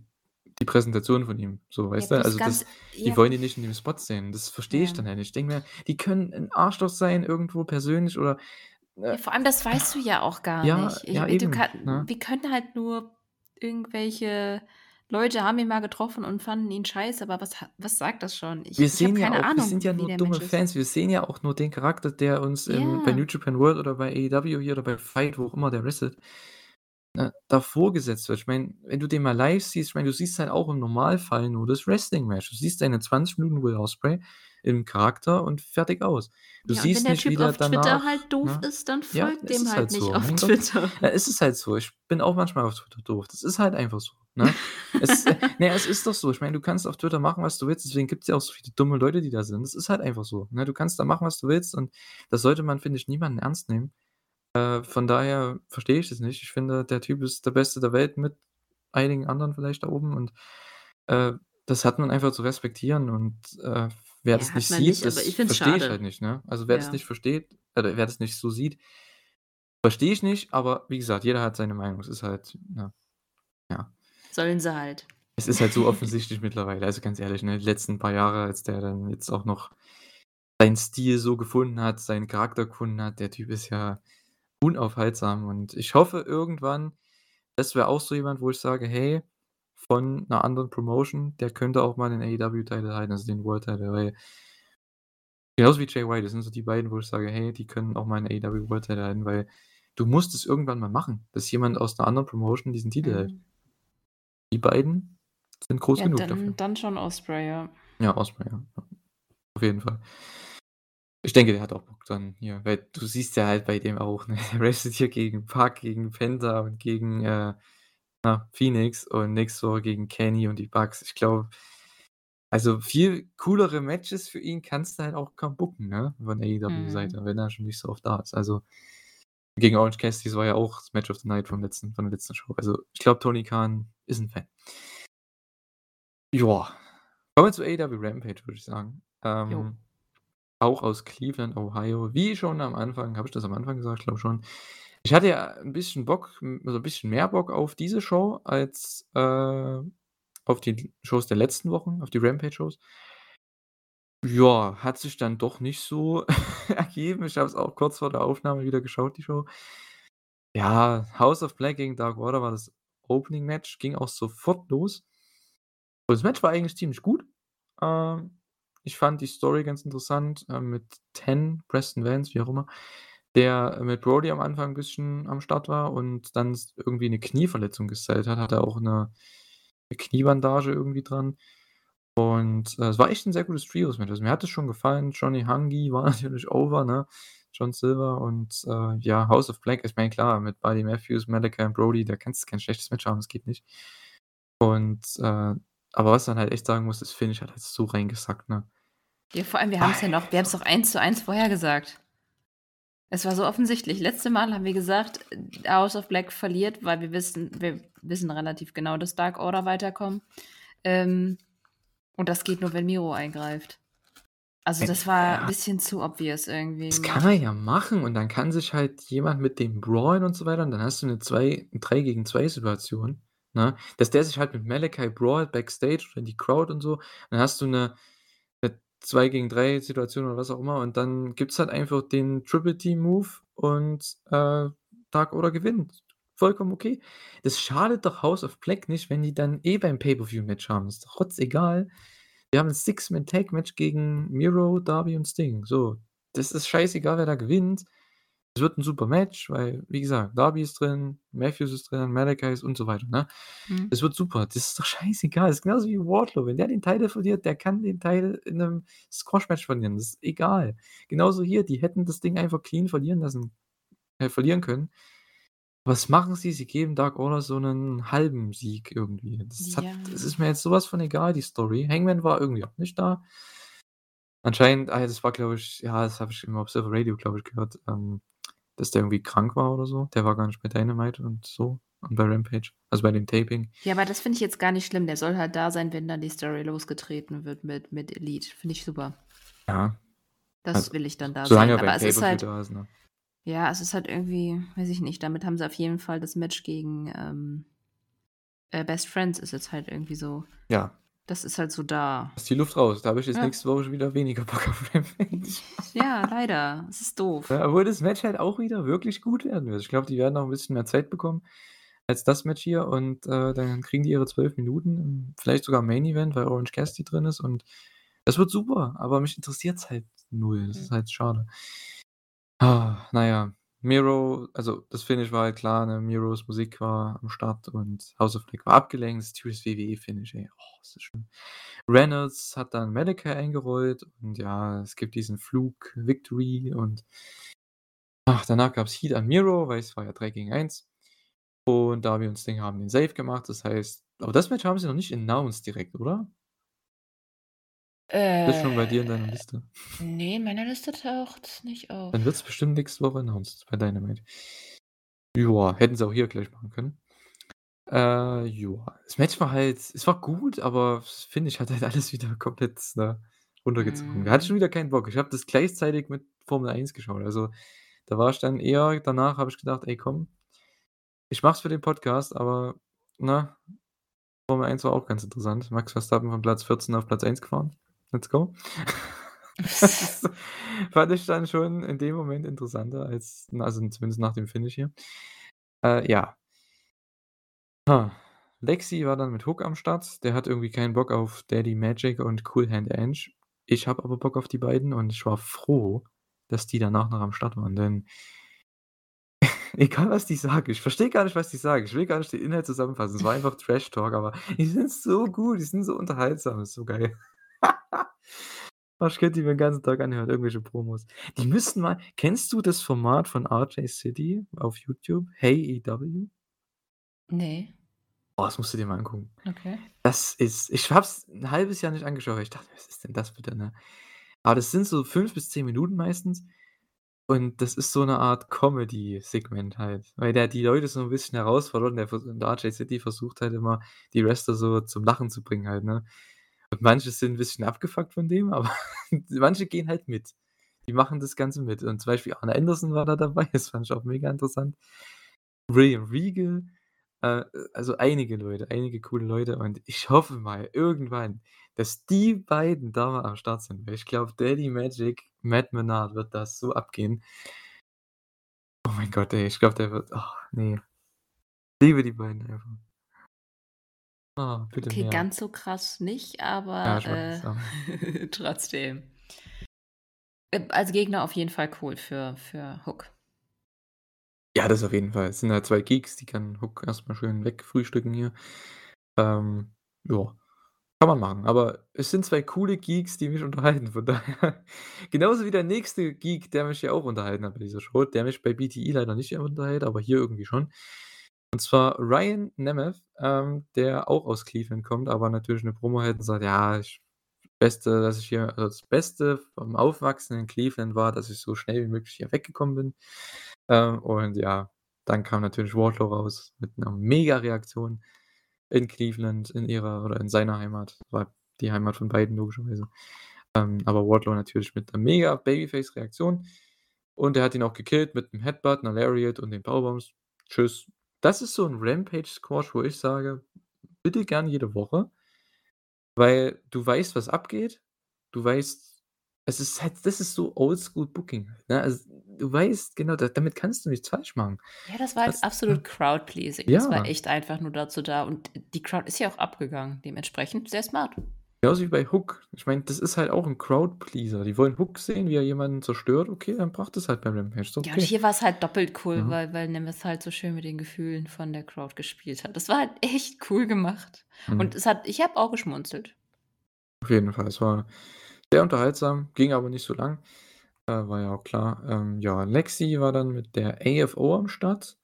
die Präsentation von ihm, so, Ja, weißt du? bloß Also, das die ja. wollen ihn nicht in dem Spot sehen. Das verstehe ich Ja. dann halt nicht. Ich denke mir, die können 'n Arschloch sein irgendwo persönlich oder, äh Ja, vor allem, das weißt du ja auch gar Ja, nicht. Ich ja, wir du eben, kann ne? wir können halt nur irgendwelche Leute haben ihn mal getroffen und fanden ihn scheiße, aber was was sagt das schon? Ich Wir ich sehen ja keine auch wir Ahnung, sind ja nur dumme Mensch ist. Fans. Wir sehen ja auch nur den Charakter, der uns im bei Ja. New Japan World oder bei AEW hier oder bei Fight, wo auch immer der wrestelt, ne, da vorgesetzt wird. Ich meine, wenn du den mal live siehst ich meine, du siehst halt auch im Normalfall nur das Wrestling-Match. Du siehst deine 20 Minuten Will Ospreay im Charakter und fertig aus. Du Ja, und wenn siehst der nicht, Typ der auf Twitter danach halt doof ne? ist, dann Ja, folgt es dem halt halt nicht so, auf mein Gott. Twitter. Ja, es ist halt so. Ich bin auch manchmal auf Twitter doof. Das ist halt einfach so, ne? Es äh, (laughs) ne, es ist doch so. Ich meine, du kannst auf Twitter machen, was du willst, deswegen gibt's ja auch so viele dumme Leute, die da sind. Das ist halt einfach so, ne? Du kannst da machen, was du willst und das sollte man, finde ich, niemanden ernst nehmen. Äh, von daher verstehe ich das nicht. Ich finde, der Typ ist der Beste der Welt mit einigen anderen vielleicht da oben und, äh, das hat man einfach zu respektieren und, äh, wer Ja, das nicht sieht, nicht, das ich verstehe ich schade. halt nicht, ne? Also, wer das Ja. nicht versteht oder wer das nicht so sieht, verstehe ich nicht, aber wie gesagt, jeder hat seine Meinung. Es ist halt, ne ja. Sollen sie halt. Es ist halt so offensichtlich mittlerweile. Also, ganz ehrlich, ne, die letzten paar Jahre, als der dann jetzt auch noch seinen Stil so gefunden hat, seinen Charakter gefunden hat, der Typ ist ja unaufhaltsam und ich hoffe irgendwann, das wäre auch so jemand, wo ich sage: „Hey, von 'ner anderen Promotion, der könnte auch mal den AEW-Title halten, also den World Title“, weil genauso wie Jay White, das sind so die beiden, wo ich sage: „Hey, die können auch mal 'n AEW World Title halten“, weil du musst es irgendwann mal machen, dass jemand aus 'ner anderen Promotion diesen Titel hält. Mhm. Die beiden sind groß Ja, genug dafür. dann dann schon Osprey, ja. Ja, Osprey. Ja. Auf jeden Fall. Ich denke, der hat auch Bock dann hier, weil du siehst ja halt bei dem auch, ne, (laughs) der wrestelt hier gegen Pac, gegen Penta und gegen, äh, na, Phoenix und nächste Woche gegen Kenny und die Bucks. Ich glaube also, viel coolere Matches für ihn kannst du halt auch kaum booken, ne, von Mhm. AEW-Seite, wenn er schon nicht so oft da ist. Also, gegen Orange Cassidy, das war ja auch das Match of the Night vom letzten von der letzten Show. Also, ich glaube, Tony Khan ist 'n Fan. Joa. Kommen wir zu AEW Rampage, würde ich sagen. Ähm, auch aus Cleveland, Ohio. Wie schon am Anfang habe ich das am Anfang gesagt? Glaube schon. Ich hatte ja 'n bisschen Bock also 'n bisschen mehr Bock auf diese Show als, äh, auf die Shows der letzten Wochen, auf die Rampage-Shows. Ja, hat sich dann doch nicht so (laughs) ergeben. Ich habe es auch kurz vor der Aufnahme wieder geschaut, die Show. Ja, House of Black gegen Dark Order war das Opening-Match, ging auch sofort los. Und das Match war eigentlich ziemlich gut. Ähm, ich fand die Story ganz interessant, äh, mit Ten, Preston Vance, wie auch immer, der mit Brody am Anfang 'n bisschen am Start war und dann irgendwie 'ne Knieverletzung gesellt hat, hatte auch 'ne 'ne Kniebandage irgendwie dran. Und, äh, es war echt 'n sehr gutes Trios-Match. Also, mir hat es schon gefallen. Johnny Hungee (laughs) war natürlich over, ne? John Silver und, äh, ja, House of Black. Ich meine, klar, mit Buddy Matthews, Malakai und Brody, da kannst du kein schlechtes Match haben, das geht nicht. Und, äh aber was man halt echt sagen muss, das Finish hat halt so reingesackt, ne? Ja, vor allem, wir haben's ja noch wir haben's doch 1:1 vorhergesagt. Es war so offensichtlich. Letzte Mal haben wir gesagt, House of Black verliert, weil wir wissen wir wissen relativ genau, dass Dark Order weiterkommen. Ähm, und das geht nur, wenn Miro eingreift. Also, das war ja. bisschen zu obvious irgendwie Das kann man ja machen und dann kann sich halt jemand mit dem brawlen und so weiter und dann hast du 'ne 2 3-gegen-2-Situation, ne? Dass der sich halt mit Malakai brawlt backstage oder in die Crowd und so. Dann hast du 'ne 'ne 2-gegen-3-Situation oder was auch immer und dann gibt's halt einfach den Triple Team Move und, äh, Dark Order gewinnt. Vollkommen okay. Das schadet doch House of Black nicht, wenn die dann eh beim Pay-per-View-Match haben. Ist doch rotzegal. Wir haben 'n Six-Man-Tag-Match gegen Miro, Darby und Sting. So, das ist scheißegal, wer da gewinnt. Es wird 'n super Match, weil, wie gesagt, Darby ist drin, Matthews ist drin, Malakai ist und so weiter, ne? Mhm. Es wird super. Das ist doch scheißegal. Das ist genauso wie Wardlow. Wenn der den Title verliert, der kann den Title in 'nem Squash-Match verlieren. Das ist egal. Genauso hier, die hätten das Ding einfach clean verlieren lassen äh, verlieren können. Was machen sie? Sie geben Dark Order so 'nen halben Sieg irgendwie. Das hat Ja. das ist mir jetzt so was von egal, die Story. Hangman war irgendwie auch nicht da. Anscheinend ah das war, glaube ich ja, das habe ich im Observer Radio, glaube ich, gehört, ähm, dass der irgendwie krank war oder so. Der war gar nicht bei Dynamite und so und bei Rampage, also bei dem Taping. Ja, aber das finde ich jetzt gar nicht schlimm. Der soll halt da sein, wenn dann die Story losgetreten wird mit mit Elite. Finde ich super. Ja. Das Also, will ich dann da solange er beim Aber es ist halt da ist, ne? ja, es ist halt irgendwie weiß ich nicht, damit haben sie auf jeden Fall das Match gegen, ähm, äh, Best Friends ist jetzt halt irgendwie so Ja. Das ist halt so da. Ist die Luft raus. Da habe ich jetzt Ja. nächste Woche schon wieder weniger Bock auf Rampage. (laughs) Ja, leider. Es ist doof. Ja, obwohl das Match halt auch wieder wirklich gut werden wird. Ich glaube, die werden noch 'n bisschen mehr Zeit bekommen als das Match hier und, äh, dann kriegen die ihre 12 Minuten, vielleicht sogar im Main Event, weil Orange Cassidy drin ist und das wird super, aber mich interessiert's halt null. Das Mhm. ist halt schade. Ah, na ja, Miro also, das Finish war halt klar, ne? Miros Musik war am Start und House of Black war abgelenkt. Das typisches WWE-Finish, ey. Oh, ist das schlimm. Reynolds hat dann Malakai eingerollt und ja, es gibt diesen Flug Victory und ach, danach gab's Heat an Miro, weil es war ja 3 gegen 1. Und Darby und Sting haben den Save gemacht. Das heißt aber das Match haben sie noch nicht announced direkt, oder? Ist schon bei dir in deiner Äh, Liste. ne, in meiner Liste taucht's nicht auf. Dann wird's bestimmt nächste Woche announced bei Dynamite. Joa, hätten sie auch hier gleich machen können. Äh, joa. Das Match war halt es war gut, aber das Finish hat halt alles wieder komplett, ne, runtergezogen. Da hatte ich schon Mhm. wieder keinen Bock. Ich habe das gleichzeitig mit Formel 1 geschaut. Also, da war ich dann eher danach habe ich gedacht: „Ey, komm, ich mache es für den Podcast, aber, ne, Formel 1 war auch ganz interessant. Max Verstappen von Platz 14 auf Platz 1 gefahren. Let's go.“ Das (laughs) fand ich dann schon in dem Moment interessanter als also, zumindest nach dem Finish hier. Äh, ja. Ha. Lexi war dann mit Hook am Start. Der hat irgendwie keinen Bock auf Daddy Magic und Cool Hand Ange. Ich habe aber Bock auf die beiden und ich war froh, dass die danach noch am Start waren, denn (laughs) egal was die sagen, ich verstehe gar nicht, was die sagen. Ich will gar nicht den Inhalt zusammenfassen. Es war einfach Trash Talk, aber die sind so gut, die sind so unterhaltsam, ist so geil. Ich könnte die mir den ganzen Tag anhören, irgendwelche Promos. Die müssten mal kennst du das Format von RJ City auf YouTube? Hey EW? Ne. Oh, das musst du dir mal angucken. Okay. Das ist ich habe es 'n halbes Jahr nicht angeschaut, weil ich dachte: „Was ist denn das bitte“, ne? Aber das sind so 5 bis 10 Minuten meistens und das ist so 'ne Art Comedy-Segment halt, weil der die Leute so 'n bisschen herausfordert und der und RJ City versucht halt immer, die Wrestler so zum Lachen zu bringen halt, ne? Manche sind 'n bisschen abgefuckt von dem, aber (laughs) manche gehen halt mit. Die machen das Ganze mit und zum Beispiel Arn Anderson war da dabei, (laughs) das fand ich auch mega interessant. William Regal, äh, also einige Leute, einige coole Leute und ich hoffe mal irgendwann, dass die beiden da mal am Start sind, weil ich glaube, Daddy Magic, Matt Menard wird das so abgehen. Oh mein Gott, ey, ich glaube, der wird ach, ne. Liebe die beiden einfach. Ah, bitte Okay, mehr. ganz so krass nicht, Ja, aber, weiß, äh, (laughs) trotzdem. Äh, als Gegner auf jeden Fall cool für für Hook. Ja, das auf jeden Fall. Es sind halt 2 Geeks, die kann Hook erst mal schön wegfrühstücken hier. Ähm, ja, kann man machen. Aber es sind 2 coole Geeks, die mich unterhalten, von (laughs) daher genauso wie der nächste Geek, der mich hier auch unterhalten hat bei dieser Show, der mich bei BTE leider nicht unterhält, aber hier irgendwie schon. Und zwar Ryan Nemeth, ähm, der auch aus Cleveland kommt, aber natürlich 'ne Promo hält und sagt: „Ja, ich Beste, dass ich hier also, das Beste vom Aufwachsen in Cleveland war, dass ich so schnell wie möglich hier weggekommen bin.“ Ähm, und ja, dann kam natürlich Wardlow raus mit 'ner Mega-Reaktion in Cleveland, in ihrer oder in seiner Heimat. War die Heimat von beiden logischerweise. Ähm, aber Wardlow natürlich mit 'ner Mega-Babyface-Reaktion und er hat ihn auch gekillt mit 'nem Headbutt, 'ner Lariat und den Powerbombs. Tschüss. Das ist so 'n Rampage-Squash, wo ich sage: „Bitte gern jede Woche.“ Weil du weißt, was abgeht. Du weißt es ist halt das ist so Oldschool Booking, ne? Also, du weißt genau, da damit kannst du nichts falsch machen. Ja, das war halt Das absolut Crowd-pleasing. Das war ja, echt einfach nur dazu da und die Crowd ist ja auch abgegangen, dementsprechend sehr smart. Genauso wie bei Hook. Ich meine, das ist halt auch 'n Crowd-Pleaser. Die wollen Hook sehen, wie er jemanden zerstört. Okay, dann braucht es halt bei Rampage. Ist Ja, und okay. hier war's halt doppelt cool, Ja. weil weil Nemeth halt so schön mit den Gefühlen von der Crowd gespielt hat. Das war halt echt cool gemacht. Mhm. Und es hat ich habe auch geschmunzelt. Auf jeden Fall. Es war sehr unterhaltsam, ging aber nicht so lang. Äh, war ja auch klar. Ähm, ja, Lexi war dann mit der AFO am Start.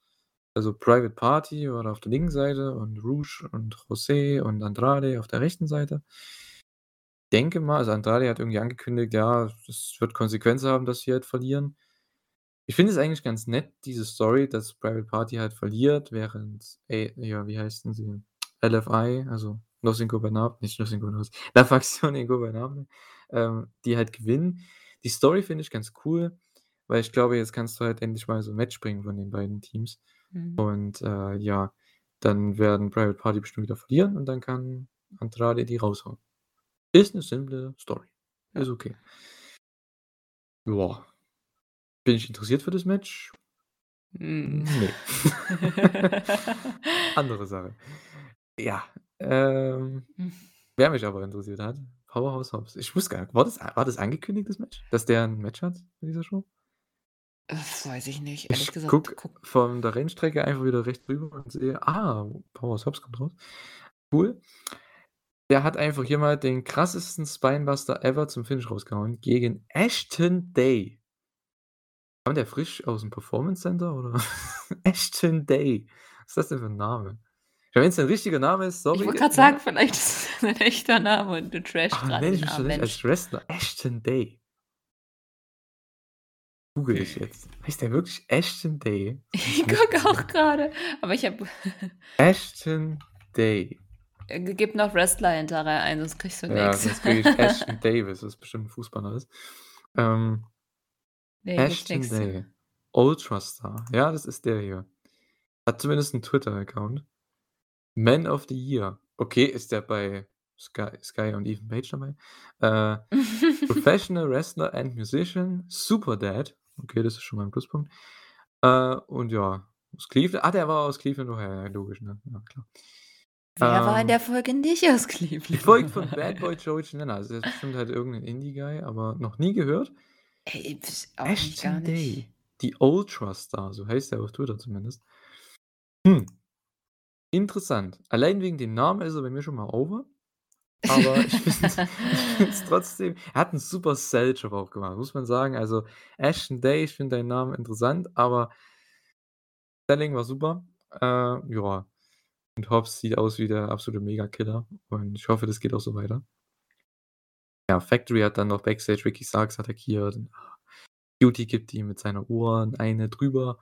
Also Private Party war da auf der linken Seite und Rouge und José und Andrade auf der rechten Seite. Denke mal, also Andrade hat irgendwie angekündigt, ja, es wird Konsequenzen haben, dass sie halt verlieren. Ich finde es eigentlich ganz nett, diese Story, dass Private Party halt verliert, während, ey, ja, wie heißen sie? LFI, also Los Ingobernables, nicht Los Ingobernables, (laughs) La Facción Ingobernable, ähm, die halt gewinnen. Die Story finde ich ganz cool, weil ich glaube, jetzt kannst du halt endlich mal so 'n Match bringen von den beiden Teams. Mhm. Und, äh, ja, dann werden Private Party bestimmt wieder verlieren und dann kann Andrade die raushauen. Ist 'ne simple Story. Ist okay. Ja. Bin ich interessiert für das Match? Hm. Ne. (laughs) Andere Sache. Ja, ähm, Hm. wer mich aber interessiert hat, Powerhouse Hobbs. Ich wusste gar nicht, war das war das angekündigt, das Match? Dass der 'n Match hat in dieser Show? Das weiß ich nicht, ehrlich Ich gesagt. gucke Guck von der Rennstrecke einfach wieder rechts rüber und sehe, ah, Powerhouse Hobbs kommt raus. Cool. Der hat einfach hier mal den krassesten Spinebuster ever zum Finish rausgehauen gegen Ashton Day. Kam der frisch aus'm Performance Center oder? (laughs) Ashton Day. Was ist das denn für 'n Name? Ich meine, wenn's 'n richtiger Name ist, Ich sorry, wollte grad ne? sagen, vielleicht ist es 'n (laughs) echter Name und du trashst Aber grad nenn ich mich doch nicht als. Wrestler. Ashton Day. Google ich jetzt. Heißt der wirklich Ashton Day? (laughs) Ich gucke auch grade, aber ich habe Ashton Day. Äh, gib noch Wrestler hinterher ein, sonst kriegst du Ja, nix. sonst kriege ich (laughs) Ashton Davis, was bestimmt 'n Fußballer ist. Ähm, Ne, gibt's Ashton. Day. Ultrastar. Ja, das ist der hier. Hat zumindest 'n Twitter-Account. Man of the Year. Okay, ist der bei Sky Sky und Ethan Page dabei? Äh, (laughs) Professional Wrestler and Musician, Superdad. Okay, das ist schon mal 'n Pluspunkt. Äh, und ja, aus Cleveland ah, der war aus Cleveland, oh ja, ja, logisch, ne? Ja, klar. Wer war in Ähm der Folge nicht aus Cleveland? Gefolgt von Bad Boy Joey Janela. Also, der ist bestimmt halt irgend 'nen Indie-Guy, aber noch nie gehört. Ey, auch nicht, gar Ashton nicht. Day. Die Ultrastar, so heißt er auf Twitter zumindest. Hm. Interessant. Allein wegen dem Namen ist er bei mir schon mal over. Aber ich (laughs) finde es trotzdem er hat 'n super Sell-Job auch gemacht, muss man sagen. Also, Ashton Day, ich finde deinen Namen interessant, aber Selling war super. Äh, ja. Und Hobbs sieht aus wie der absolute Megakiller und ich hoffe, das geht auch so weiter. Ja, Factory hat dann noch Backstage Ricky Starks attackiert Cutie gibt ihm mit seiner Uhr eine drüber.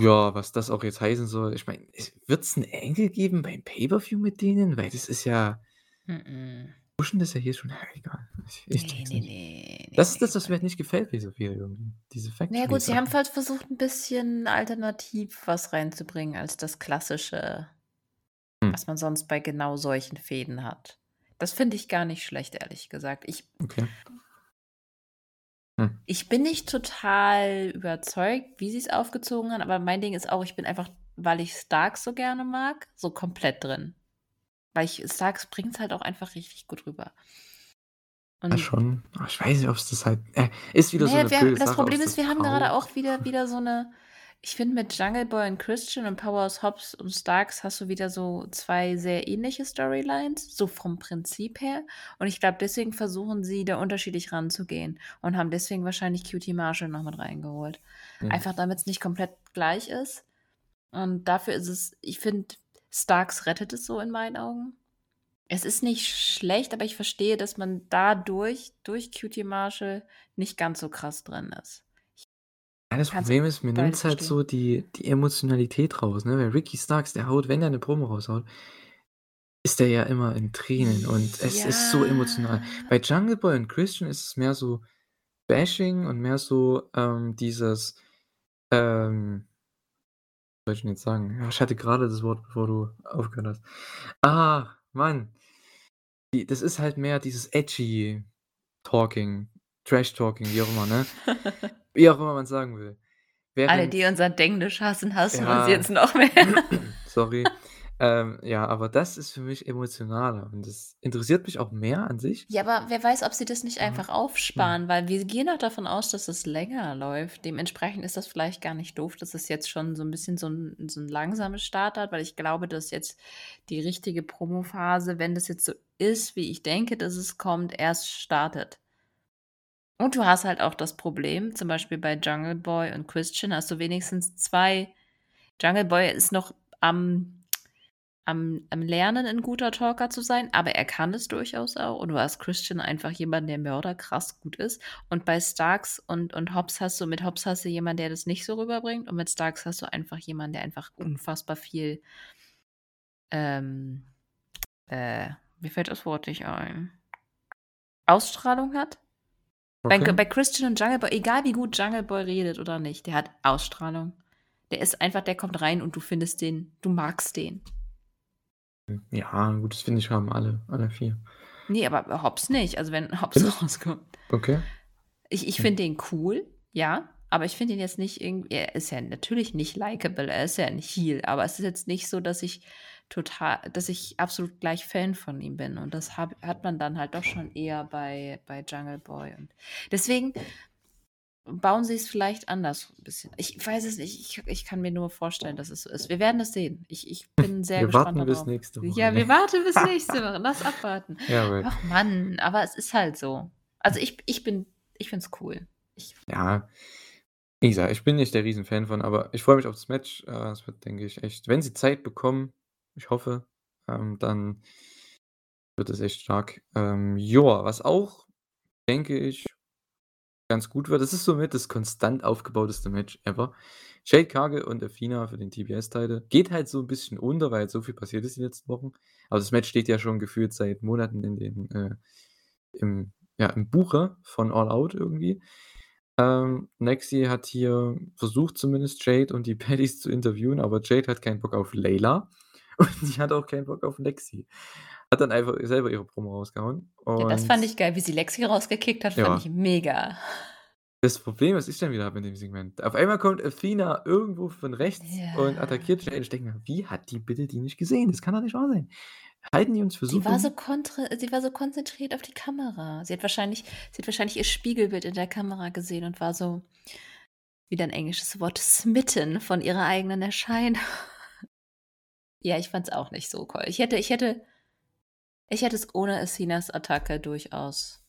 Ja, was das auch jetzt heißen soll. Ich meine, es wird's 'n Angle geben beim Pay-per-View mit denen? Weil das ist ja Mm-mm. Pushen das ja hier schon (laughs) ja, egal. Ich ich Ne, check's ne, nicht. ne, ne, Das ist das, was mir halt nicht gefällt bei so viel irgendwie. Diese Na ja gut, sie haben halt versucht, 'n bisschen alternativ was reinzubringen als das Klassische, Hm. was man sonst bei genau solchen Fäden hat. Das finde ich gar nicht schlecht, ehrlich gesagt. Ich Okay. Hm. ich bin nicht total überzeugt, wie sie's aufgezogen haben, aber mein Ding ist auch, ich bin einfach, weil ich Starks so gerne mag, so komplett drin. Weil ich Starks bringt's halt auch einfach richtig gut rüber. Ja, Und schon. Aber ich weiß nicht, ob's das halt äh, ist wieder Na so ja, 'ne wir das Sache, Problem ist, das wir haben gerade auch wieder (laughs) wieder so 'ne ich finde, mit Jungle Boy und Christian und Powerhouse Hobbs und Starks hast du wieder so 2 sehr ähnliche Storylines, so vom Prinzip her. Und ich glaube, deswegen versuchen sie, da unterschiedlich ranzugehen und haben deswegen wahrscheinlich QT Marshall noch mit reingeholt. Mhm. Einfach damit's nicht komplett gleich ist. Und dafür ist es ich finde, Starks rettet es so in meinen Augen. Es ist nicht schlecht, aber ich verstehe, dass man dadurch durch QT Marshall nicht ganz so krass drin ist. Ja, das Problem ist, mir beides nimmt's halt so die die Emotionalität raus, ne? Weil Ricky Starks, der haut wenn der 'ne Promo raushaut, ist der ja immer in Tränen und es ist so emotional. Ja. Bei Jungle Boy und Christian ist es mehr so Bashing und mehr so, ähm, dieses, ähm soll ich denn jetzt sagen? Ja, ich hatte grade das Wort, bevor du aufgehört hast. Ah, Mann. Die das ist halt mehr dieses edgy Talking. Trash-Talking, wie auch immer, ne? (laughs) Wie auch immer man sagen will. Alle, die Während unser Denglisch hassen, hassen uns Ja. jetzt noch mehr. (clears throat) Sorry. (laughs) Ähm, ja, aber das ist für mich emotionaler und das interessiert mich auch mehr an sich. Ja, aber wer weiß, ob sie das nicht Mhm. einfach aufsparen, weil wir gehen auch davon aus, dass es länger läuft. Dementsprechend ist das vielleicht gar nicht doof, dass es jetzt schon so ein bisschen so ein, so ein langsames Start hat, weil ich glaube, dass jetzt die richtige Promophase, wenn das jetzt so ist, wie ich denke, dass es kommt, erst startet. Und du hast halt auch das Problem, zum Beispiel bei Jungle Boy und Christian hast du wenigstens zwei. Jungle Boy ist noch am, am, am Lernen, ein guter Talker zu sein, aber er kann es durchaus auch. Und du hast Christian einfach jemanden, der Mörder krass gut ist. Und bei Starks und, und Hobbs hast du, mit Hobbs hast du jemanden, der das nicht so rüberbringt. Und mit Starks hast du einfach jemanden, der einfach unfassbar viel, ähm, äh, mir fällt das Wort nicht ein, Ausstrahlung hat. Bei, Okay. bei Christian und Jungle Boy, egal wie gut Jungle Boy redet oder nicht, der hat Ausstrahlung. Der ist einfach, der kommt rein und du findest den, du magst den. Ja, gut, das finde ich haben alle, alle vier. Nee, aber Hobbs nicht. Also wenn Hobbs Findest rauskommt. Okay. Ich, ich Hm. finde den cool, ja, aber ich finde ihn jetzt nicht irgendwie, er ist ja natürlich nicht likable, er ist ja ein Heel, aber es ist jetzt nicht so, dass ich total, dass ich absolut gleich Fan von ihm bin. Und das hab, hat man dann halt doch schon eher bei, bei Jungle Boy. Und deswegen bauen sie es vielleicht anders ein bisschen. Ich weiß es nicht, ich, ich kann mir nur vorstellen, dass es so ist. Wir werden es sehen. Ich, ich bin (laughs) sehr Wir gespannt warten bis darauf. nächste Woche. Ja, wir warten bis (laughs) nächste Woche. Lass abwarten. Jawohl. Ach Mann, aber es ist halt so. Also ich, ich bin, ich finde es cool. Ich, Ja, wie gesagt, ich bin nicht der Riesenfan von, aber ich freue mich auf das Match. Äh, Es wird, denke ich, echt, wenn sie Zeit bekommen, ich hoffe, ähm, dann wird es echt stark. Ähm, joa, was auch, denke ich, ganz gut wird, das ist somit das konstant aufgebauteste Match ever. Jade Cargill und Athena für den TBS-Title. Geht halt so ein bisschen unter, weil so viel passiert ist in den letzten Wochen. Aber das Match steht ja schon gefühlt seit Monaten in den, äh, im, ja, im Buche von All Out irgendwie. Ähm, Nexi hat hier versucht zumindest Jade und die (laughs) Paddies zu interviewen, aber Jade hat keinen Bock auf Layla und die hat auch keinen Bock auf Lexi. Hat dann einfach selber ihre Promo rausgehauen. ja, das fand Und ich geil, wie sie Lexi rausgekickt hat, Ja. fand ich mega. das Problem, was ich dann wieder habe in dem Segment, auf einmal kommt Athena irgendwo von rechts und Ja. attackiert Jade. Ich denke mir, wie hat die bitte die nicht gesehen? Das kann doch nicht wahr sein. Halten die uns für so Sie war so, sie war so konzentriert auf die Kamera. Sie hat wahrscheinlich, sie hat wahrscheinlich ihr Spiegelbild in der Kamera gesehen und war so, wieder ein englisches Wort, smitten von ihrer eigenen Erscheinung. (laughs) ja, ich fand's auch nicht so cool. Ich hätte, ich hätte, ich hätte es ohne Athenas Attacke durchaus.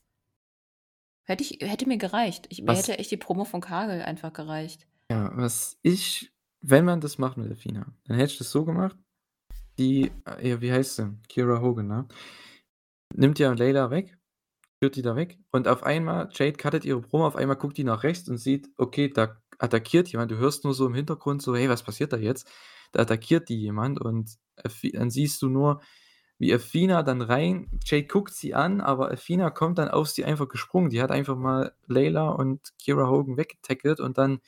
Hätte ich, hätte mir gereicht. Ich, mir Was- hätte echt die Promo von Kagel einfach gereicht. Ja, was ich, wenn man das macht mit Athena, dann hätte ich das so gemacht. Die, äh, ja, wie heißt sie? Kira Hogan, ne? Nimmt ja Layla weg, führt die da weg und auf einmal, Jade cuttet ihre Promo, auf einmal guckt die nach rechts und sieht, okay, da attackiert jemand. Du hörst nur so im Hintergrund so, hey, was passiert da jetzt? Da attackiert die jemand und Athi- dann siehst du nur, wie Athena dann rein, Jade guckt sie an, aber Athena kommt dann auf sie einfach gesprungen. Die hat einfach mal Layla und Kira Hogan weggetackelt und dann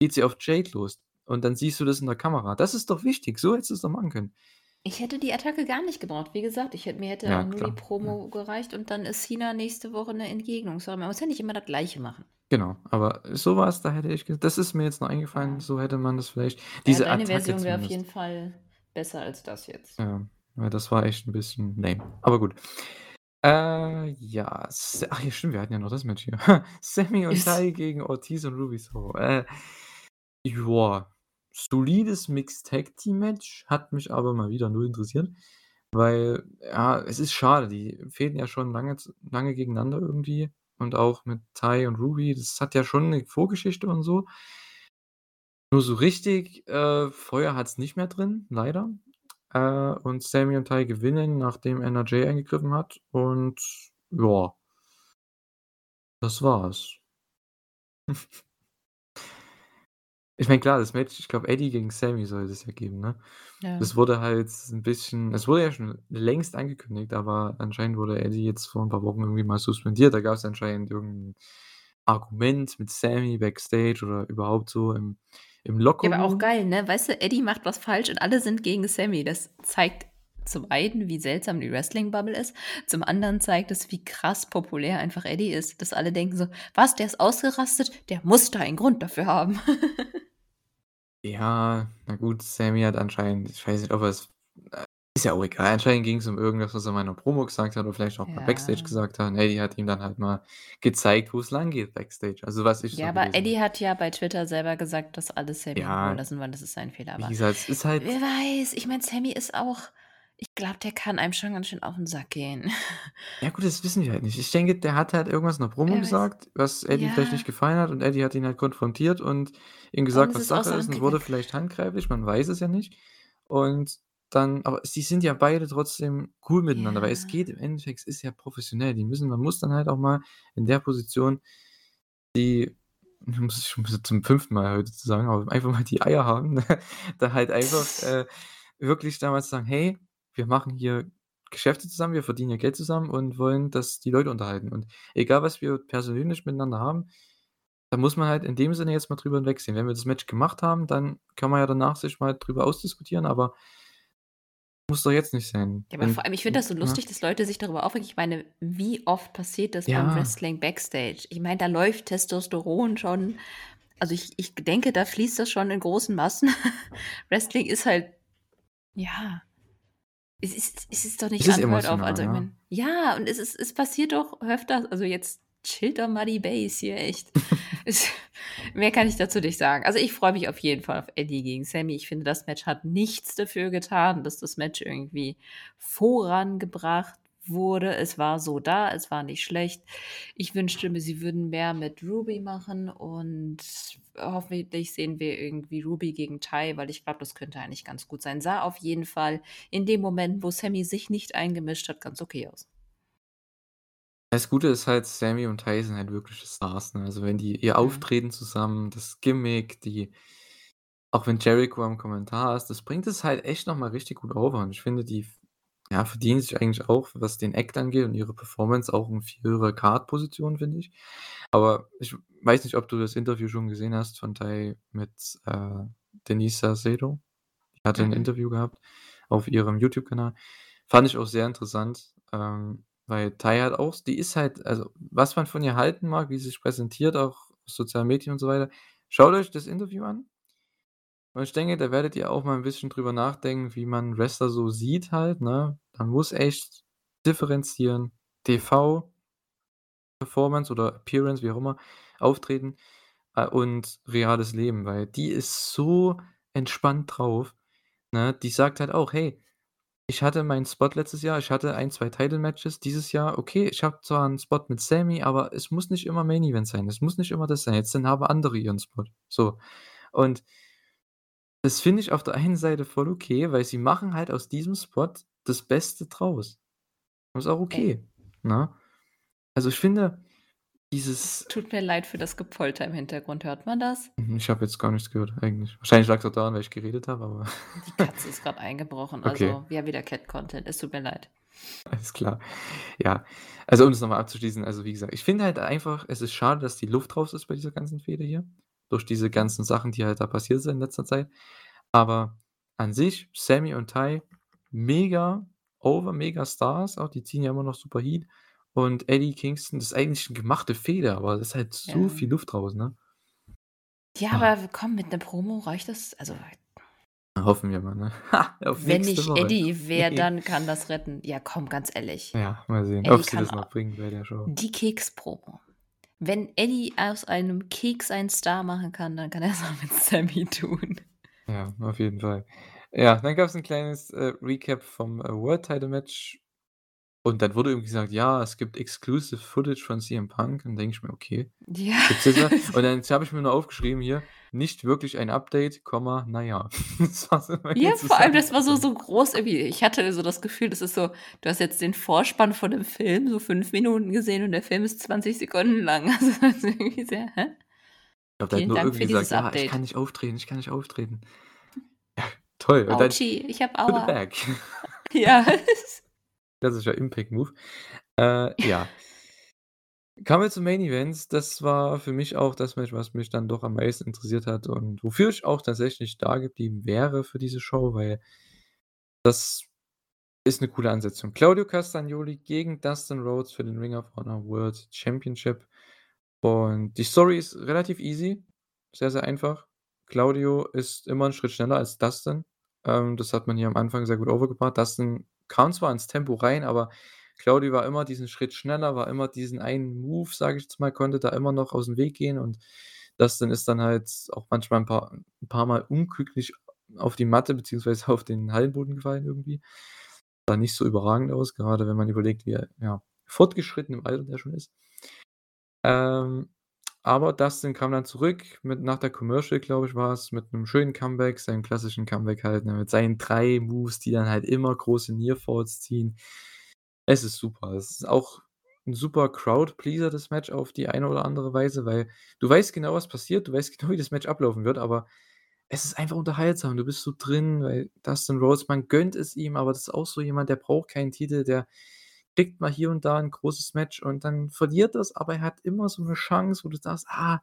geht sie auf Jade los. Und dann siehst du das in der Kamera. Das ist doch wichtig. So hättest du es doch machen können. Ich hätte die Attacke gar nicht gebraucht. Wie gesagt, ich hätte, mir hätte Ja, nur klar. die Promo gereicht und dann ist China nächste Woche eine Entgegnung. Sorry, man muss ja nicht immer das Gleiche machen. Genau. Aber sowas, da hätte ich, das ist mir jetzt noch eingefallen. Ja. So hätte man das vielleicht. Ja, Diese deine Attacke Version wäre auf jeden Fall besser als das jetzt. Ja, weil das war echt ein bisschen lame. Aber gut. Äh, ja. Ach ja, stimmt, wir hatten ja noch das Match hier. (laughs) Sammy und Tai gegen Ortiz und Ruby Soho. Äh, joa. Solides Mixed Tag Team Match. Hat mich aber mal wieder null interessiert. Weil, ja, es ist schade. Die fehlen ja schon lange, lange gegeneinander irgendwie. Und auch mit Tai und Ruby. Das hat ja schon eine Vorgeschichte und so. Nur so richtig äh, Feuer hat es nicht mehr drin, leider. Äh, und Sammy und Ty gewinnen, nachdem NRJ eingegriffen hat. Und ja, das war's. (laughs) ich meine, klar, das Match, ich glaube, Eddie gegen Sammy soll es ja geben, ne? Ja. Das wurde halt ein bisschen, es wurde ja schon längst angekündigt, aber anscheinend wurde Eddie jetzt vor ein paar Wochen irgendwie mal suspendiert. Da gab es anscheinend irgendein Argument mit Sammy backstage oder überhaupt so im, im Ja, Lockerroom. aber auch geil, ne? Weißt du, Eddie macht was falsch und alle sind gegen Sammy. Das zeigt zum einen, wie seltsam die Wrestling-Bubble ist, zum anderen zeigt es, wie krass populär einfach Eddie ist, dass alle denken so: „Was, der ist ausgerastet? Der muss da einen Grund dafür haben.“ (laughs) Ja, na gut, Sammy hat anscheinend ich weiß nicht, ob er's äh, ist ja auch egal. Anscheinend ging's um irgendwas, was er mal in 'ner Promo gesagt hat oder vielleicht auch mal Backstage Ja. gesagt hat und Eddie hat ihm dann halt mal gezeigt, wo's langgeht Backstage, also was ich so Ja, aber gelesen. Eddie hat ja bei Twitter selber gesagt, dass alle Sammy in Ruhe Ja. lassen wollen, dass es sein Fehler Wie gesagt, es ist halt Wer weiß, ich meine, Sammy ist auch ich glaube, der kann einem schon ganz schön auf 'n Sack gehen. Ja gut, das wissen wir halt nicht. Ich denke, der hat halt irgendwas in 'ner Promo Wer weiß. gesagt, was Eddie vielleicht Ja. nicht gefallen hat und Eddie hat ihn halt konfrontiert und ihm Und gesagt, es was ist Sache der ist und wurde vielleicht handgreiflich, man weiß es ja nicht. Und dann aber sie sind ja beide trotzdem cool miteinander, weil es Ja. geht im Endeffekt es ist ja professionell. Die müssen man muss dann halt auch mal in der Position die muss ich schon zum 5. Mal heute zu sagen, aber einfach mal die Eier haben, (laughs) da halt einfach, äh, wirklich da mal zu sagen: „Hey, wir machen hier Geschäfte zusammen, wir verdienen hier Geld zusammen und wollen, dass die Leute unterhalten. Und egal, was wir persönlich miteinander haben, da muss man halt in dem Sinne jetzt mal drüber hinwegsehen. Wenn wir das Match gemacht haben, dann kann man ja danach sich mal drüber ausdiskutieren, aber muss doch jetzt nicht sein.“ Ja, aber Wenn vor allem, ich finde das so lustig, dass Leute sich darüber aufregen. Ich meine, wie oft passiert das beim Ja. Wrestling Backstage? Ich meine, da läuft Testosteron schon also, ich ich denke, da fließt das schon in großen Massen. (laughs) Wrestling ist halt ja. Es ist es ist doch Es nicht ist unheard of. emotional, Also, ich ja. meine ja, und es ist es passiert doch öfter also, jetzt chillt doch mal die Base hier, echt. (laughs) Mehr kann ich dazu nicht sagen. Also, ich freue mich auf jeden Fall auf Eddie gegen Sammy. Ich finde, das Match hat nichts dafür getan, dass das Match irgendwie vorangebracht wurde. Es war so da, es war nicht schlecht. Ich wünschte mir, sie würden mehr mit Ruby machen und hoffentlich sehen wir irgendwie Ruby gegen Tay, weil ich glaube, das könnte eigentlich ganz gut sein. Sah auf jeden Fall in dem Moment, wo Sammy sich nicht eingemischt hat, ganz okay aus. Das Gute ist halt, Sammy und Tay sind halt wirkliche Stars, ne? Also, wenn die ihr. Auftreten zusammen, das Gimmick, die auch wenn Jericho am Kommentar ist, das bringt es halt echt noch mal richtig gut over und ich finde, die ja, verdienen sich eigentlich auch, was den Act angeht und ihre Performance auch 'n viel höhere Card-Position, finde ich. Aber ich weiß nicht, ob du das Interview schon gesehen hast von Tay mit, äh, Denise Salcedo. Die hatte 'n Mhm. Interview gehabt auf ihrem YouTube-Kanal. Fand ich auch sehr interessant, ähm, weil Tay halt auch die ist halt also, was man von ihr halten mag, wie sie sich präsentiert, auch sozialen Medien und so weiter. Schaut euch das Interview an. Und ich denke, da werdet ihr auch mal 'n bisschen drüber nachdenken, wie man Wrestler so sieht halt, ne? Man muss echt differenzieren. TV Performance oder Appearance, wie auch immer, Auftreten, äh, und reales Leben, weil die ist so entspannt drauf, ne? Die sagt halt auch: „Hey, ich hatte meinen Spot letztes Jahr, ich hatte 1, 2 Title Matches dieses Jahr. Okay, ich habe zwar 'n Spot mit Sammy, aber es muss nicht immer Main Event sein. Es muss nicht immer das sein. Jetzt dann haben andere ihren Spot.“ So. Und das finde ich auf der einen Seite voll okay, weil sie machen halt aus diesem Spot das Beste draus. Und ist auch Ey. okay, ne? Also, ich finde, dieses tut mir leid für das Gepolter im Hintergrund. Hört man das? Mhm, ich habe jetzt gar nichts gehört eigentlich. Wahrscheinlich lag's auch daran, weil ich geredet habe, aber Die Katze ist grad eingebrochen, (laughs) Okay. also, wir haben wieder Cat Content. Es tut mir leid. Alles klar. Ja, also, um das noch mal abzuschließen, also, wie gesagt, ich finde halt einfach, es ist schade, dass die Luft raus ist bei dieser ganzen Fehde hier, durch diese ganzen Sachen, die halt da passiert sind in letzter Zeit. Aber an sich, Sammy und Tay, mega over, mega Stars auch, die ziehen ja immer noch super Heat. Und Eddie Kingston, das ist eigentlich 'ne gemachte Fehde, aber es ist halt so Ja. viel Luft raus, ne? Ja, Ah. aber komm, mit 'ner Promo reicht das also Hoffen wir mal, ne? (laughs) Ha, Wenn nicht Woche. Eddie, wer dann kann das retten? Ja, komm, ganz ehrlich. Ja, mal sehen, Eddie ob sie das noch bringen bei der Show. die Keks-Promo. Wenn Eddie aus einem Keks einen Star machen kann, dann kann er's auch mit Sammy tun. Ja, auf jeden Fall. Ja, dann gab's 'n kleines, äh, Recap vom, äh, World Title Match. Und dann wurde irgendwie gesagt: „Ja, es gibt exclusive Footage von CM Punk.“ Und denke ich mir: „Okay, Ja. gibt's das (laughs) da?“ Und dann habe ich mir nur aufgeschrieben hier: „Nicht wirklich ein Update, Komma, na ja.“ (laughs) Das war so Ja, meine vor allem, das war so so groß irgendwie. Ich hatte so das Gefühl, das ist so du hast jetzt den Vorspann von dem Film so 5 Minuten gesehen und der Film ist 20 Sekunden lang. (laughs) Also, das ist irgendwie sehr hä? Ich glaube, der hat nur Dank irgendwie gesagt: „Ja, ich kann Update. nicht auftreten, ich kann nicht auftreten.“ Ja, toll. Und dann Ouchie, ich habe Aua. bag. Ja. Klassischer Impact Move. Äh, ja. (laughs) Kommen wir zum Main Event. Das war für mich auch das Match, was mich dann doch am meisten interessiert hat und wofür ich auch tatsächlich da geblieben wäre für diese Show, weil das Ist 'ne coole Ansetzung. Claudio Castagnoli gegen Dustin Rhodes für den Ring of Honor World Championship. Und die Story ist relativ easy, sehr, sehr einfach. Claudio ist immer 'n Schritt schneller als Dustin. Ähm, das hat man hier am Anfang sehr gut overgebracht. Dustin kam zwar ins Tempo rein, aber Claudio war immer diesen Schritt schneller, war immer diesen einen Move, sage ich jetzt mal konnte da immer noch aus'm Weg gehen und Dustin ist dann halt auch manchmal 'n paar 'n paarmal unglücklich auf die Matte beziehungsweise (laughs) auf den Hallenboden gefallen irgendwie. Sah nicht so überragend aus, gerade wenn man überlegt, wie ja, fortgeschritten im Alter der schon ist. Ähm, aber Dustin kam dann zurück mit nach der Commercial, glaube ich, war's, mit 'nem schönen Comeback, seinem klassischen Comeback halt, ne, mit seinen 3 Moves, die dann halt immer große Near Falls ziehen. Es ist super. Es ist auch 'n super Crowd-Pleaser, das Match auf die eine oder andere Weise, weil du weißt genau, was passiert, du weißt genau, wie das Match ablaufen wird, aber es ist einfach unterhaltsam. Du bist so drin, weil Dustin Rhodes man gönnt es ihm, aber das ist auch so jemand, der braucht keinen Titel, der kriegt mal hier und da 'n großes Match und dann verliert er's, aber er hat immer so 'ne Chance, wo du sagst: „Ah“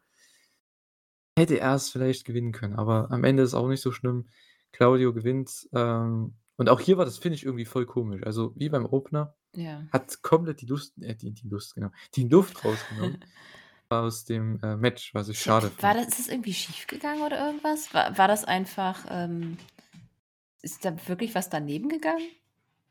„hätte er's vielleicht gewinnen können“, aber am Ende ist auch nicht so schlimm. Claudio gewinnt, ähm, und auch hier war das Finish irgendwie voll komisch. Also, wie beim Opener, Ja. hat komplett die Lust äh, die die Lust, genau, die Luft rausgenommen (laughs) aus dem, äh, Match, was ich schade war fand. das ist das irgendwie schiefgegangen oder irgendwas? War war das einfach, ähm ist da wirklich was daneben gegangen?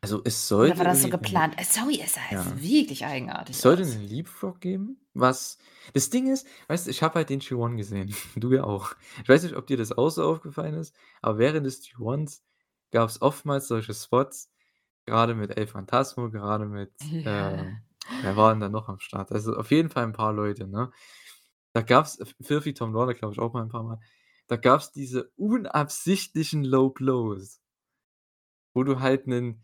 Also, es Oder sollte war das so geplant? Äh, sorry, es sah ja. wirklich Es eigenartig sollte aus. 'nen Leapfrog geben, was das Ding ist, weißt du, ich habe halt den G1 gesehen, (laughs) du ja auch. Ich weiß nicht, ob dir das auch so aufgefallen ist, aber während des G1s gab's oftmals solche Spots, grade mit El Phantasmo, gerade mit, (laughs) Ja. ähm wer war denn da noch am Start? Also, auf jeden Fall 'n paar Leute, ne? Da gab's F Filthy Tom Lawlor, glaube ich, auch mal 'n paarmal. Da gab's diese unabsichtlichen Low Blows wo du halt 'nen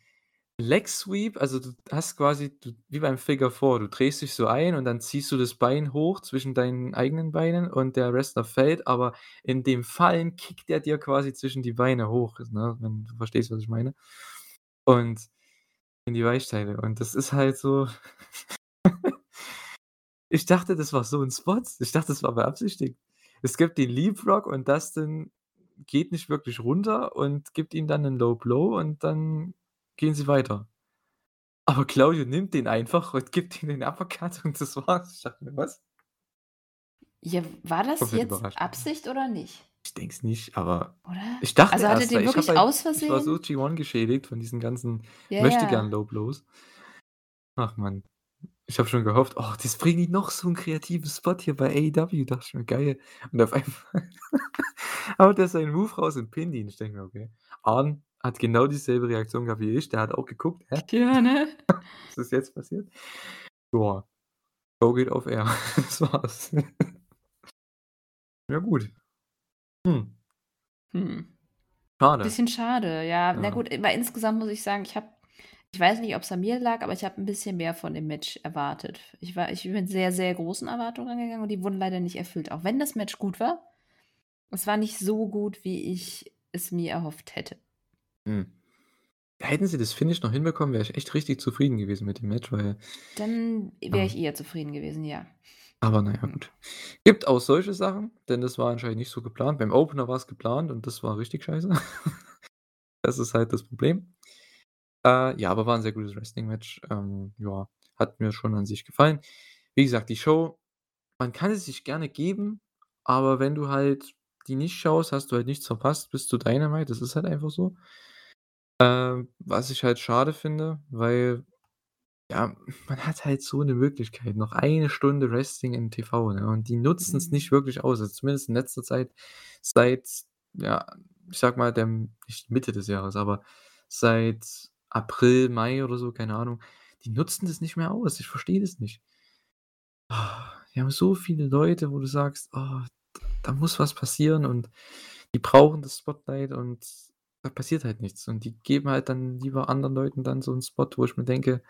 Leg Sweep also, du hast quasi du wie beim Figure Four, du drehst dich so ein und dann ziehst du das Bein hoch zwischen deinen eigenen Beinen und der Wrestler fällt, aber in dem Fallen kickt er dir quasi zwischen die Beine hoch, ne, wenn du verstehst, was ich meine. Und in die Weichteile und das ist halt so (laughs) Ich dachte, das war so 'n Spot. Ich dachte, das war beabsichtigt. Es gibt den Leapfrog und Dustin geht nicht wirklich runter und gibt ihm dann 'nen Low Blow und dann gehen sie weiter. Aber Claudio nimmt den einfach und gibt ihm den Uppercut und das war's. Ich dachte mir: „Was?“ Ja, war das jetzt. Absicht oder nicht? Ich denke es nicht, aber Oder? ich dachte Also, er erst, den ich habe wirklich halt aus ich war so Versehen G1 geschädigt von diesen ganzen Ja, Möchtegern. Low Blows. Ach Mann. Ich habe schon gehofft: „Oh, jetzt bringen die noch so 'n kreativen Spot hier bei AEW“, dachte ich mir: „Geil.“ Und auf einmal (laughs) haut er seinen Move raus und pinnt ihn. Ich denke mir: „Okay.“ Arn hat genau dieselbe Reaktion gehabt wie ich. Der hat auch geguckt: „Hä? (laughs) Ja, ne? (laughs) Was ist jetzt passiert?“ Ja. Show geht off Air. (laughs) Das war's. Ja gut. Hm. Hm. Schade. Bisschen schade, ja. Na Ja. gut, aber insgesamt muss ich sagen, ich habe ich weiß nicht, ob's an mir lag, aber ich habe 'n bisschen mehr von dem Match erwartet. Ich war ich bin mit sehr, sehr großen Erwartungen rangegangen und die wurden leider nicht erfüllt. Auch wenn das Match gut war, es war nicht so gut, wie ich es mir erhofft hätte. Hm. Hätten sie das Finish noch hinbekommen, wäre ich echt richtig zufrieden gewesen mit dem Match, weil Dann wäre ich eher zufrieden gewesen, ja. Aber na ja, Hm. gut. Gibt auch solche Sachen, denn das war anscheinend nicht so geplant. Beim Opener war's geplant und das war richtig scheiße. (laughs) Das ist halt das Problem. Äh, ja, aber war 'n sehr gutes Wrestling-Match. Ähm, ja, hat mir schon an sich gefallen. Wie gesagt, die Show, man kann es sich gerne geben, aber wenn du halt die nicht schaust, hast du halt nichts verpasst bis zu Dynamite. Das ist halt einfach so. Ähm, was ich halt schade finde, weil, ja, (laughs) man hat halt so 'ne Möglichkeit, noch eine Stunde Wrestling im TV, ne, und die nutzen's Mhm. nicht wirklich aus. Also, zumindest in letzter Zeit seit, ja, ich sage mal, dem nicht Mitte des Jahres, aber seit April, Mai oder so, keine Ahnung. Die nutzen das nicht mehr aus. Ich verstehe das nicht. (sighs) Die haben so viele Leute, wo du sagst: „Oh, d da muss was passieren“, und die brauchen das Spotlight und da passiert halt nichts. Und die geben halt dann lieber anderen Leuten dann so 'n Spot, wo ich mir denke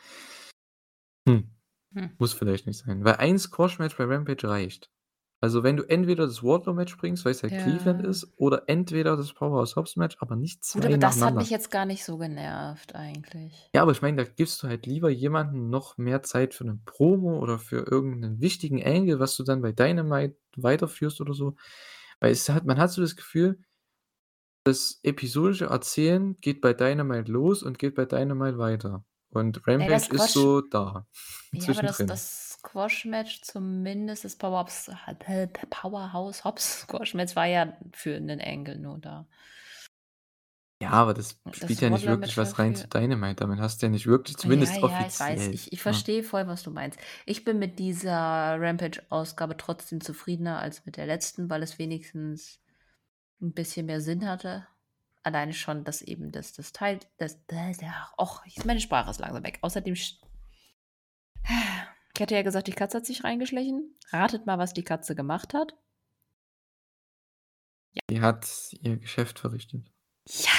hm, Hm. muss vielleicht nicht sein. Weil ein Squash-Match bei Rampage reicht. Also, wenn du entweder das Wardlow-Match bringst, weil's halt Cleveland Ja. ist, oder entweder das Powerhouse-Hobbs-Match, aber nicht Gut, 2 aber das hat mich jetzt gar nicht so genervt eigentlich. Ja, aber ich meine, da gibst du halt lieber jemandem noch mehr Zeit für 'ne Promo oder für irgend 'nen wichtigen Angle, was du dann bei Dynamite weiterführst oder so. Weil es hat man hat so das Gefühl das episodische Erzählen geht bei Dynamite los und geht bei Dynamite weiter. Und Ey, Rampage das ist so da, (laughs) Ja, aber das das Squash-Match zumindest das Power-Ups Powerhouse Hobbs Squash-Match war ja für 'nen Angle nur da. Ja, aber das Das spielt ja nicht wirklich was rein zu Dynamite. Damit hast du ja nicht wirklich zumindest Ja, ja, ich weiß. offiziell, Ich ich ne? verstehe voll, was du meinst. Ich bin mit dieser Rampage-Ausgabe trotzdem zufriedener als mit der letzten, weil es wenigstens 'n bisschen mehr Sinn hatte. Alleine schon, dass eben das das Teil das och, meine Sprache ist langsam weg. Außerdem ich hatte ja gesagt, die Katze hat sich reingeschlichen. Ratet mal, was die Katze gemacht hat. Ja. Die hat ihr Geschäft verrichtet. Ja.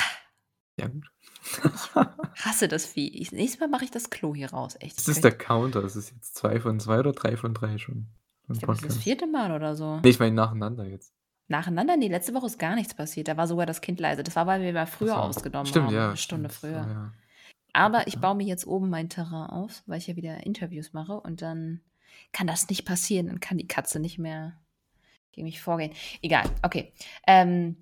Ja gut. Ich hasse das Vieh. Ich nächstes Mal mache ich das Klo hier raus, echt. Das ist der Counter. Das ist jetzt 2 von 2 oder 3 von 3 schon ich glaube, das ist das Podcast. vierte Mal oder so. Ne, ich meine nacheinander jetzt. Nacheinander? Ne, letzte Woche ist gar nichts passiert. Da war sogar das Kind leise. Das war, weil wir mal früher so. ausgenommen Stimmt, haben, ja, 'ne Stunde stimmt. früher. Ja. Aber ich baue mir jetzt oben mein Terrain auf, weil ich ja wieder Interviews mache und dann kann das nicht passieren. Dann kann die Katze nicht mehr gegen mich vorgehen. Egal, okay. Ähm,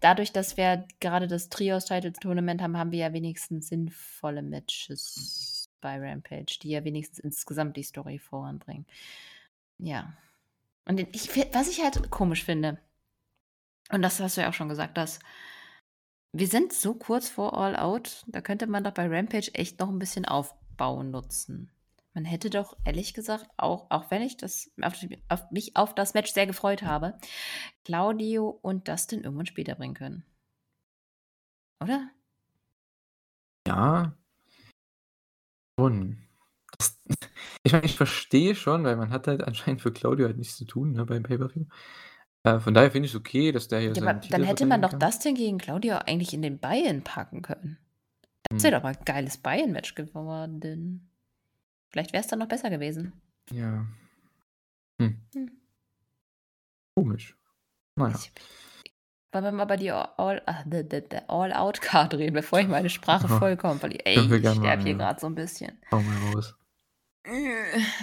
dadurch, dass wir gerade das Trios-Title-Tournament haben, haben wir ja wenigstens sinnvolle Matches bei Rampage, die ja wenigstens insgesamt die Story voranbringen. Ja. Und ich was ich halt komisch finde, und das hast du ja auch schon gesagt, dass wir sind so kurz vor All Out, da könnte man doch bei Rampage echt noch 'n bisschen Aufbau nutzen. Man hätte doch ehrlich gesagt auch auch wenn ich das auf auf mich auf das Match sehr gefreut habe, Claudio und Dustin irgendwann später bringen können. Oder? Ja. Schon. Das (laughs) ich meine, ich verstehe schon, weil man hat halt anscheinend für Claudio halt nichts zu tun, ne, beim Pay-per-View. Äh, von daher finde ich's okay, dass der hier Ja, aber seinen Titel dann hätte man doch kann. Dustin gegen Claudio eigentlich in den Buy-in packen können. Das Hm. wäre doch mal 'n geiles Buy-in-Match geworden. Vielleicht wäre es dann noch besser gewesen. Ja. Hm. Hm. Komisch. Na ja. Ich wollen wir mal über die All All-Out-Card reden, bevor ich meine Sprache (laughs) vollkommen verliere. Ey, ich sterbe hier grad so 'n bisschen. Hau mal raus.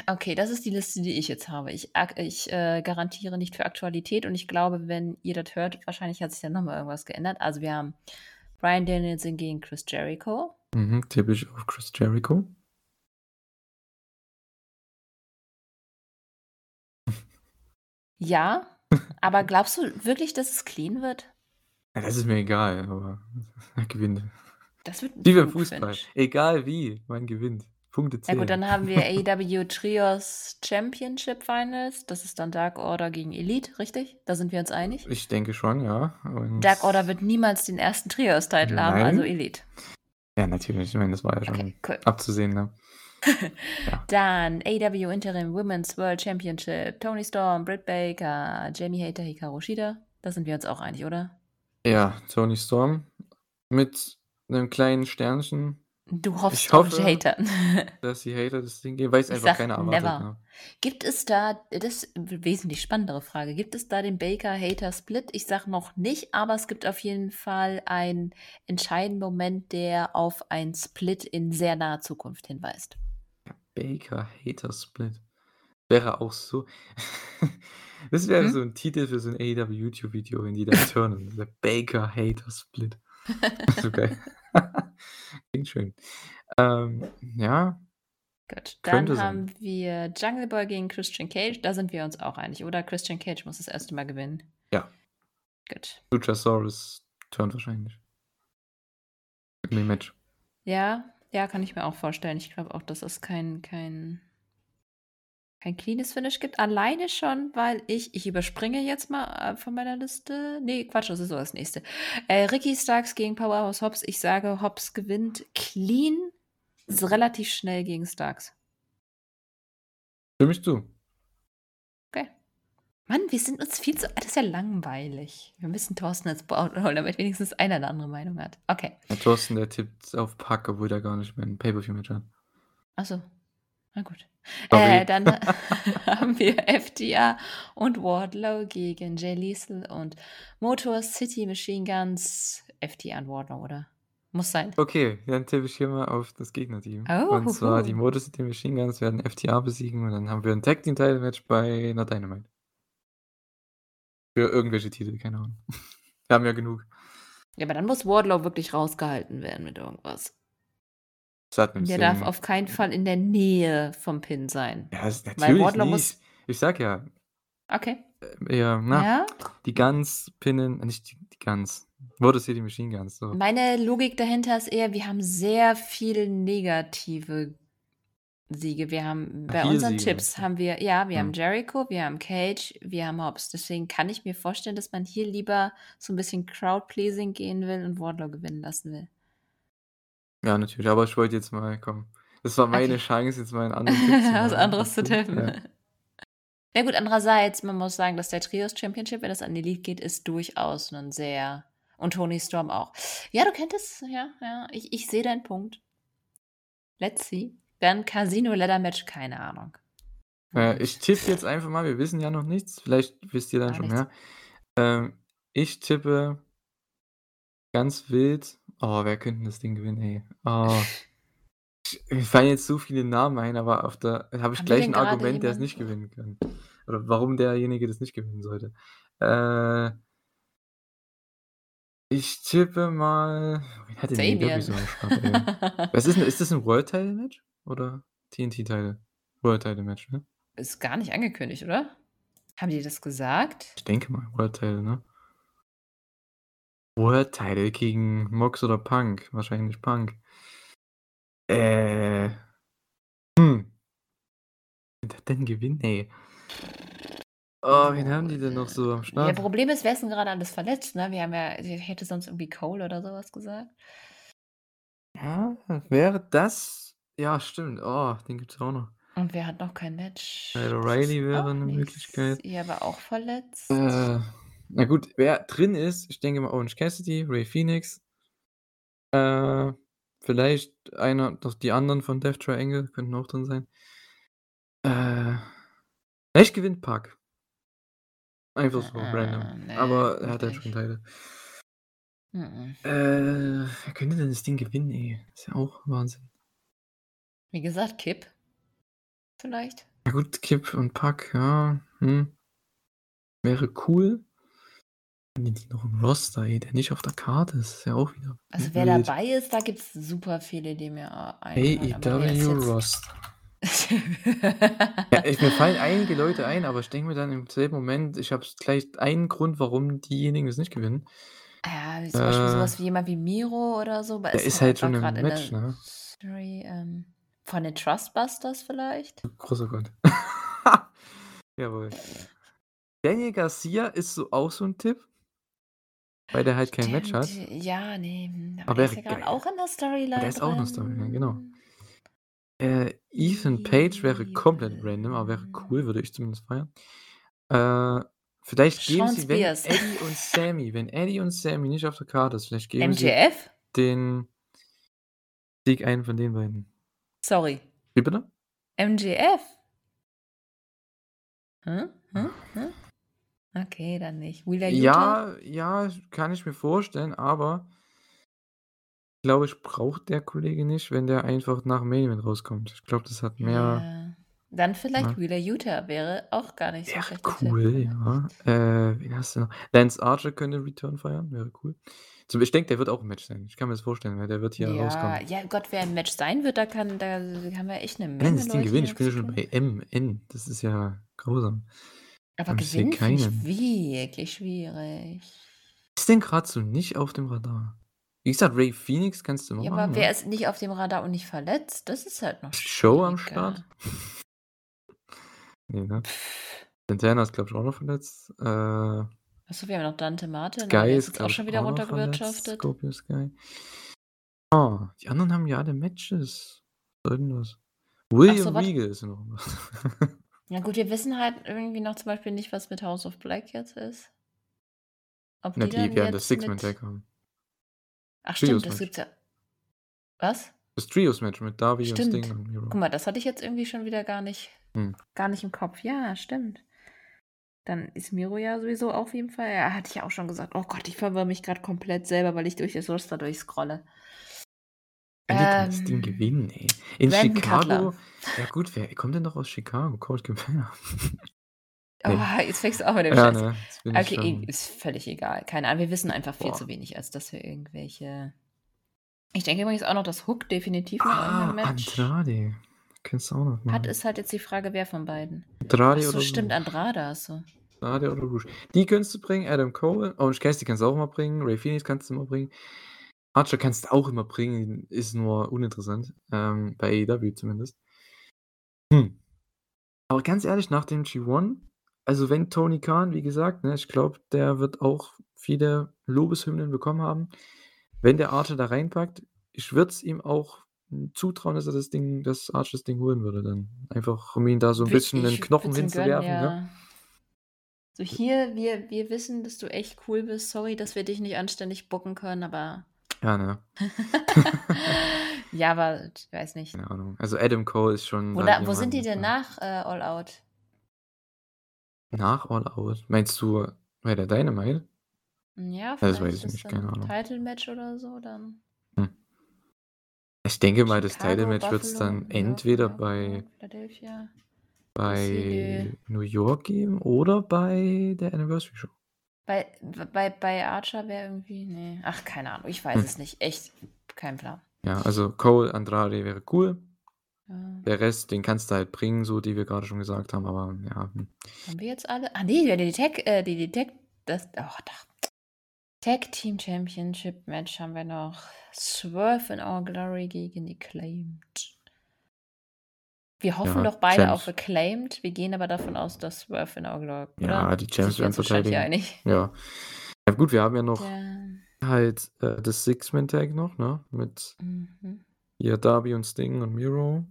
Okay, das ist die Liste, die ich jetzt habe. Ich ich, äh, garantiere nicht für Aktualität und ich glaube, wenn ihr das hört, wahrscheinlich hat sich dann noch mal irgendwas geändert. Also, wir haben Bryan Danielson gegen Chris Jericho. Mhm, typisch auf Chris Jericho. Ja, aber (laughs) glaubst du wirklich, dass es clean wird? Ja, das ist mir egal, aber (laughs) er gewinnt. Das wird 'n Wie beim Flugfinish. Fußball. Egal wie, man gewinnt. Punkte Ja gut, zählen. dann haben wir (laughs) AEW Trios Championship Finals. Das ist dann Dark Order gegen Elite, richtig? Da sind wir uns einig? Ich denke schon, ja. Und Dark Order wird niemals den ersten Trios-Title haben, also. Elite. Ja, natürlich. Ich meine, das war ja schon Okay, cool. abzusehen, ne? (laughs) Ja. Dann AEW Interim Women's World Championship. Toni Storm, Britt Baker, Jamie Hater, Hikaru Shida. Da sind wir uns auch einig, oder? Ja, Toni Storm mit 'nem kleinen Sternchen. Du hoffst Ich hoffe, Hater. (laughs) dass die Hater das Ding gehen, weil es Ich einfach sage keiner erwartet, never. ne? Gibt es da das ist 'ne wesentlich spannendere Frage. Gibt es da den Baker-Hater-Split? Ich sage noch nicht, aber es gibt auf jeden Fall einen entscheidenden Moment, der auf einen Split in sehr naher Zukunft hinweist. Baker Hater Split. Wäre auch so (laughs) das wäre Mhm. so 'n Titel für so 'n AEW YouTube-Video, wenn die da turnen. (laughs) Der Baker Hater Split. So geil. (laughs) Klingt schön. Ähm, ja. Gut, dann sein. haben wir Jungle Boy gegen Christian Cage. Da sind wir uns auch einig, oder? Christian Cage muss das erste Mal gewinnen. Ja. Gut. Luchasaurus turnt wahrscheinlich. In dem Match. Ja, ja, kann ich mir auch vorstellen. Ich glaube auch, dass es kein kein kein cleanes Finish gibt. Alleine schon, weil ich ich überspringe jetzt mal, äh, von meiner Liste ne, Quatsch, das ist sogar das Nächste. Äh, Ricky Starks gegen Powerhouse Hobbs. Ich sage, Hobbs gewinnt clean, s relativ schnell gegen Starks. Stimme ich zu. Okay. Mann, wir sind uns viel zu das ist ja langweilig. Wir müssen Thorsten ins Board holen, damit wenigstens einer 'ne andere Meinung hat. Okay. Der Thorsten, der tippt auf Pack, obwohl der gar nicht mehr 'n Pay-per-View-Match hat. Ach so. Na gut. Äh, dann (laughs) haben wir FTR und Wardlow gegen Jay Lethal und Motor City Machine Guns. FTR und Wardlow, oder? Muss sein. Okay, dann tippe ich hier mal auf das Gegnerteam. Oh, Und zwar die. Motor City Machine Guns werden FTR besiegen und dann haben wir 'n Tag Team Title Match bei 'ner Dynamite. Für irgendwelche Titel, keine Ahnung. (laughs) Wir haben ja genug. Ja, aber dann muss Wardlow wirklich rausgehalten werden mit irgendwas. Satnam Der Singh. darf auf keinen Fall in der Nähe vom Pin sein. Ja, das, Weil natürlich Wardlow nicht. muss. Ich sag ja, Okay. äh, eher, na, Ja. die Guns pinnen, äh, nicht die, die Guns. Wurde City Machine Guns. So. Meine Logik dahinter ist eher, wir haben sehr viele negative Siege. Wir haben bei Viel unseren Siege, Tipps haben wir, ja, wir haben Hm. Jericho, wir haben Cage, wir haben Hobbs. Deswegen kann ich mir vorstellen, dass man hier lieber so ein bisschen Crowd-Pleasing gehen will und Wardlow gewinnen lassen will. Ja, natürlich. Aber ich wollte jetzt mal, komm. Das war meine Okay. Chance, jetzt mal einen (laughs) anderen Tipp zu Was machen. anderes zu weißt du? tippen. Ja. (laughs) Ja gut, andererseits, man muss sagen, dass der Trios Championship, wenn es an die Elite geht, ist durchaus ein sehr und Tony Storm auch. Ja, du könntest, ja, ja, ich, ich sehe deinen Punkt. Let's see. Dann Casino Ladder Match, keine Ahnung. Äh, ich tippe jetzt einfach mal, wir wissen ja noch nichts. Vielleicht wisst ihr dann Gar schon nichts. mehr. Ähm, ich tippe ganz wild. Oh, wer könnte das Ding gewinnen, ey? Oh. Ich- Mir fallen jetzt so viele Namen ein, aber auf der habe ich Haben gleich ein Argument, der es nicht gewinnen kann. Oder warum derjenige das nicht gewinnen sollte. Äh, ich tippe mal. Wen hat denn hier Damien. wirklich so ey? (laughs) Was ist ist das ein World Title Match? Oder TNT-Teile? World Title Match, ne? ist gar nicht angekündigt, oder? Haben die das gesagt? Ich denke mal, World Title, ne? Title gegen Mox oder Punk? Wahrscheinlich Punk. Äh. Hm. Wer hat denn gewinnen, ey? Oh, wen haben die denn noch so am Ja, Start? Problem ist, wer ist denn gerade alles verletzt, ne? Wir haben ja, ich hätte sonst irgendwie Cole oder sowas gesagt. Ja, wäre das. Ja, stimmt. Oh, den gibt's auch noch. Und wer hat noch kein Match? Kyle Das O'Reilly ist wäre eine nicht- Möglichkeit. Ja, aber auch verletzt. Äh, na gut, wer drin ist, ich denke mal Orange Cassidy, Ray Phoenix. Äh, vielleicht einer, doch die anderen von Death Triangle könnten auch drin sein. Äh, vielleicht gewinnt Pack. Einfach so, Äh, random. nee, Aber er hat ich. schon Teile. Mhm. Äh, wer könnte denn das Ding gewinnen, ey? Ist ja auch Wahnsinn. Wie gesagt, Kipp. Vielleicht. Na gut, Kip und Pack, ja. Hm. Wäre cool. Haben die noch im Roster, ey, der nicht auf der Karte ist. Ist ja auch wieder. Also wer wild. dabei ist, da gibt es super viele, die mir einfallen. AEW Roster. (laughs) Ja, ich, mir fallen einige Leute ein, aber ich denke mir dann im selben Moment, ich habe gleich einen Grund, warum diejenigen es nicht gewinnen. ja, wie zum Beispiel Äh, sowas wie jemand wie Miro oder so. der ist halt schon im Match, ne? Story, ähm, von den Trustbusters vielleicht? Großer Gott. (laughs) Jawohl. Daniel Garcia ist so auch so ein Tipp, weil der halt kein Match hat. Ja, nee. Aber, Aber der ist ja gerade auch in der Storyline. Der ist auch in der. Storyline, genau. Äh, Ethan Page wäre komplett random, aber wäre cool, würde ich zumindest feiern. Äh, vielleicht geben Sean sie, wenn Spears. Eddie und (laughs) Sammy, wenn Eddie und Sammy nicht auf der Karte ist, vielleicht geben sie MJF? den Sieg einen von den beiden. Sorry. Wie bitte? MJF? Hm? Hm? Hm? Okay, dann nicht. Wheeler Utah? Ja, ja, kann ich mir vorstellen, aber ich glaube, ich braucht der Kollege nicht, wenn der einfach nach dem Main Event rauskommt. Ich glaube, das hat mehr. Ja. Dann vielleicht Ja. Wheeler Utah wäre auch gar nicht so Wäre schlecht. cool, ja. Äh, wen hast du noch? Lance Archer könnte Return feiern, wäre cool. Zum, ich denke, der wird auch im Match sein. Ich kann mir das vorstellen, weil der wird hier Ja, rauskommen. ja, Gott, wer im Match sein wird, da kann, da haben wir echt eine Wenn Menge das Ding gewinnt, ich bin ja schon bei MN. Das ist ja grausam. Aber ich sehe gewinnen finde ich wirklich schwierig. Ist denn gerade so nicht auf dem Radar? Wie gesagt, Ray Phoenix kannst du immer Ja, machen. aber wer ne? ist nicht auf dem Radar und nicht verletzt? Das ist halt noch Show am. Start? (laughs) nee, ne? Santana ist, glaube ich, auch noch verletzt. Äh, Achso, wir haben noch Dante Martin. aber Sky ist, ist auch schon wieder auch runtergewirtschaftet. Scorpio Sky. Oh, die anderen haben ja alle Matches. Was soll denn das? William warte. Regal ist noch. (laughs) Ja gut, wir wissen halt irgendwie noch zum Beispiel nicht, was mit House of Black jetzt ist. Ob Na, die, die werden das Six-Man-Tag haben. Ach stimmt, das gibt's ja. Was? Das Trios-Match mit Darby Stimmt. und Sting und Miro. Guck mal, das hatte ich jetzt irgendwie schon wieder gar nicht, Hm. gar nicht im Kopf. Ja, stimmt. Dann ist Miro ja sowieso auf jeden Fall. Ja, hatte ich ja auch schon gesagt. Oh Gott, ich verwirre mich gerade komplett selber, weil ich durch das Roster durchscrolle. Ding Ähm, gewinnen, ey. In Brandon Chicago. Cutler. Ja, gut, wer kommt denn noch aus Chicago? Colt Cabana. (laughs) Oh, jetzt fängst du auch mit dem Ja, Scheiß ne, Okay, schon ist völlig egal. Keine Ahnung, wir wissen einfach viel Boah. zu wenig, als dass wir irgendwelche ich denke übrigens auch noch, dass Hook definitiv noch Ah, Match Andrade. Könntest du auch noch hat. machen. Ist halt jetzt die Frage, wer von beiden. Andrade Ach so, oder stimmt. Andrade hast du. Andrade oder Rouge. Die könntest du bringen, Adam Cole, Orange Cassidy kannst du auch mal bringen, Ray Phoenix kannst du immer bringen. Archer kannst du auch immer bringen, ist nur uninteressant, ähm, bei AEW zumindest. Hm. Aber ganz ehrlich, nach dem G1, also wenn Tony Khan, wie gesagt, ne, ich glaube, der wird auch viele Lobeshymnen bekommen haben. Wenn der Archer da reinpackt, ich würde es ihm auch zutrauen, dass er das Ding, dass Archer das Ding holen würde dann. Einfach, um ihn da so ein bisschen den ich Knochen hinzuwerfen, ne? ja. So, hier, wir wir wissen, dass du echt cool bist. Sorry, dass wir dich nicht anständig booken können, aber Ja, ne? (laughs) Ja, aber ich weiß nicht. Keine Ahnung. Also Adam Cole ist schon Wo da wo sind die denn nach, äh, All Out? Nach All Out? Meinst du bei der Dynamite? Ja, Ja, das vielleicht weiß ist ich nicht, das keine dann Ahnung. Title-Match oder so dann. Hm. Ich denke mal, das Chicago, Title-Match wird's Buffalo, dann New York, entweder bei Philadelphia. bei New York geben oder bei der Anniversary Show. Bei bei bei Archer wäre irgendwie ne, ach, keine Ahnung, ich weiß Hm. es nicht. Echt, kein Plan. Ja, also Cole, Andrade wäre cool. Ja. Der Rest, den kannst du halt bringen, so die wir gerade schon gesagt haben, aber ja, hm. Haben wir jetzt alle? Ah ne, ja, die Tag äh, die die Tag das oh, da. Tag Team Championship Match haben wir noch. Swerve in Our Glory gegen Acclaimed. Wir hoffen Ja, doch beide Champs. auf Acclaimed. Wir gehen aber davon aus, dass Swerve in Glory, Ja, die Champs wir werden verteidigen. Ja. Ja gut, wir haben ja noch Der halt äh, das Six-Man-Tag noch, ne? Mit Mhm. hier Darby und Sting und Miro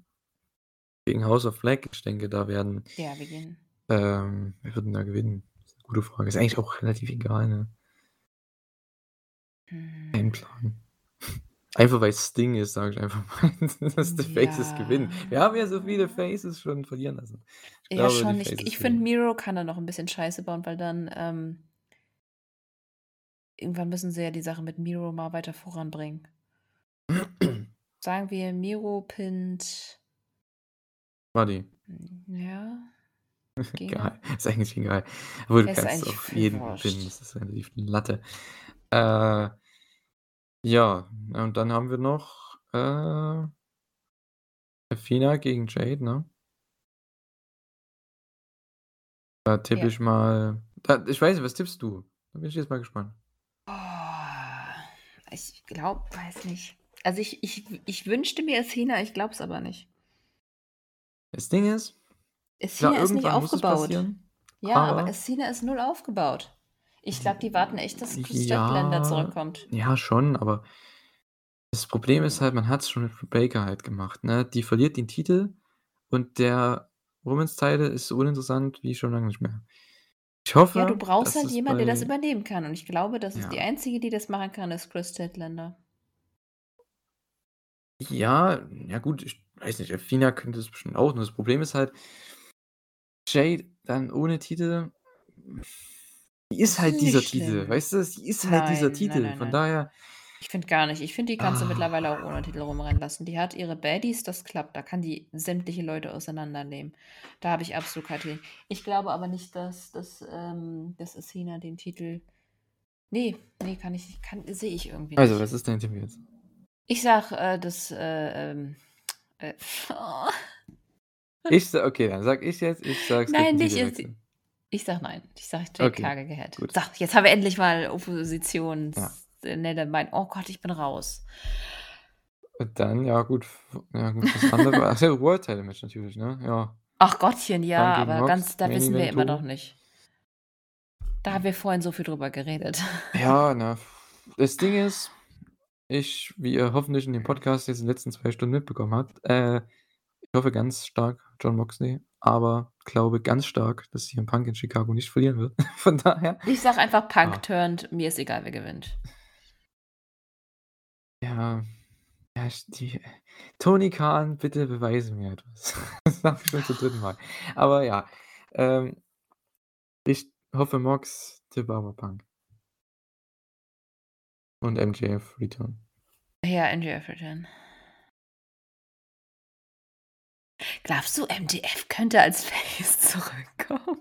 gegen House of Black. Ich denke, da werden Ja, wir gehen. ähm, wer wird denn da gewinnen? Das ist 'ne gute Frage. Ist eigentlich auch relativ egal, ne? Kein Hm. Plan. Einfach weil es Sting ist, sage ich einfach mal, (laughs) dass die Faces gewinnen. Wir haben ja so viele Ja. Faces schon verlieren lassen. Ich Ja, glaube, schon. Ich ich finde. Miro kann da noch 'n bisschen Scheiße bauen, weil dann, ähm irgendwann müssen sie ja die Sache mit Miro mal weiter voranbringen. (clears throat) Sagen wir, Miro pinnt Buddy. hm, ja. (laughs) Egal. Ist eigentlich egal. Obwohl, du kannst viel jeden pinnen. Das ist relativ Latte. Äh, ja, und dann haben wir noch, äh Athena gegen Jade, ne? Da tippe Ja. ich mal da ich weiß nicht, was tippst du? Da bin ich jetzt mal gespannt. Oh, ich glaube weiß nicht. Also, ich ich ich wünschte mir Athena, ich glaube es aber nicht. Das Ding ist, Athena klar, ist nicht irgendwann muss es aufgebaut. passieren, Ja, aber aber Athena ist null aufgebaut. Ich glaube, die warten echt, dass Chris Ja. Statlander zurückkommt. ja schon, aber das Problem ist halt, man hat's schon mit Baker halt gemacht, ne? Die verliert den Titel und der Women's Title ist so uninteressant wie schon lange nicht mehr. Ich hoffe, Ja, du brauchst halt es jemanden, der das übernehmen kann. Und ich glaube, das ist die Ja. einzige, die das machen kann, ist Chris Statlander. Ja, ja gut, ich weiß nicht, Athena könnte es bestimmt auch, nur das Problem ist halt Jade dann ohne Titel die ist halt ist dieser nicht Titel, schlimm. weißt du? Sie ist halt dieser Nein, nein, Titel. nein, Von nein. daher Ich finde gar nicht. Ich finde, die kannst du mittlerweile auch Ah. ohne Titel rumrennen lassen. Die hat ihre Baddies, das klappt. Da kann die sämtliche Leute auseinandernehmen. Da habe ich absolut kein Ding. Ich glaube aber nicht, dass dass, ähm dass Athena den Titel Ne, ne, kann ich kann sehe ich irgendwie Also, nicht. was ist dein Tipp jetzt? Ich sage, äh, dass, äh, ähm, äh oh. (laughs) Ich okay, dann sage ich jetzt, ich gibt Nein, nicht Titelwechsel. Ich sage nein. Ich sage Jade Okay, gut. So, jetzt haben wir endlich mal Ja. Oppositions äh, ne, der mein oh Gott, ich bin raus. Und dann, ja gut, ja gut, das andere (laughs) ach so, World Title Match natürlich, ne? Ja. Ach Gottchen, ja, aber Mox, ganz da Main wissen wir immer noch nicht. Da haben wir vorhin so viel drüber geredet. (laughs) Ja, na, das Ding ist, ich, wie ihr hoffentlich in dem Podcast jetzt in den letzten 2 Stunden mitbekommen habt, äh, ich hoffe ganz stark Jon Moxley, aber glaube ganz stark, dass CM Punk in Chicago nicht verlieren wird. (laughs) Von daher Ich sage einfach, Punk Ah. turned, mir ist egal, wer gewinnt. Ja, ja, die Tony Khan, bitte beweise mir etwas. (laughs) Das sage ich schon zum dritten Mal. Aber ja, ähm ich hoffe Mox, tippe aber Punk. Und MJF Return. Ja, MJF Return. Glaubst du, MJF könnte als Face (laughs) zurückkommen?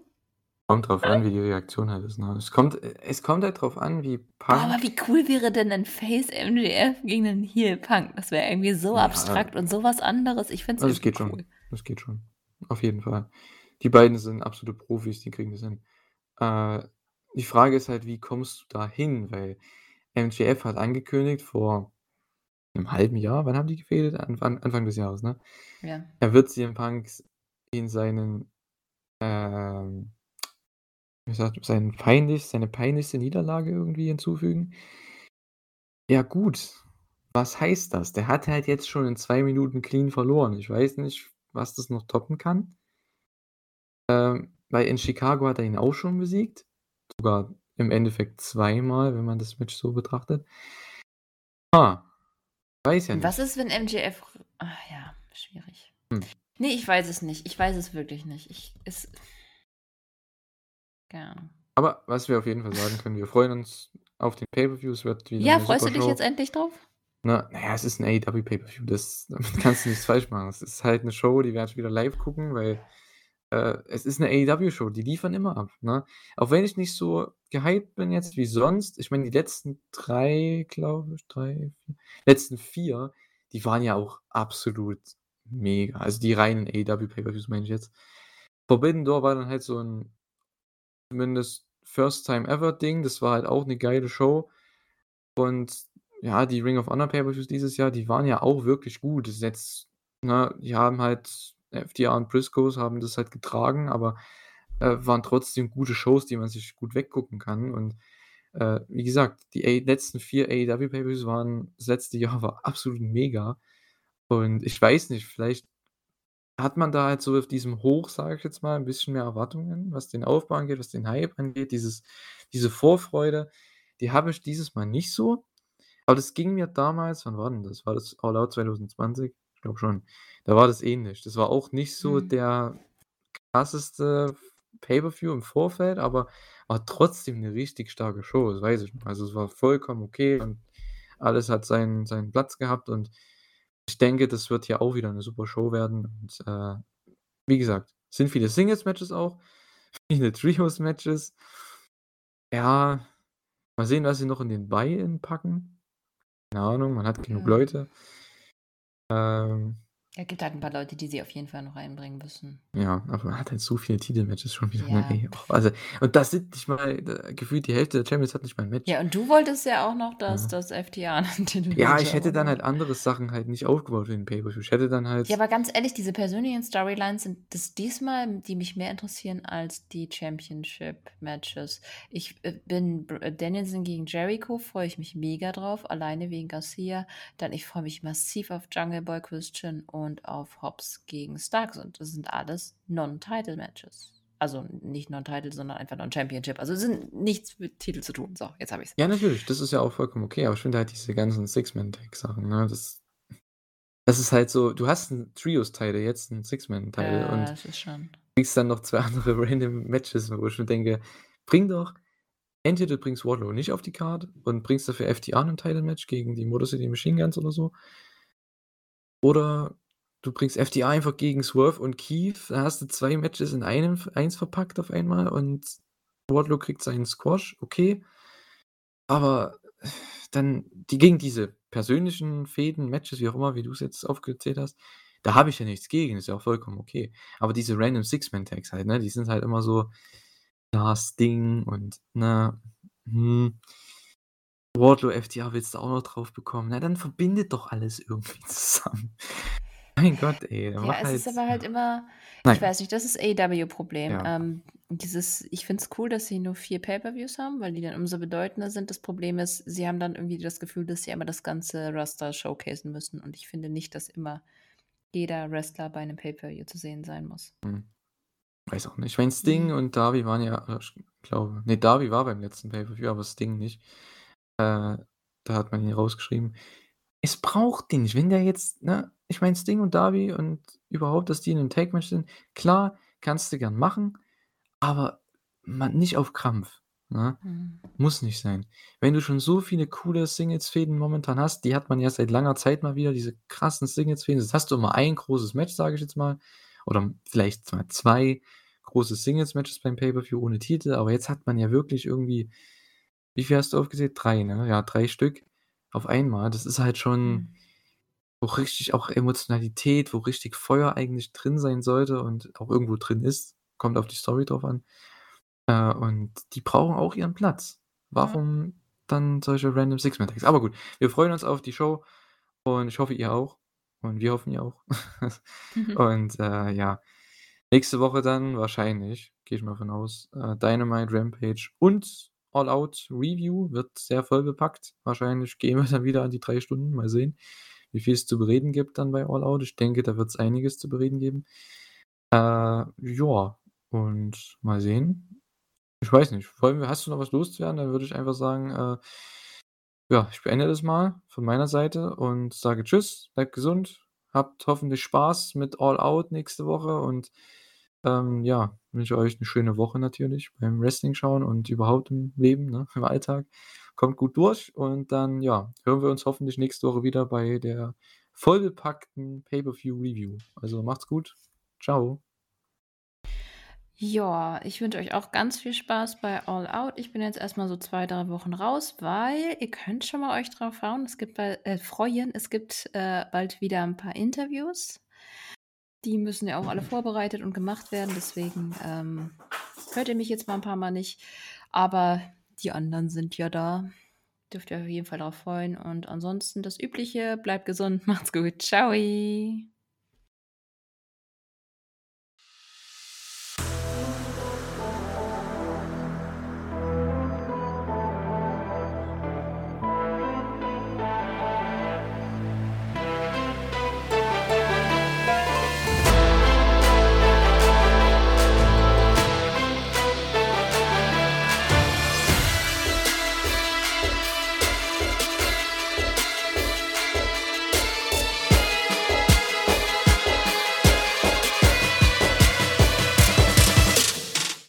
Kommt drauf an, wie die Reaktion halt ist, ne? Es kommt es kommt halt drauf an, wie aber Punk wie cool wäre denn 'n Face MJF gegen 'nen Heel Punk? Das wäre irgendwie so Ja. abstrakt und so was anderes. Ich fände es Also, es geht irgendwie schon. cool. Das geht schon. Auf jeden Fall. Die beiden sind absolute Profis, die kriegen das hin. Äh, die Frage ist halt, wie kommst du da hin? Weil MJF hat angekündigt vor 'nem halben Jahr wann haben die gefädelt? Anfang Anfang des Jahres, ne? Ja. Er wird CM Punk in seinen, ähm wie sagt seinen peinlich seine peinlichste Niederlage irgendwie hinzufügen. Ja gut, was heißt das? Der hat halt jetzt schon in 2 Minuten clean verloren. Ich weiß nicht, was das noch toppen kann. Ähm, weil in Chicago hat er ihn auch schon besiegt. Sogar im Endeffekt zweimal, wenn man das Match so betrachtet. Ah, weiß ja Und was nicht. ist, wenn MJF ach ja, schwierig. Hm. Ne, ich weiß es nicht. Ich weiß es wirklich nicht. Ich es Ahnung. Aber was wir auf jeden Fall sagen können, wir freuen uns auf den Pay-per-View. Es wird wieder Ja, freust du dich jetzt endlich drauf? Na ja, es ist 'n AEW Pay-per-View. Das (laughs) damit kannst du nichts falsch machen. Es ist halt 'ne Show, die werde ich wieder live gucken, weil, äh, es ist 'ne AEW-Show, die liefern immer ab, ne? Auch wenn ich nicht so gehypt bin jetzt wie sonst. Ich meine, die letzten 3, glaube ich 3, 4 letzten 4, die waren ja auch absolut mega. Also, die reinen AEW Pay-per-Views meine ich jetzt. Forbidden Door war dann halt so 'n zumindest First Time Ever Ding. Das war halt auch 'ne geile Show. Und ja, die Ring of Honor Pay-per-Views dieses Jahr, die waren ja auch wirklich gut. Das ist jetzt ne, die haben halt FTR und Briscoes haben das halt getragen, aber, äh, waren trotzdem gute Shows, die man sich gut weggucken kann. Und, äh, wie gesagt, die A letzten 4 AEW Pay-per-Views waren das letzte Jahr war absolut mega. Und ich weiß nicht, vielleicht hat man da halt so auf diesem Hoch, sage ich jetzt mal, 'n bisschen mehr Erwartungen, was den Aufbau angeht, was den Hype angeht, dieses diese Vorfreude, die habe ich dieses Mal nicht so. Aber das ging mir damals wann war denn das? War das All Out 2020? Ich glaube schon. Da war das ähnlich. Das war auch nicht so Mhm. der krasseste Pay-per-View im Vorfeld, aber war trotzdem 'ne richtig starke Show, das weiß ich noch. Also, es war vollkommen okay und alles hat seinen seinen Platz gehabt und ich denke, das wird hier auch wieder 'ne super Show werden und, äh, wie gesagt, sind viele Singles-Matches auch, (laughs) viele Trios-Matches. Ja, mal sehen, was sie noch in den Buy-in packen. Keine Ahnung, man hat genug Ja. Leute. Ähm Ja, gibt halt 'n paar Leute, die sie auf jeden Fall noch reinbringen müssen. Ja, aber man hat halt so viele Titelmatches schon wieder, ne, Ja. ey. Och, also und das sind nicht mal äh, gefühlt die Hälfte der Champions hat nicht mal 'n Match. Ja, und du wolltest ja auch noch, dass Ja. das FTR (laughs) 'nen Titelmatch Ja, ich hätte dann halt andere Sachen halt nicht aufgebaut für den Pay-per-View. Ich hätte dann halt Ja, aber ganz ehrlich, diese persönlichen Storylines sind das diesmal, die mich mehr interessieren als die Championship-Matches. Ich, äh, bin Br Danielson gegen Jericho freue ich mich mega drauf, alleine wegen Garcia. Dann ich freue mich massiv auf Jungle Boy Christian und auf Hobbs gegen Starks und das sind alles Non-Title-Matches. Also, nicht Non-Title, sondern einfach Non-Championship. Also, sind nichts mit Titel zu tun. So, jetzt habe ich's. Ja, natürlich, das ist ja auch vollkommen okay, aber ich finde halt diese ganzen Six-Man-Tag-Sachen, ne, das das ist halt so, du hast 'n Trios-Title, jetzt 'n Six-Man-Title Ja, und das ist schon kriegst dann noch 2 (laughs) andere random Matches, wo ich mir denke: „Bring doch entweder du bringst Wardlow nicht auf die Card und bringst dafür FTR 'nen Title-Match gegen die Motor City Machine Guns oder so oder du bringst FTR einfach gegen Swerve und Keith, dann hast du 2 Matches in einem eins verpackt auf einmal und Wardlow kriegt seinen Squash, okay. Aber dann die gegen diese persönlichen Fehden, Matches, wie auch immer, wie du's jetzt aufgezählt hast, da habe ich ja nichts gegen, ist ja auch vollkommen okay. Aber diese random Six-Man-Tags halt, ne, die sind halt immer so, ja, Sting und, ne, hm, Wardlow, FTR willst du auch noch drauf bekommen. Na, dann verbindet doch alles irgendwie (laughs) zusammen. Mein Gott, ey, Ja, es halt ist aber halt immer Na ich weiß nicht, das ist AEW-Problem. Ja. Ähm, dieses ich finde es cool, dass sie nur 4 Pay-per-Views haben, weil die dann umso bedeutender sind. Das Problem ist, sie haben dann irgendwie das Gefühl, dass sie einmal das ganze Roster showcasen müssen und ich finde nicht, dass immer jeder Wrestler bei 'nem Pay-per-View zu sehen sein muss. Hm. Weiß auch nicht. Ich meine, Sting Mhm. und Darby waren ja äh, ich glaube ne, Darby war beim letzten Pay-per-View, aber Sting nicht. Äh, da hat man ihn rausgeschrieben. Es braucht den nicht. Wenn der jetzt ne, ich meine, Sting und Darby und überhaupt, dass die in 'nem Tag-Match sind, klar, kannst du gern machen, aber ma nicht auf Krampf, ne? Mhm. Muss nicht sein. Wenn du schon so viele coole Singles-Fehden momentan hast, die hat man ja seit langer Zeit mal wieder, diese krassen Singles-Fehden. Jetzt hast du immer ein großes Match, sage ich jetzt mal, oder vielleicht mal 2 große Singles-Matches beim Pay-per-View ohne Titel, aber jetzt hat man ja wirklich irgendwie wie viel hast du aufgezählt? 3, ne? Ja, 3 Stück auf einmal. Das ist halt schon Mhm. Wo richtig auch Emotionalität, wo richtig Feuer eigentlich drin sein sollte und auch irgendwo drin ist. Kommt auf die Story drauf an. Äh, und die brauchen auch ihren Platz. Ja. Warum dann solche random Six-Man-Tags? Aber gut, wir freuen uns auf die Show und ich hoffe, ihr auch. Und wir hoffen, ihr auch. (laughs) Und, äh, ja, nächste Woche dann wahrscheinlich, gehe ich mal von aus, äh, Dynamite, Rampage und All Out Review wird sehr vollbepackt. Wahrscheinlich gehen wir dann wieder an die 3 Stunden. Mal sehen, wie viel es zu bereden gibt dann bei All Out. Ich denke, da wird es einiges zu bereden geben. Äh, ja, und mal sehen. Ich weiß nicht, hast du noch was loszuwerden? Dann würde ich einfach sagen, äh ja, ich beende das mal von meiner Seite und sage tschüss, bleibt gesund, habt hoffentlich Spaß mit All Out nächste Woche und, ähm, ja, wünsche euch 'ne schöne Woche natürlich beim Wrestling schauen und überhaupt im Leben, ne, im Alltag. Kommt gut durch und dann, ja, hören wir uns hoffentlich nächste Woche wieder bei der vollgepackten Pay-per-View Review. Also, macht's gut. Tschau. Ja, ich wünsche euch auch ganz viel Spaß bei All Out. Ich bin jetzt erst mal so 2, 3 Wochen raus, weil ihr könnt schon mal euch drauf hauen, es gibt äh, freuen, es gibt, äh, bald wieder 'n paar Interviews. Die müssen ja auch alle vorbereitet und gemacht werden, deswegen, ähm, hört ihr mich jetzt mal 'n paar Mal nicht, aber die anderen sind ja da. Dürft ihr auf jeden Fall drauf freuen und ansonsten das Übliche, bleibt gesund, (laughs) macht's gut. Tschau.